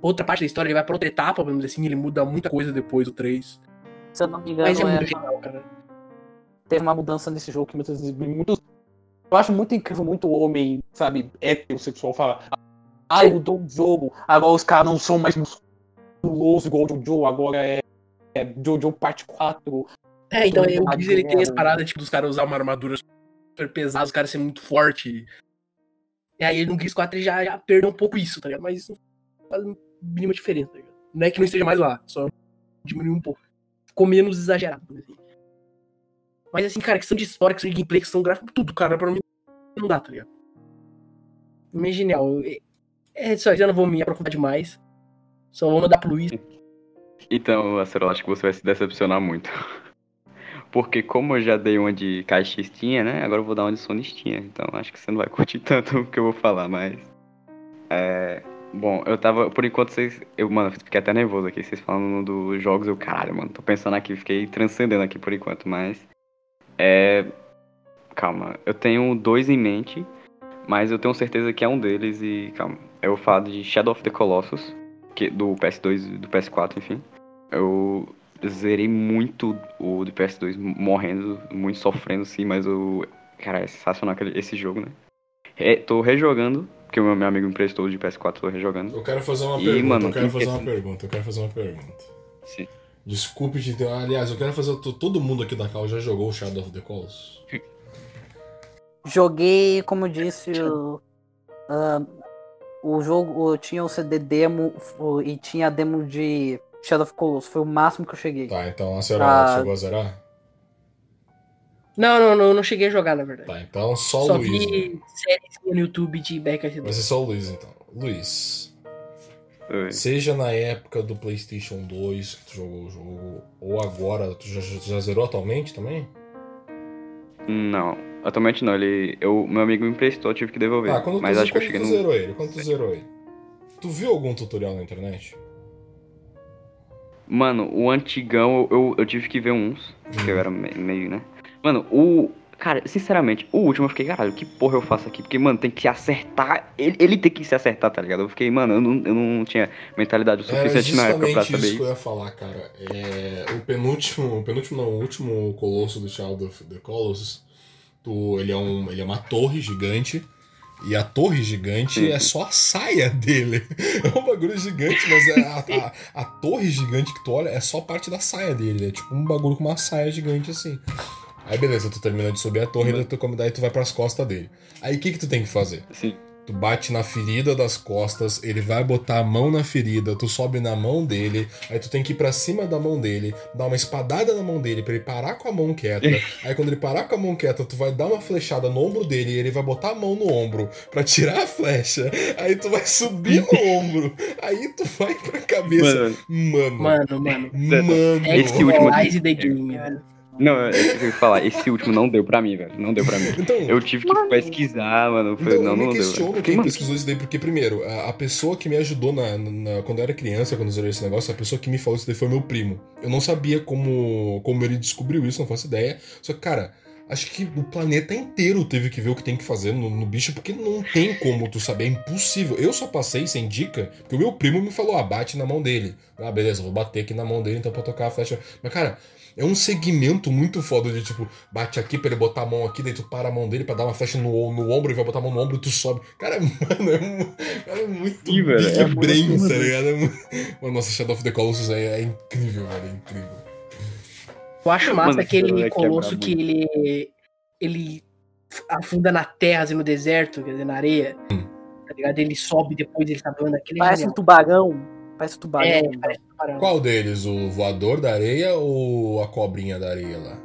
outra parte da história, ele vai pra outra etapa, vamos dizer assim, ele muda muita coisa depois do 3. Se eu não me engano, Mas é é muito genial, cara. teve uma mudança nesse jogo que muitas vezes muitos. Eu acho muito incrível, muito homem, sabe, heterossexual fala. Ah, mudou o jogo. Agora os caras não são mais musculosos igual o Jojo, agora é, é Jojo parte 4. É, então, o Gears, ele tem adora. essa parada, tipo, dos caras usar uma armadura super pesada, os caras serem muito fortes. E aí no Gears 4 ele já, já perdeu um pouco isso, tá ligado? Mas isso não faz mínima diferença, tá ligado? Não é que não esteja mais lá, só diminuiu um pouco. Ficou menos exagerado, assim. Mas assim, cara, questão de história, questão de gameplay, questão gráfica, tudo, cara, pra mim não dá, tá ligado? Meio genial. É- É isso aí, já não vou me aprofundar demais. Só vou mandar pro Luiz. Então, Acerola, acho que você vai se decepcionar muito. Porque como eu já dei uma de caixistinha, né? Agora eu vou dar uma de sonistinha. Então acho que você não vai curtir tanto o que eu vou falar, mas. É. Bom, eu tava. Por enquanto vocês. Eu, mano, fiquei até nervoso aqui, vocês falando dos jogos, eu, caralho, mano, tô pensando aqui, fiquei transcendendo aqui por enquanto, mas. É. Calma, eu tenho dois em mente, mas eu tenho certeza que é um deles e. Calma. Eu falo de Shadow of the Colossus, que, do PS2 e do PS4, enfim. Eu zerei muito o do PS2, morrendo, muito sofrendo, sim, mas o. Cara, é sensacional aquele, esse jogo, né? É, tô rejogando, porque o meu, meu amigo me emprestou o de PS4, tô rejogando. Eu quero fazer uma E, pergunta, mano, eu quero fazer uma pergunta, eu quero fazer uma pergunta. Sim. Desculpe te ter. Aliás, eu quero fazer. Todo mundo aqui da cal já jogou o Shadow of the Colossus? Joguei, como eu disse, o, ah, o jogo tinha o CD demo e tinha a demo de Shadow of Colossus. Foi o máximo que eu cheguei. Tá, então a senhora Ah. chegou a zerar? Não, não, não, não cheguei a jogar, na verdade. Tá, então só o Só Luiz. vi sériezinha no YouTube de BKS2. Vai ser só o Luiz então. Luiz, Oi. seja na época do PlayStation 2 que tu jogou o jogo, ou agora, tu já, já zerou atualmente também? Não, atualmente não, ele. Eu, meu amigo me emprestou, eu tive que devolver. Ah, quando tu, mas acho que eu quando cheguei tu no. zerou ele, quando tu zerou ele, tu viu algum tutorial na internet? Mano, o antigão eu, eu, eu tive que ver uns, porque eu era me- meio, né? Mano, o. Cara, sinceramente, o último eu fiquei, caralho, que porra eu faço aqui? Porque, mano, tem que se acertar. Ele, ele tem que se acertar, tá ligado? Eu fiquei, mano, eu não, eu não tinha mentalidade o Era suficiente na época pra saber isso que eu isso. ia falar, cara. É, o penúltimo, o penúltimo não, o último colosso do Shadow of the Colossus, tu, ele, é um, ele é uma torre gigante, e a torre gigante Sim. é só a saia dele. É um bagulho gigante, mas é a, a, a torre gigante que tu olha é só parte da saia dele. É tipo um bagulho com uma saia gigante assim. Aí beleza, tu termina de subir a torre, daí tu, daí tu vai pras costas dele. Aí o que que tu tem que fazer? Sim. Tu bate na ferida das costas, ele vai botar a mão na ferida, tu sobe na mão dele, aí tu tem que ir pra cima da mão dele, dar uma espadada na mão dele pra ele parar com a mão quieta. aí quando ele parar com a mão quieta, tu vai dar uma flechada no ombro dele e ele vai botar a mão no ombro pra tirar a flecha. Aí tu vai subir no ombro, aí tu vai pra cabeça. Mano, Mano, Mano, mano. mano. É Esse último- Não, eu, eu tenho que falar, esse último não deu pra mim, velho. Não deu pra mim. Então, Eu tive que pesquisar, mano. Foi, Então, não, me não deu. questiono Porque, quem mano, pesquisou isso daí, porque, primeiro, a, a pessoa que me ajudou na, na- quando eu era criança, quando eu zerei esse negócio, a pessoa que me falou isso daí foi meu primo. Eu não sabia como, como ele descobriu isso, não faço ideia. Só que, cara, acho que o planeta inteiro teve que ver o que tem que fazer no, no bicho, porque não tem como tu saber, é impossível. Eu só passei sem dica, porque o meu primo me falou, ah, bate na mão dele. Ah, beleza, vou bater aqui na mão dele então pra tocar a flecha. Mas, cara, é um segmento muito foda de tipo, bate aqui pra ele botar a mão aqui, daí tu para a mão dele pra dar uma flecha no, no ombro e vai botar a mão no ombro e tu sobe. Cara, mano, é, é muito Sim, velho, big é muito brain, tá ligado? É Mano, nossa, Shadow of the Colossus é, é incrível, velho, é incrível. Eu acho massa Mano, aquele colosso que ele. ele afunda na terra, assim, no deserto, quer dizer, na areia. Tá ligado? Ele sobe depois, ele tá voando aquele. Parece um tubarão. Parece tubarão. É, parece um tubarão. Qual deles? O voador da areia ou a cobrinha da areia lá?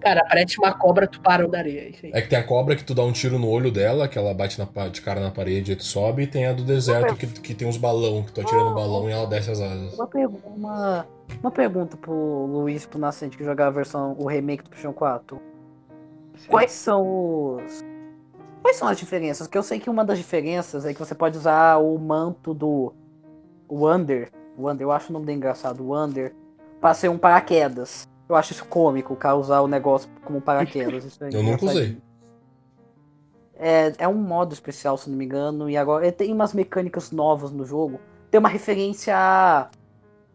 Cara, parece uma cobra tubarão da areia. Isso aí. É que tem a cobra que tu dá um tiro no olho dela, que ela bate na, de cara na parede e tu sobe, e tem a do deserto que, que tem uns balão, que tu atira no balão e ela desce as asas. Uma, pergu- uma, uma pergunta pro Luiz pro Nascente que jogava a versão, o remake do PlayStation 4. Quais são os. Quais são as diferenças? Porque eu sei que uma das diferenças é que você pode usar o manto do Wander. Wander, eu acho o nome dele engraçado, Wander, pra ser um paraquedas. Eu acho isso cômico, o cara usar o negócio como paraquedas. Isso é Eu nunca usei. É, é um modo especial, se não me engano, e agora ele tem umas mecânicas novas no jogo. Tem uma referência a.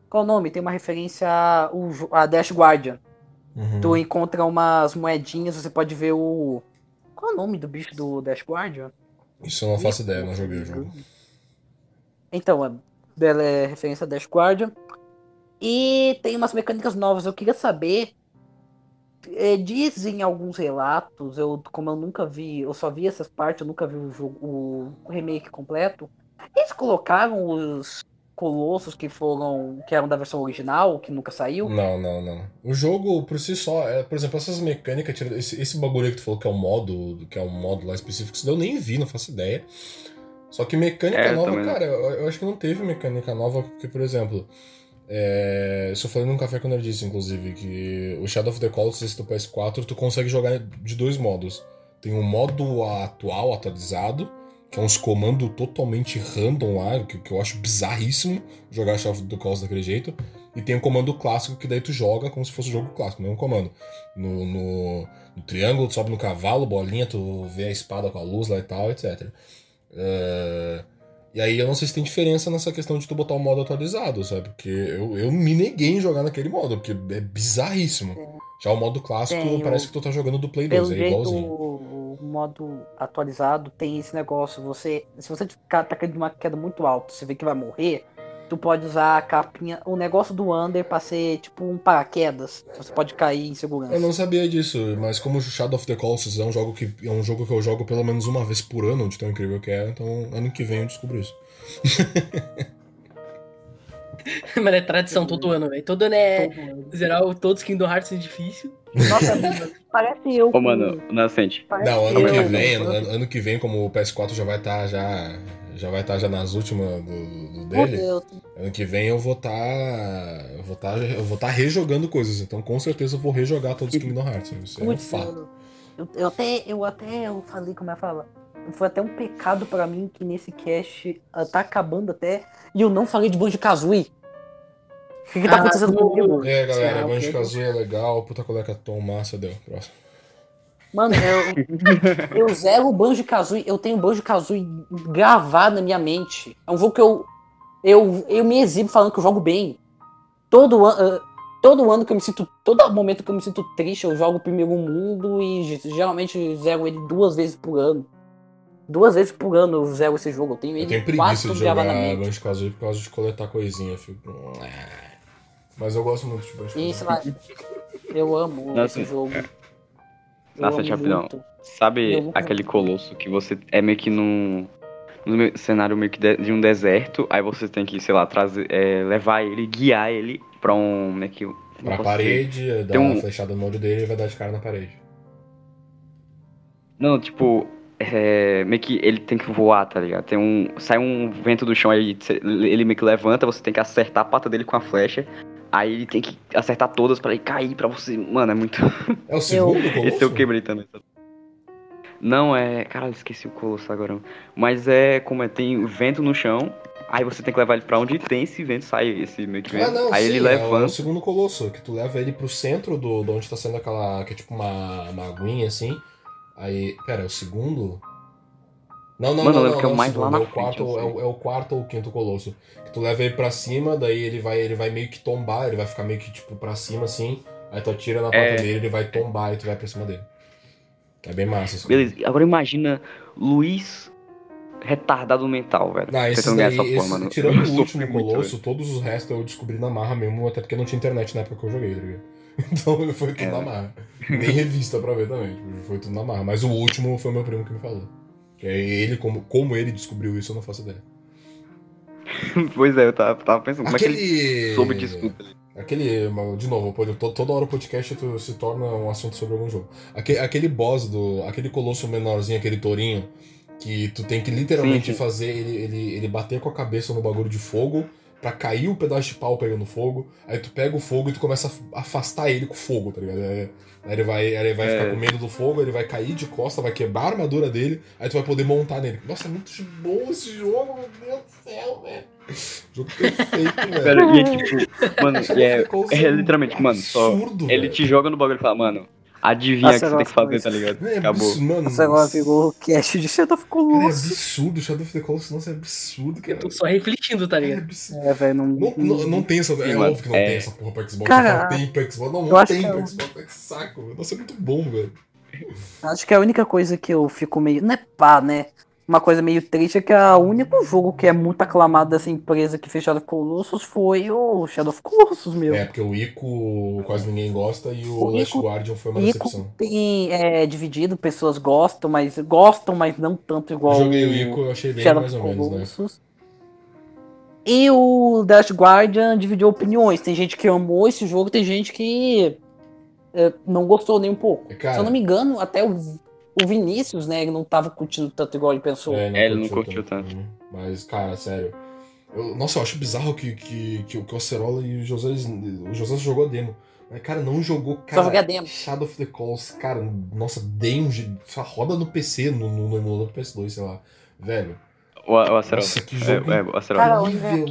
Qual o nome? Tem uma referência a, a Dash Guardian. Uhum. Tu encontra umas moedinhas, você pode ver o. Qual é o nome do bicho do Dash Guardian? Isso eu não faço ideia, não joguei o jogo. Então, a Bela é referência a Dash Guardian. E tem umas mecânicas novas. Eu queria saber. é, dizem alguns relatos, eu, como eu nunca vi, eu só vi essas partes, eu nunca vi o jogo, o remake completo. Eles colocaram os colossos que foram. que eram da versão original, que nunca saiu. Não, não, não. O jogo, por si só, é, por exemplo, essas mecânicas, esse, esse bagulho aí que tu falou que é um modo, que é um modo lá específico, isso daí eu nem vi, não faço ideia. Só que mecânica É, nova, também cara, eu, eu acho que não teve mecânica nova, porque, por exemplo, é, isso eu falei num café quando eu disse, inclusive, que o Shadow of the Colossus, esse do PS4, tu consegue jogar de dois modos. Tem um modo atual, atualizado, que é uns comandos totalmente random lá, que, que eu acho bizarríssimo jogar Shadow of the Colossus daquele jeito. E tem o comando clássico que daí tu joga como se fosse o jogo clássico, mesmo comando. No, no, no triângulo, tu sobe no cavalo, bolinha, tu vê a espada com a luz lá e tal, etc. É, E aí eu não sei se tem diferença nessa questão de tu botar o modo atualizado, sabe? Porque eu, eu me neguei em jogar naquele modo, porque é bizarríssimo. Já o modo clássico Tem parece que tu tá jogando do Play Pelo 2, é jeito, igualzinho. o, o modo atualizado tem esse negócio. Você, se você ficar tá caindo de uma queda muito alta, você vê que vai morrer, tu pode usar a capinha, o negócio do under pra ser tipo um paraquedas. Você pode cair em segurança. Eu não sabia disso, mas como o Shadow of the Colossus é um jogo que é um jogo que eu jogo pelo menos uma vez por ano, de tão incrível que é, então ano que vem eu descubro isso. Mas é tradição todo ano, velho. Todo ano é Todo ano. zerar o- todos os Kingdom Hearts é difícil. Nossa, parece eu. Ô, mano, Nascente. Não, ano que vem, ano, ano que vem, como o PS4 já vai estar já já vai estar já nas últimas do, do dele. Ano que vem eu vou estar eu vou estar eu vou estar rejogando coisas, então com certeza eu vou rejogar todos os Kingdom Hearts. Isso é um fato. Eu, eu até, eu até eu falei como é que fala. Foi até um pecado pra mim que nesse cast ah, tá acabando até e eu não falei de Banjo Kazooie. O que, que tá Ah, acontecendo do- comigo? É, galera, Ah, Banjo. Kazooie é legal, puta colecatom massa, deu. Próximo. Mano, eu, eu zero o Banjo Kazooie, eu tenho Banjo Kazooie gravado na minha mente. É um jogo que eu, eu, eu me exibo falando que eu jogo bem. Todo ano, todo ano que eu me sinto, todo momento que eu me sinto triste, eu jogo o primeiro mundo e ge- geralmente zero ele duas vezes por ano. Duas vezes por ano eu zero esse jogo. Eu tenho Eu ele tenho quase preguiça de gravado jogar na mente. Banjo Kazooie por causa de coletar coisinha, eu fico. Mas eu gosto muito de Banjo E sei Kazooie. lá, eu amo Nossa, esse jogo. Eu Nossa, rapidão. Sabe Eu aquele colosso que você é meio que num, num cenário meio que de, de um deserto, aí você tem que, sei lá, trazer, é, levar ele, guiar ele pra um. Meio que, Pra parede, dá Tem um- uma flechada no olho dele e vai dar de cara na parede. Não, tipo, é, meio que ele tem que voar, tá ligado? Tem um. Sai um vento do chão aí, ele meio que levanta, você tem que acertar a pata dele com a flecha. Aí ele tem que acertar todas pra ele cair pra você. Mano, é muito. É o segundo colosso? Esse eu quebrei também. Não, é. Caralho, esqueci o colosso agora. Mas é como é, tem vento no chão. Aí você tem que levar ele pra onde tem esse vento, sai esse meio que Ah, vento. não, aí sim, ele é o levanta. segundo colosso, que tu leva ele pro centro do, de onde tá sendo aquela. que é tipo uma, uma aguinha assim. Aí. Pera, é o segundo? Não, não, Mano, não, não, que é mais segundo, lá na é o frente, quarto, é, o, é o quarto ou o quinto colosso. Que tu leva ele pra cima, daí ele vai, ele vai meio que tombar, ele vai ficar meio que tipo pra cima assim. Aí tu atira na pata É. dele, ele vai tombar e tu vai pra cima dele. É bem massa isso. Beleza, agora imagina Luiz retardado mental, velho. Não, ganhar daí, essa esse- forma, tirando o último colosso, todos os restos eu descobri na marra mesmo, até porque não tinha internet na época que eu joguei, tá ligado? Então foi tudo É. na marra. Nem revista pra ver também, tipo, foi tudo na marra. Mas o último foi meu primo que me falou. É ele, como, como ele descobriu isso, eu não faço ideia. pois é, eu tava, tava pensando, como é que ele Aquele. soube disso tudo? Aquele. De novo, toda hora o podcast tu- se torna um assunto sobre algum jogo. Aquele, aquele boss do. Aquele colosso menorzinho, aquele tourinho, que tu tem que literalmente Sim, sim. fazer ele, ele, ele bater com a cabeça no bagulho de fogo pra cair o pedaço de pau pegando fogo. Aí tu pega o fogo e tu começa a afastar ele com fogo, tá ligado? Aí ele vai, aí ele vai É. ficar com medo do fogo, ele vai cair de costa, vai quebrar a armadura dele, aí tu vai poder montar nele. Nossa, é muito bom esse jogo, meu Deus do céu, velho. Jogo perfeito, velho. Velho, e é tipo, mano, é, é literalmente, mano, só. absurdo, Ele velho. te joga no bagulho e fala, mano, adivinha o que você tem que eu fazer, tá ligado? É Acabou. absurdo, mano. Nossa, agora virou cast de Shadow of Cara, é Colossus. absurdo. Shadow of the Colossus, nossa, é absurdo, Eu cara. tô só refletindo, tá É ligado? absurdo. É, velho, não. Não, não, não tem essa. É mano, óbvio que não é. tem essa porra pra Xbox. Cara, Cara, tem pra Xbox. Não, eu não tem pra é Xbox. Que saco. Nossa, é muito bom, velho. Acho que a única coisa que eu fico meio. Não é pá, né? Uma coisa meio triste é que o único jogo que é muito aclamado dessa empresa que fez Shadow of Colossus foi o Shadow of Colossus, meu. É, porque o Ico quase ninguém gosta e o, O Last Ico- Guardian foi uma Ico decepção. tem é, dividido, pessoas gostam, mas gostam, mas não tanto Eu igual joguei o Ico, eu achei bem Shadow mais ou menos, né? Colossus. E o Dash Guardian dividiu opiniões. Tem gente que amou esse jogo, tem gente que é, não gostou nem um pouco. Cara, Se eu não me engano, até o, o Vinícius, né, ele não tava curtindo tanto igual ele pensou. É, É, ele não curtiu tanto. Uhum. Mas, cara, sério. Eu- nossa, eu acho bizarro que, que, que, o- que o Acerola e o José. O José jogou a demo. Mas, cara, não jogou. Cara, demo. Shadow of the Colossus, cara, nossa, je- Só roda no PC, no, no, no emulador do PS2, sei lá. Velho. O, o Acerola. Nossa, que jogo É, é, o Acerola. Cara, Que velho.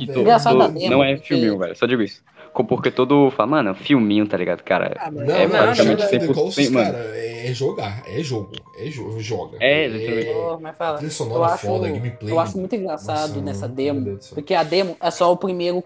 demo, não é filminho, velho. Só digo isso. Porque todo fala, mano, filminho, tá ligado, cara? Ah, mas Não, É, não, of the 100%, Colossus, mano. cara, é, é jogar, é jogo, é jogo, joga. É, exatamente. Pô, mas fala, Trilha sonora acho, foda, gameplay. eu acho muito engraçado Nossa, nessa demo, porque a demo é só o primeiro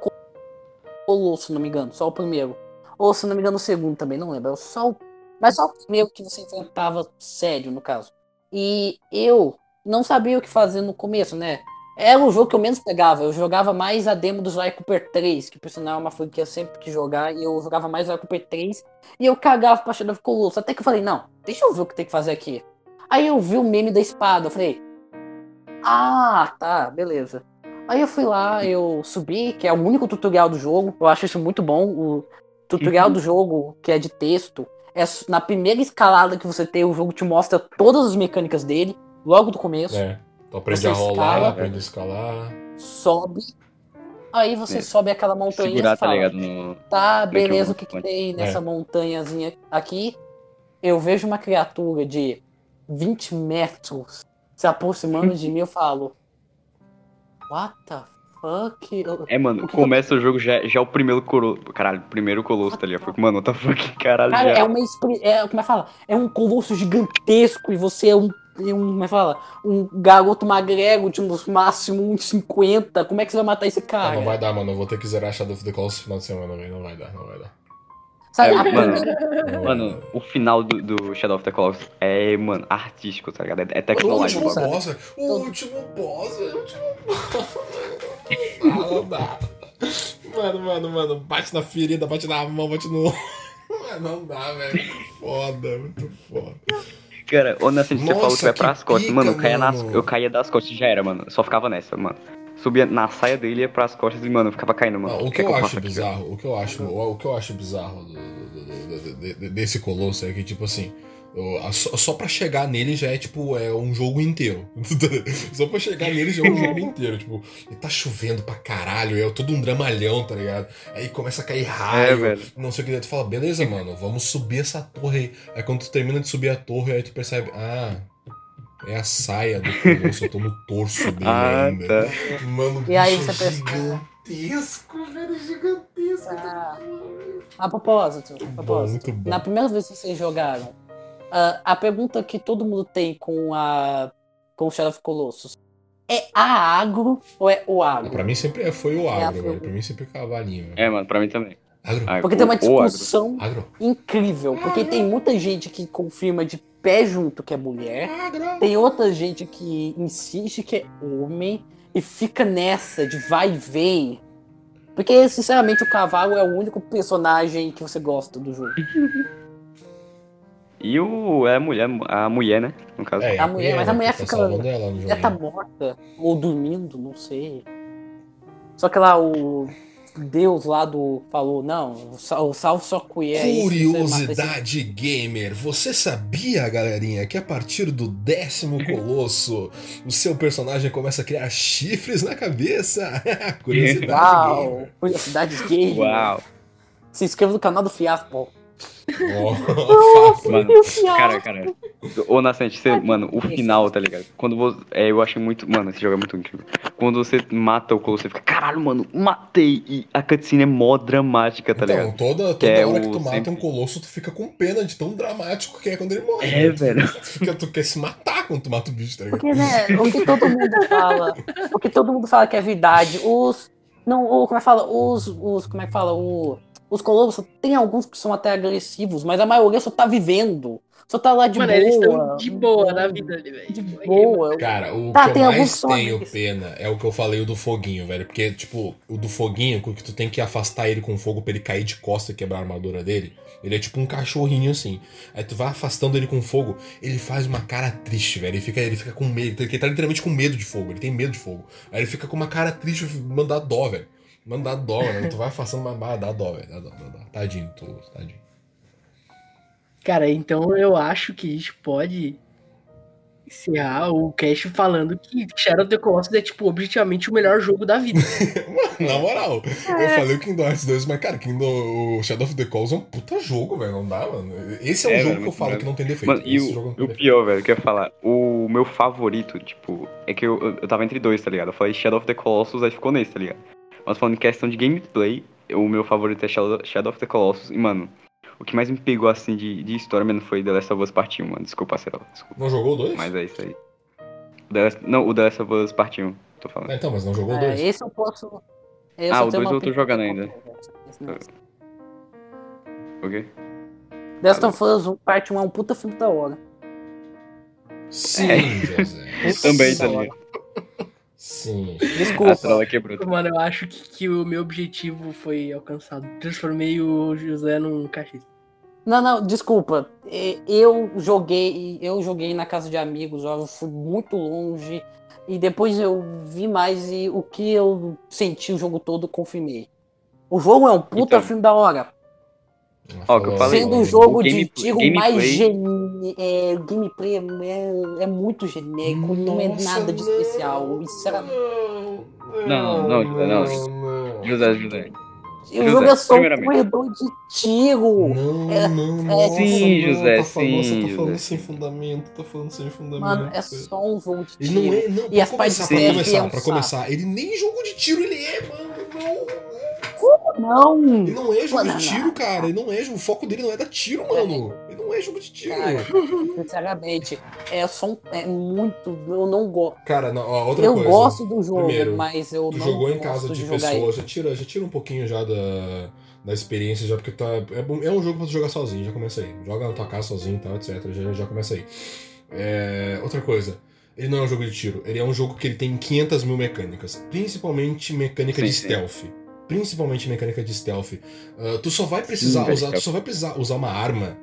colosso, se não me engano, só o primeiro. Ou se não me engano, o segundo também, não lembro. É só o... Mas só o primeiro que você enfrentava sério, no caso. E eu não sabia o que fazer no começo, né? Era o jogo que eu menos pegava. Eu jogava mais a demo do Sly Cooper 3, que por sinal é uma franquia que eu sempre quis jogar, e eu jogava mais o Cooper 3, e eu cagava pra Shadow of Colossus. Até que eu falei, não, deixa eu ver o que tem que fazer aqui. Aí eu vi o meme da espada, eu falei, ah, tá, beleza. Aí eu fui lá, eu subi, que é o único tutorial do jogo. Eu acho isso muito bom. O tutorial do jogo, que é de texto, é na primeira escalada que você tem, o jogo te mostra todas as mecânicas dele, logo do começo. É, tu aprende Você a rolar, escala. aprende a escalar. Sobe. Aí você É. sobe aquela montanha Segurar, e tá fala, ligado? No... tá, é eu beleza, o que, que tem nessa É. montanhazinha aqui? Eu vejo uma criatura de 20 metros se aproximando de mim, eu falo, what the fuck? Eu- É, mano, O que começa o jogo, já, já é o primeiro colosso. Caralho, primeiro colosso, tá ligado? Fico, mano, what the fuck, caralho, Cara, já. é uma é, como é que fala? É um colosso gigantesco e você é um, é um como é que fala? Um garoto magrelo de uns máximo 1,50. Como é que você vai matar esse cara? não vai dar, mano. Eu vou ter que zerar Shadow of the Colossus no final de semana, velho. Não vai dar, não vai dar. Sabe, É, mano. Não Mano, dar. o final do, do Shadow of the Colossus é, mano, artístico, tá ligado? É, é Mano, o tecnológico. último sabe? boss, velho. O último boss. O último boss. Ah, não dá. Mano, mano, mano. Bate na ferida, bate na mão, bate no. Mano, não dá, velho. Foda, muito foda. Cara, honestamente, você Nossa, falou que vai que pras costas. pica, Mano, eu caía, nas, eu caía das costas e já era, mano. Eu só ficava nessa, mano. Subia na saia dele, ia pras costas e, mano, eu ficava caindo, mano. Não, o que Quer eu faça acho aqui, bizarro, o que eu acho, o, o que eu acho bizarro do- do- do- desse colosso é que, tipo assim, só, pra chegar nele já é, tipo, é um jogo inteiro. só pra chegar nele já é um jogo inteiro. Tipo, tá chovendo pra caralho, é todo um dramalhão, tá ligado? Aí começa a cair É, raio, velho. não sei o que. Daí tu fala, beleza, mano, vamos subir essa torre aí. Aí quando tu termina de subir a torre, aí tu percebe, ah. É a saia do colosso, eu tô no torso dele Ah, ainda. tá. Mano, E aí bicho você pensa- gigantesco, velho, gigantesco. Ah. A propósito, a bom, propósito. muito bom. Na primeira vez que vocês jogaram, ah, a pergunta que todo mundo tem com a com o Shadow of Colossus é a agro ou é o agro? Pra mim sempre é- foi o É agro, velho. pergunta. Pra mim sempre é cavalinho. velho. É, mano, pra mim também. Agro, Porque tem uma o- o agro. discussão agro, incrível, porque tem muita gente que confirma de pé junto que é mulher, agro. tem outra gente que insiste que é homem e fica nessa de vai e vem. Porque, sinceramente, o cavalo é o único personagem que você gosta do jogo. E o. É a mulher, a mulher, né? No caso. É, A mulher- mas a mulher tá fica- ela Ela tá morta, ou dormindo, não sei. Só que lá o Deus lá do falou, não, o Sal, o Sal só conhece. Curiosidade gamer, você sabia, galerinha, que a partir do décimo colosso o seu personagem começa a criar chifres na cabeça? Curiosidade Uau, gamer. curiosidades gay. Uau. Se inscreva no canal do Fiaspo. Ó, fato. Mano, cara, cara. Ô, Nascente, você, mano, o final, tá ligado? Quando você. É, eu achei muito. Mano, esse jogo é muito incrível. Quando você mata o Colosso, você fica, caralho, mano, matei. E a cutscene é mó dramática, tá Então, ligado? toda, toda é hora o que tu mata sempre- um colosso, tu fica com pena de tão dramático que é quando ele morre. É, né? Velho. Tu, fica, tu quer se matar quando tu mata o bicho, tá ligado? Porque, né, o que todo mundo fala, o que todo mundo fala que é verdade, os, não, o, como é que fala, os, os, como é que fala, o, os colossos, tem alguns que são até agressivos, mas a maioria só tá vivendo, só tá lá de Mano, boa. eles estão de boa na vida ali, velho. De boa. Cara, o Tá, que tem eu mais tenho pena é o que eu falei, o do foguinho, velho. Porque, tipo, o do foguinho, que tu tem que afastar ele com fogo pra ele cair de costa e quebrar a armadura dele. Ele é tipo um cachorrinho assim. Aí tu vai afastando ele com fogo, ele faz uma cara triste, velho. Ele fica, ele fica com medo. Ele tá literalmente com medo de fogo. Ele tem medo de fogo. Aí ele fica com uma cara triste, mandar dó, velho. Mandar dó, velho. Tu vai afastando, mas dá dó, velho. Dá dó, dá dó. Tadinho, tu, tadinho. Cara, então eu acho que a gente pode encerrar o cast falando que Shadow of the Colossus é, tipo, objetivamente o melhor jogo da vida. Mano, na moral, É. eu falei o Kingdom Hearts 2, mas, cara, Kingdom, o Shadow of the Colossus é um puta jogo, velho. Não dá, mano. Esse é um É, jogo velho, que eu falo bravo. que não tem defeito. Mano, e o, o pior, velho, que eu ia falar, o meu favorito, tipo, é que eu, eu, eu tava entre dois, tá ligado? Eu falei Shadow of the Colossus, aí ficou nesse, tá ligado? Mas falando em questão de gameplay, o meu favorito é Shadow, Shadow of the Colossus. E, mano, o que mais me pegou, assim, de, de história mesmo foi The Last of Us Part 1, mano. Desculpa, Marcelo. Desculpa. Não jogou o 2? Mas é isso aí. O The Last- não, o The Last of Us Part 1, tô falando. Ah, então, mas não jogou o É, 2? esse eu posso. esse Ah, eu o tenho dois uma eu tô jogando ainda. Esse não. O quê? The Last of Us 1, parte 1 é um puta filme da hora. Sim, É. José. Também, tá ligado? Sim. A Desculpa. trola quebrou. Mano, eu acho que, que o meu objetivo foi alcançado. Transformei o José num cachista. Não, não, desculpa. É, Eu joguei, eu joguei na casa de amigos, eu fui muito longe e depois eu vi mais e o que eu senti o jogo todo confirmei. O jogo é um puta Então. filme da hora. Ó, que eu falei, Sendo um o jogo de gameplay- tiro gameplay- mais gene... é, gameplay é, é muito genérico, não é Nossa, nada de não, especial. Sinceramente, Não, não, José, não. não. José, José. o jogo é só um corredor de tiro. Não, É- não, é- nossa, Sim, não, José, tá falando, Você sim, tá falando José. sem fundamento, tá falando sem fundamento. Mano, é só um jogo de Ele tiro. não é, não, E pra as partes começar, de pra começar, é pra começar, ele nem jogo de tiro ele é, mano, não. Não! Ele não é jogo Mano, de tiro, cara, ele não é, o foco dele não é dar tiro, mano. Não é jogo de tiro. Cara, sinceramente, é só um, é muito. Eu não gosto. Cara, não, ó, outra Eu coisa. gosto do jogo, Primeiro, mas eu Tu não jogou em casa de, jogar pessoas, já tira, já tira um pouquinho já da, da experiência, já porque tá, é, é um jogo pra tu jogar sozinho, já começa aí. Joga na tua casa sozinho e tal, etc. Já, já começa aí. É, outra coisa, ele não é um jogo de tiro, ele é um jogo que ele tem 500 mil mecânicas, principalmente mecânica Sim, de sim. stealth. Principalmente mecânica de stealth. Ah, tu só vai precisar velho, usar, tu só vai precisar usar uma arma.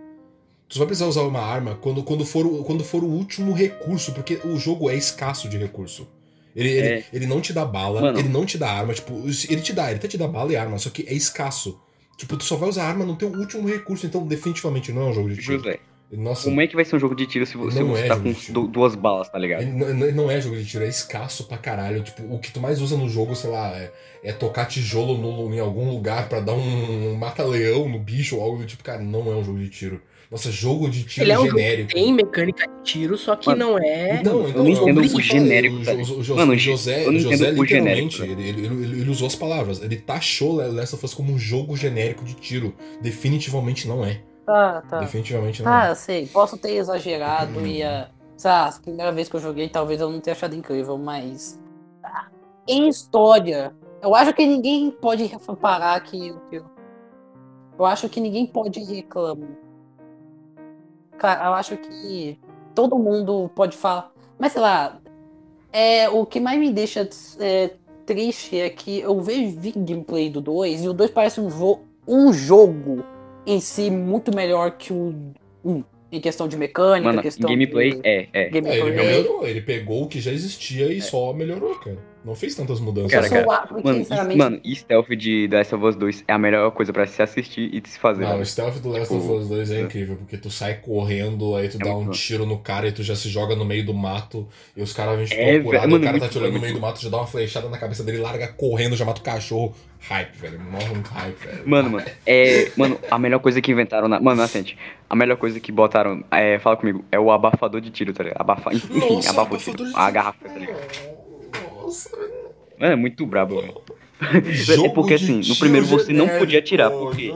Tu só vai precisar usar uma arma quando, quando, for, o- quando for o último recurso, porque o jogo é escasso de recurso. Ele, ele, É. ele não te dá bala, Mano. ele não te dá arma, tipo, ele te dá, ele até te dá bala e arma, só que é escasso. Tipo, tu só vai usar arma no teu último recurso, então definitivamente não é um jogo de tiro. José, Nossa, como é que vai ser um jogo de tiro se, vo- se Não você é tá com duas balas, tá ligado? ele não, ele não é jogo de tiro, é escasso pra caralho. Tipo, o que tu mais usa no jogo, sei lá, é, é tocar tijolo no- em algum lugar pra dar um, um mata-leão no bicho ou algo do tipo. Cara, não é um jogo de tiro. Nossa, jogo de tiro Ele é um jogo genérico. Tem mecânica de tiro, só que Mano, não é. Não, eu então, não é entendo o eu falei, genérico, O, tá? O Mano, o José, eu não José o genérico, ele, ele, ele- ele usou as palavras. Ele taxou Last of Us como um jogo genérico de tiro. Definitivamente não é. Tá, tá. Definitivamente não é. Tá, sei. Posso ter exagerado e a. Lá, a primeira vez que eu joguei, talvez eu não tenha achado incrível, mas. ah, Em história, eu acho que ninguém pode parar que. que- Eu acho que ninguém pode reclamar. Cara, eu acho que todo mundo pode falar. Mas sei lá. É, o que mais me deixa é, triste é que eu vejo gameplay do 2 e o 2 parece um, jo um jogo em si muito melhor que o 1. Em questão de mecânica, Mano, questão gameplay de é, é. É, ele gameplay. melhorou, ele pegou o que já existia e só melhorou, cara. Não fez tantas mudanças. Cara, cara, Mano, sinceramente, mano, e Stealth de The Last of Us 2 é a melhor coisa pra se assistir e de se fazer. Não, o stealth do Last of Tipo, Us 2 é é. incrível, porque tu sai correndo, aí tu É dá um bom. tiro no cara e tu já se joga no meio do mato, e os caras vêm te É, procurar, velho, e o mano, cara tá muito te olhando no meio do mato, já dá uma flechada na cabeça dele, larga correndo, já mata o cachorro. Hype, velho. Morre um hype, velho. Mano, mano, é. Mano, a melhor coisa que inventaram na. Mano, assente. A melhor coisa que botaram. É, fala comigo, é o abafador de tiro, tá ligado? Abafa... Enfim, Nossa, abafador de tiro. A garrafa, tá ligado? Nossa, é muito brabo, velho. É porque assim, no primeiro você não genérico, podia atirar, porque.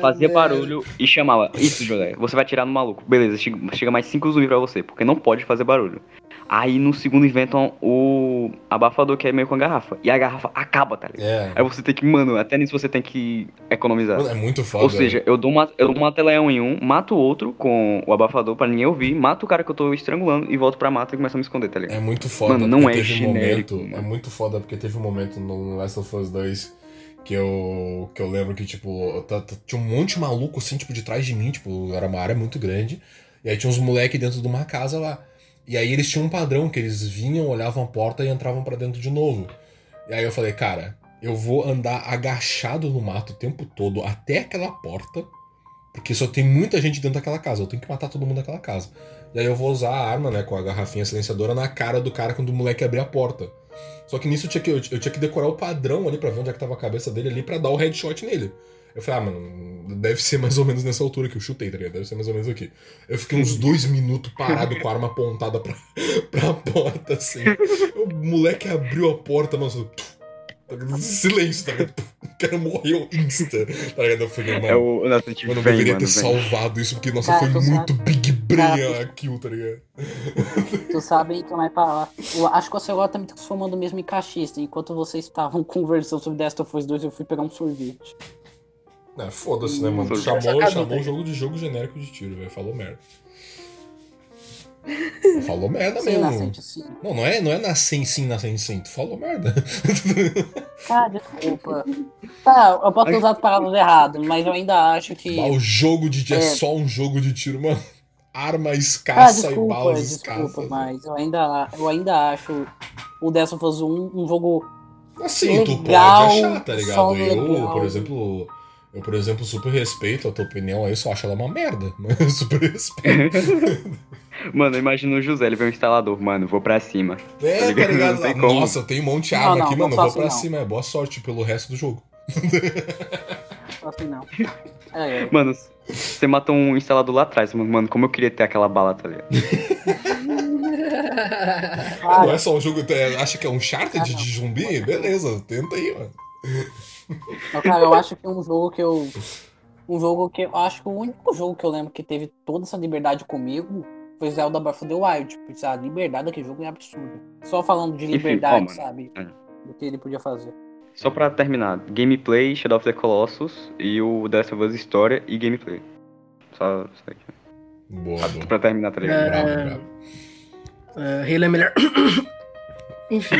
Fazia barulho e chamava. Isso, José. Você vai atirar no maluco. Beleza, chega, chega mais cinco zumbis pra você, porque não pode fazer barulho. Aí no segundo inventam o abafador, que é meio com a garrafa. E a garrafa acaba, tá ligado? É. Aí você tem que, mano, até nisso você tem que economizar. Mano, é muito foda. Ou seja, eu dou uma, eu dou teleão em um, mato o outro com o abafador pra ninguém ouvir, mato o cara que eu tô estrangulando e volto pra mata e começo a me esconder, tá ligado? É muito foda. Mano, não é um genérico, momento. É muito foda porque teve um momento no Last of Us 2 que eu, que eu lembro que, tipo, tinha um monte de maluco assim, tipo, de trás de mim, tipo, era uma área muito grande. E aí tinha uns moleque dentro de uma casa lá. E aí eles tinham um padrão que eles vinham, olhavam a porta e entravam pra dentro de novo. E aí eu falei, cara, eu vou andar agachado no mato o tempo todo até aquela porta, porque só tem muita gente dentro daquela casa. Eu tenho que matar todo mundo daquela casa. E aí eu vou usar a arma, né, com a garrafinha silenciadora na cara do cara quando o moleque abrir a porta. Só que nisso eu tinha que, eu, tinha que decorar o padrão ali pra ver onde é que tava a cabeça dele ali pra dar o headshot nele. Eu falei, ah, mano, deve ser mais ou menos nessa altura que eu chutei, tá ligado? Deve ser mais ou menos aqui. Eu fiquei uns dois minutos parado com a arma apontada pra, pra porta, assim. O moleque abriu a porta, mano. só, Tá? Silêncio, tá ligado? O cara morreu insta, tá ligado? Eu falei, mano, É o. Nossa, gente mano, eu vem, deveria mano, ter salvado isso, porque, nossa, Cara, foi muito Big Brain Cara, a kill, tá ligado? Tu sabe que eu mais falar. Eu acho que você agora tá me transformando mesmo em cachista. Enquanto vocês estavam conversando sobre The Last of Us 2, eu fui pegar um sorvete. Não, foda-se, né, mano? Chamou, sacada, chamou um jogo de jogo genérico de tiro, velho. Falou merda. Falou merda Sim, mesmo. nascente, sim. Não, não é, não é nascente sim, nascente sim. Tu falou merda. Ah, desculpa. Tá, eu posso ter usado palavras erradas, mas eu ainda acho que. Ah, o jogo de é. É. só um jogo de tiro, mano. Arma Ah, escassa e desculpa, balas desculpa, escassas. mas eu ainda, eu ainda acho o Last of Us 1 um jogo. Assim, tu pode Legal, achar, tá ligado? Eu, legal. por exemplo, eu, por exemplo, super respeito a tua opinião aí, só acho ela uma merda. Mas eu super respeito. Mano, imagina o José, ele vê um instalador, mano, vou pra cima. É, tá ligado? ligado? Não tem como. Nossa, tem um monte de Não, arma não, aqui, não mano. Eu vou pra não. cima. É boa sorte pelo resto do jogo. Assim, não. É, é. Mano, você matou um instalador lá atrás, mano, mano, como eu queria ter aquela bala, tá ligado? Não é só um jogo. é, Acha que é um charter de, de zumbi? Beleza, tenta aí, mano. Cara, eu acho que um jogo que eu. Um jogo que eu acho que o único jogo que eu lembro que teve toda essa liberdade comigo foi Zelda Breath of the Wild. Porque a liberdade daquele jogo é absurda. Só falando de Enfim, liberdade, mano. sabe? É. Do que ele podia fazer. Só pra terminar, gameplay, Shadow of the Colossus e o The Last of Us História e gameplay. Só isso aqui. Boa, boa. Pra terminar, tá ligado? É. Bravo, bravo. Halo é melhor. Enfim,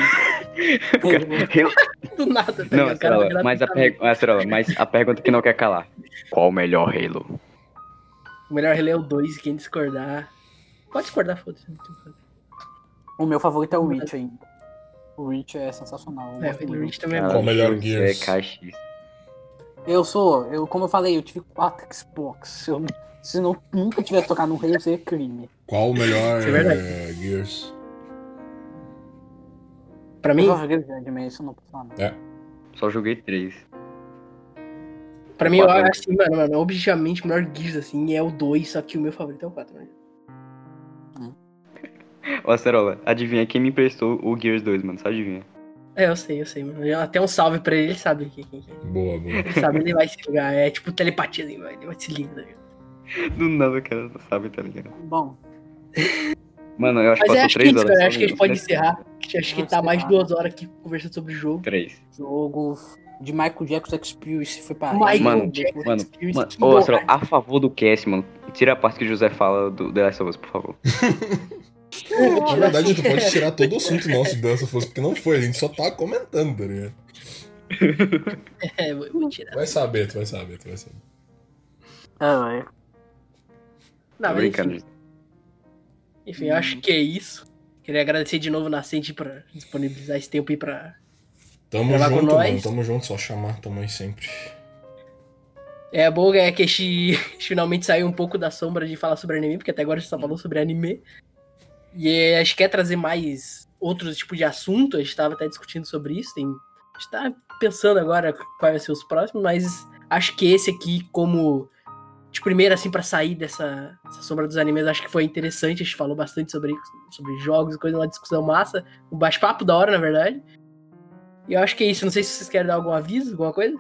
do nada, tá Não? Cara, mas a, per... Mas a pergunta que não quer calar. Qual o melhor Halo? O melhor Halo é o 2, quem discordar. Pode discordar, foda-se. O meu favorito é o Reach ainda. O Reach é sensacional. eu É, o. Reach também é Qual bom. o melhor José Gears? Caxista. Eu sou, eu, como eu falei, eu tive quatro Xbox. Se eu se não, nunca tivesse tocado no Halo, seria crime. Qual o melhor é eh, Gears? Pra mim, Eu só joguei grande, mas isso eu não falar. não. Só joguei três. pra mim, eu acho assim, mano, mano, objetivamente, o melhor Gears, assim, é o 2, só que o meu favorito é o 4, né? Ô, Acerola, adivinha quem me emprestou o Gears 2, mano? Só adivinha. É, eu sei, eu sei, mano. Eu- Até um salve pra ele, ele sabe quem quem- Boa, boa. Ele sabe, ele vai se ligar. É tipo telepatia, assim, vai- ele vai se ligar. tá? Do nada o cara não sabe, tá ligado? Bom, Mano, eu acho que Mas eu passou acho que, três isso, horas. cara, só acho que a gente pode encerrar. Que Acho que tá mais de encerrar. duas horas aqui conversando sobre o jogo. Três. jogo de Michael Jackson Experience foi pra Michael Mano, Jackson Mano, Experience, mano, ô. Acerola, a favor do cast, mano. Tira a parte que o José fala do The Last of Us, por favor. Na verdade, tu pode tirar todo o assunto nosso de Dessa Força, porque não foi, a gente só tá comentando, tá ligado? É, vou vou tirar. Vai saber, tu vai saber, tu vai saber. Ah, é. Não, Tô brincando. enfim, enfim, eu acho que é isso. Queria agradecer de novo na Sente pra disponibilizar esse tempo aí pra. Tamo Gravar com junto, nós. mano, tamo junto, só chamar, tamo aí sempre. É bom é que a gente, finalmente saiu um pouco da sombra de falar sobre anime, porque até agora a gente só falou sobre anime. E é, a gente quer trazer mais outros tipos de assunto, a gente tava até discutindo sobre isso. Tem, a gente tá pensando agora quais vai ser os próximos, mas acho que esse aqui, como de primeira, assim, pra sair dessa, dessa sombra dos animes, acho que foi interessante. A gente falou bastante sobre, sobre jogos e coisa, uma discussão massa. Um bate-papo da hora, na verdade. E eu acho que é isso. Não sei se vocês querem dar algum aviso, alguma coisa.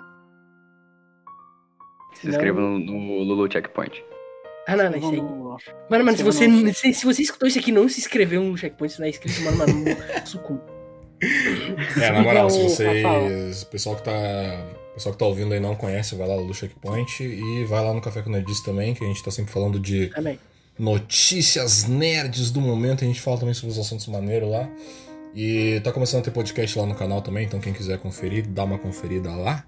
Se inscreva no, no Lulu Checkpoint. Ah, não, não, isso aí. Mano, mano, se você, se, se você escutou isso aqui não se inscreveu no checkpoint, se não é inscrito, mano, mano, sucumbo. É, na moral, se Então, vocês. O pessoal que tá. O pessoal que tá ouvindo aí não conhece, vai lá no Checkpoint e vai lá no Café com Nerdice também, que a gente tá sempre falando de Também. notícias nerds do momento. A gente fala também sobre os assuntos maneiros lá. E tá começando a ter podcast lá no canal também, então quem quiser conferir, dá uma conferida lá.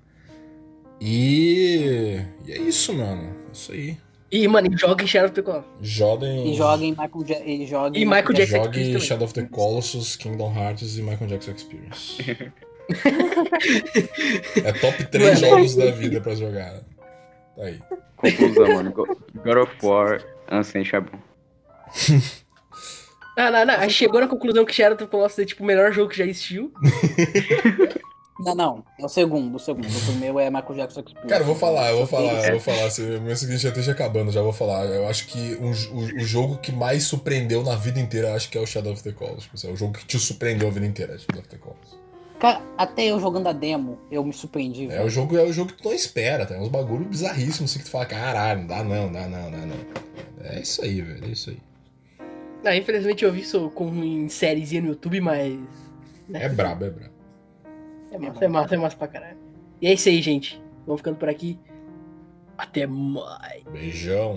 E. E é isso, mano. É isso aí. E, mano, e joga em Shadow of the Colossus. Joguem. E joga em Michael Jackson. E joga E Michael Jackson Jogue Experience. Shadow of the Colossus, Kingdom Hearts e Michael Jackson Experience. é top 3 Mano. jogos da vida pra jogar. Tá aí. Conclusão, mano. Go- God of War, Ancient é bom. Ah, não, não. Aí chegou na conclusão que Shadow of the Colossus é, tipo, o melhor jogo que já existiu. Não, não. É o segundo, o segundo. O primeiro é Michael Jackson Experience. Cara, eu vou falar, eu vou falar, eu É. vou falar. Se o meu seguinte já esteja acabando, já vou falar. Eu acho que j- o, o jogo que mais surpreendeu na vida inteira, eu acho que é o Shadow of the Colossus. Tipo, assim, É o jogo que te surpreendeu a vida inteira, é Shadow of the Colossus. Cara, até eu jogando a demo, eu me surpreendi. É velho. o jogo, é o jogo que tu não espera, tem uns bagulho bizarríssimos assim que tu fala, caralho, não dá não, dá não, dá não. É isso aí, velho, é isso aí. Ah, infelizmente eu vi isso com, em sériezinha no YouTube, mas. né? É brabo, é brabo. É massa, é massa, é massa pra caralho. E é isso aí, gente. Vamos ficando por aqui. Até mais. Beijão.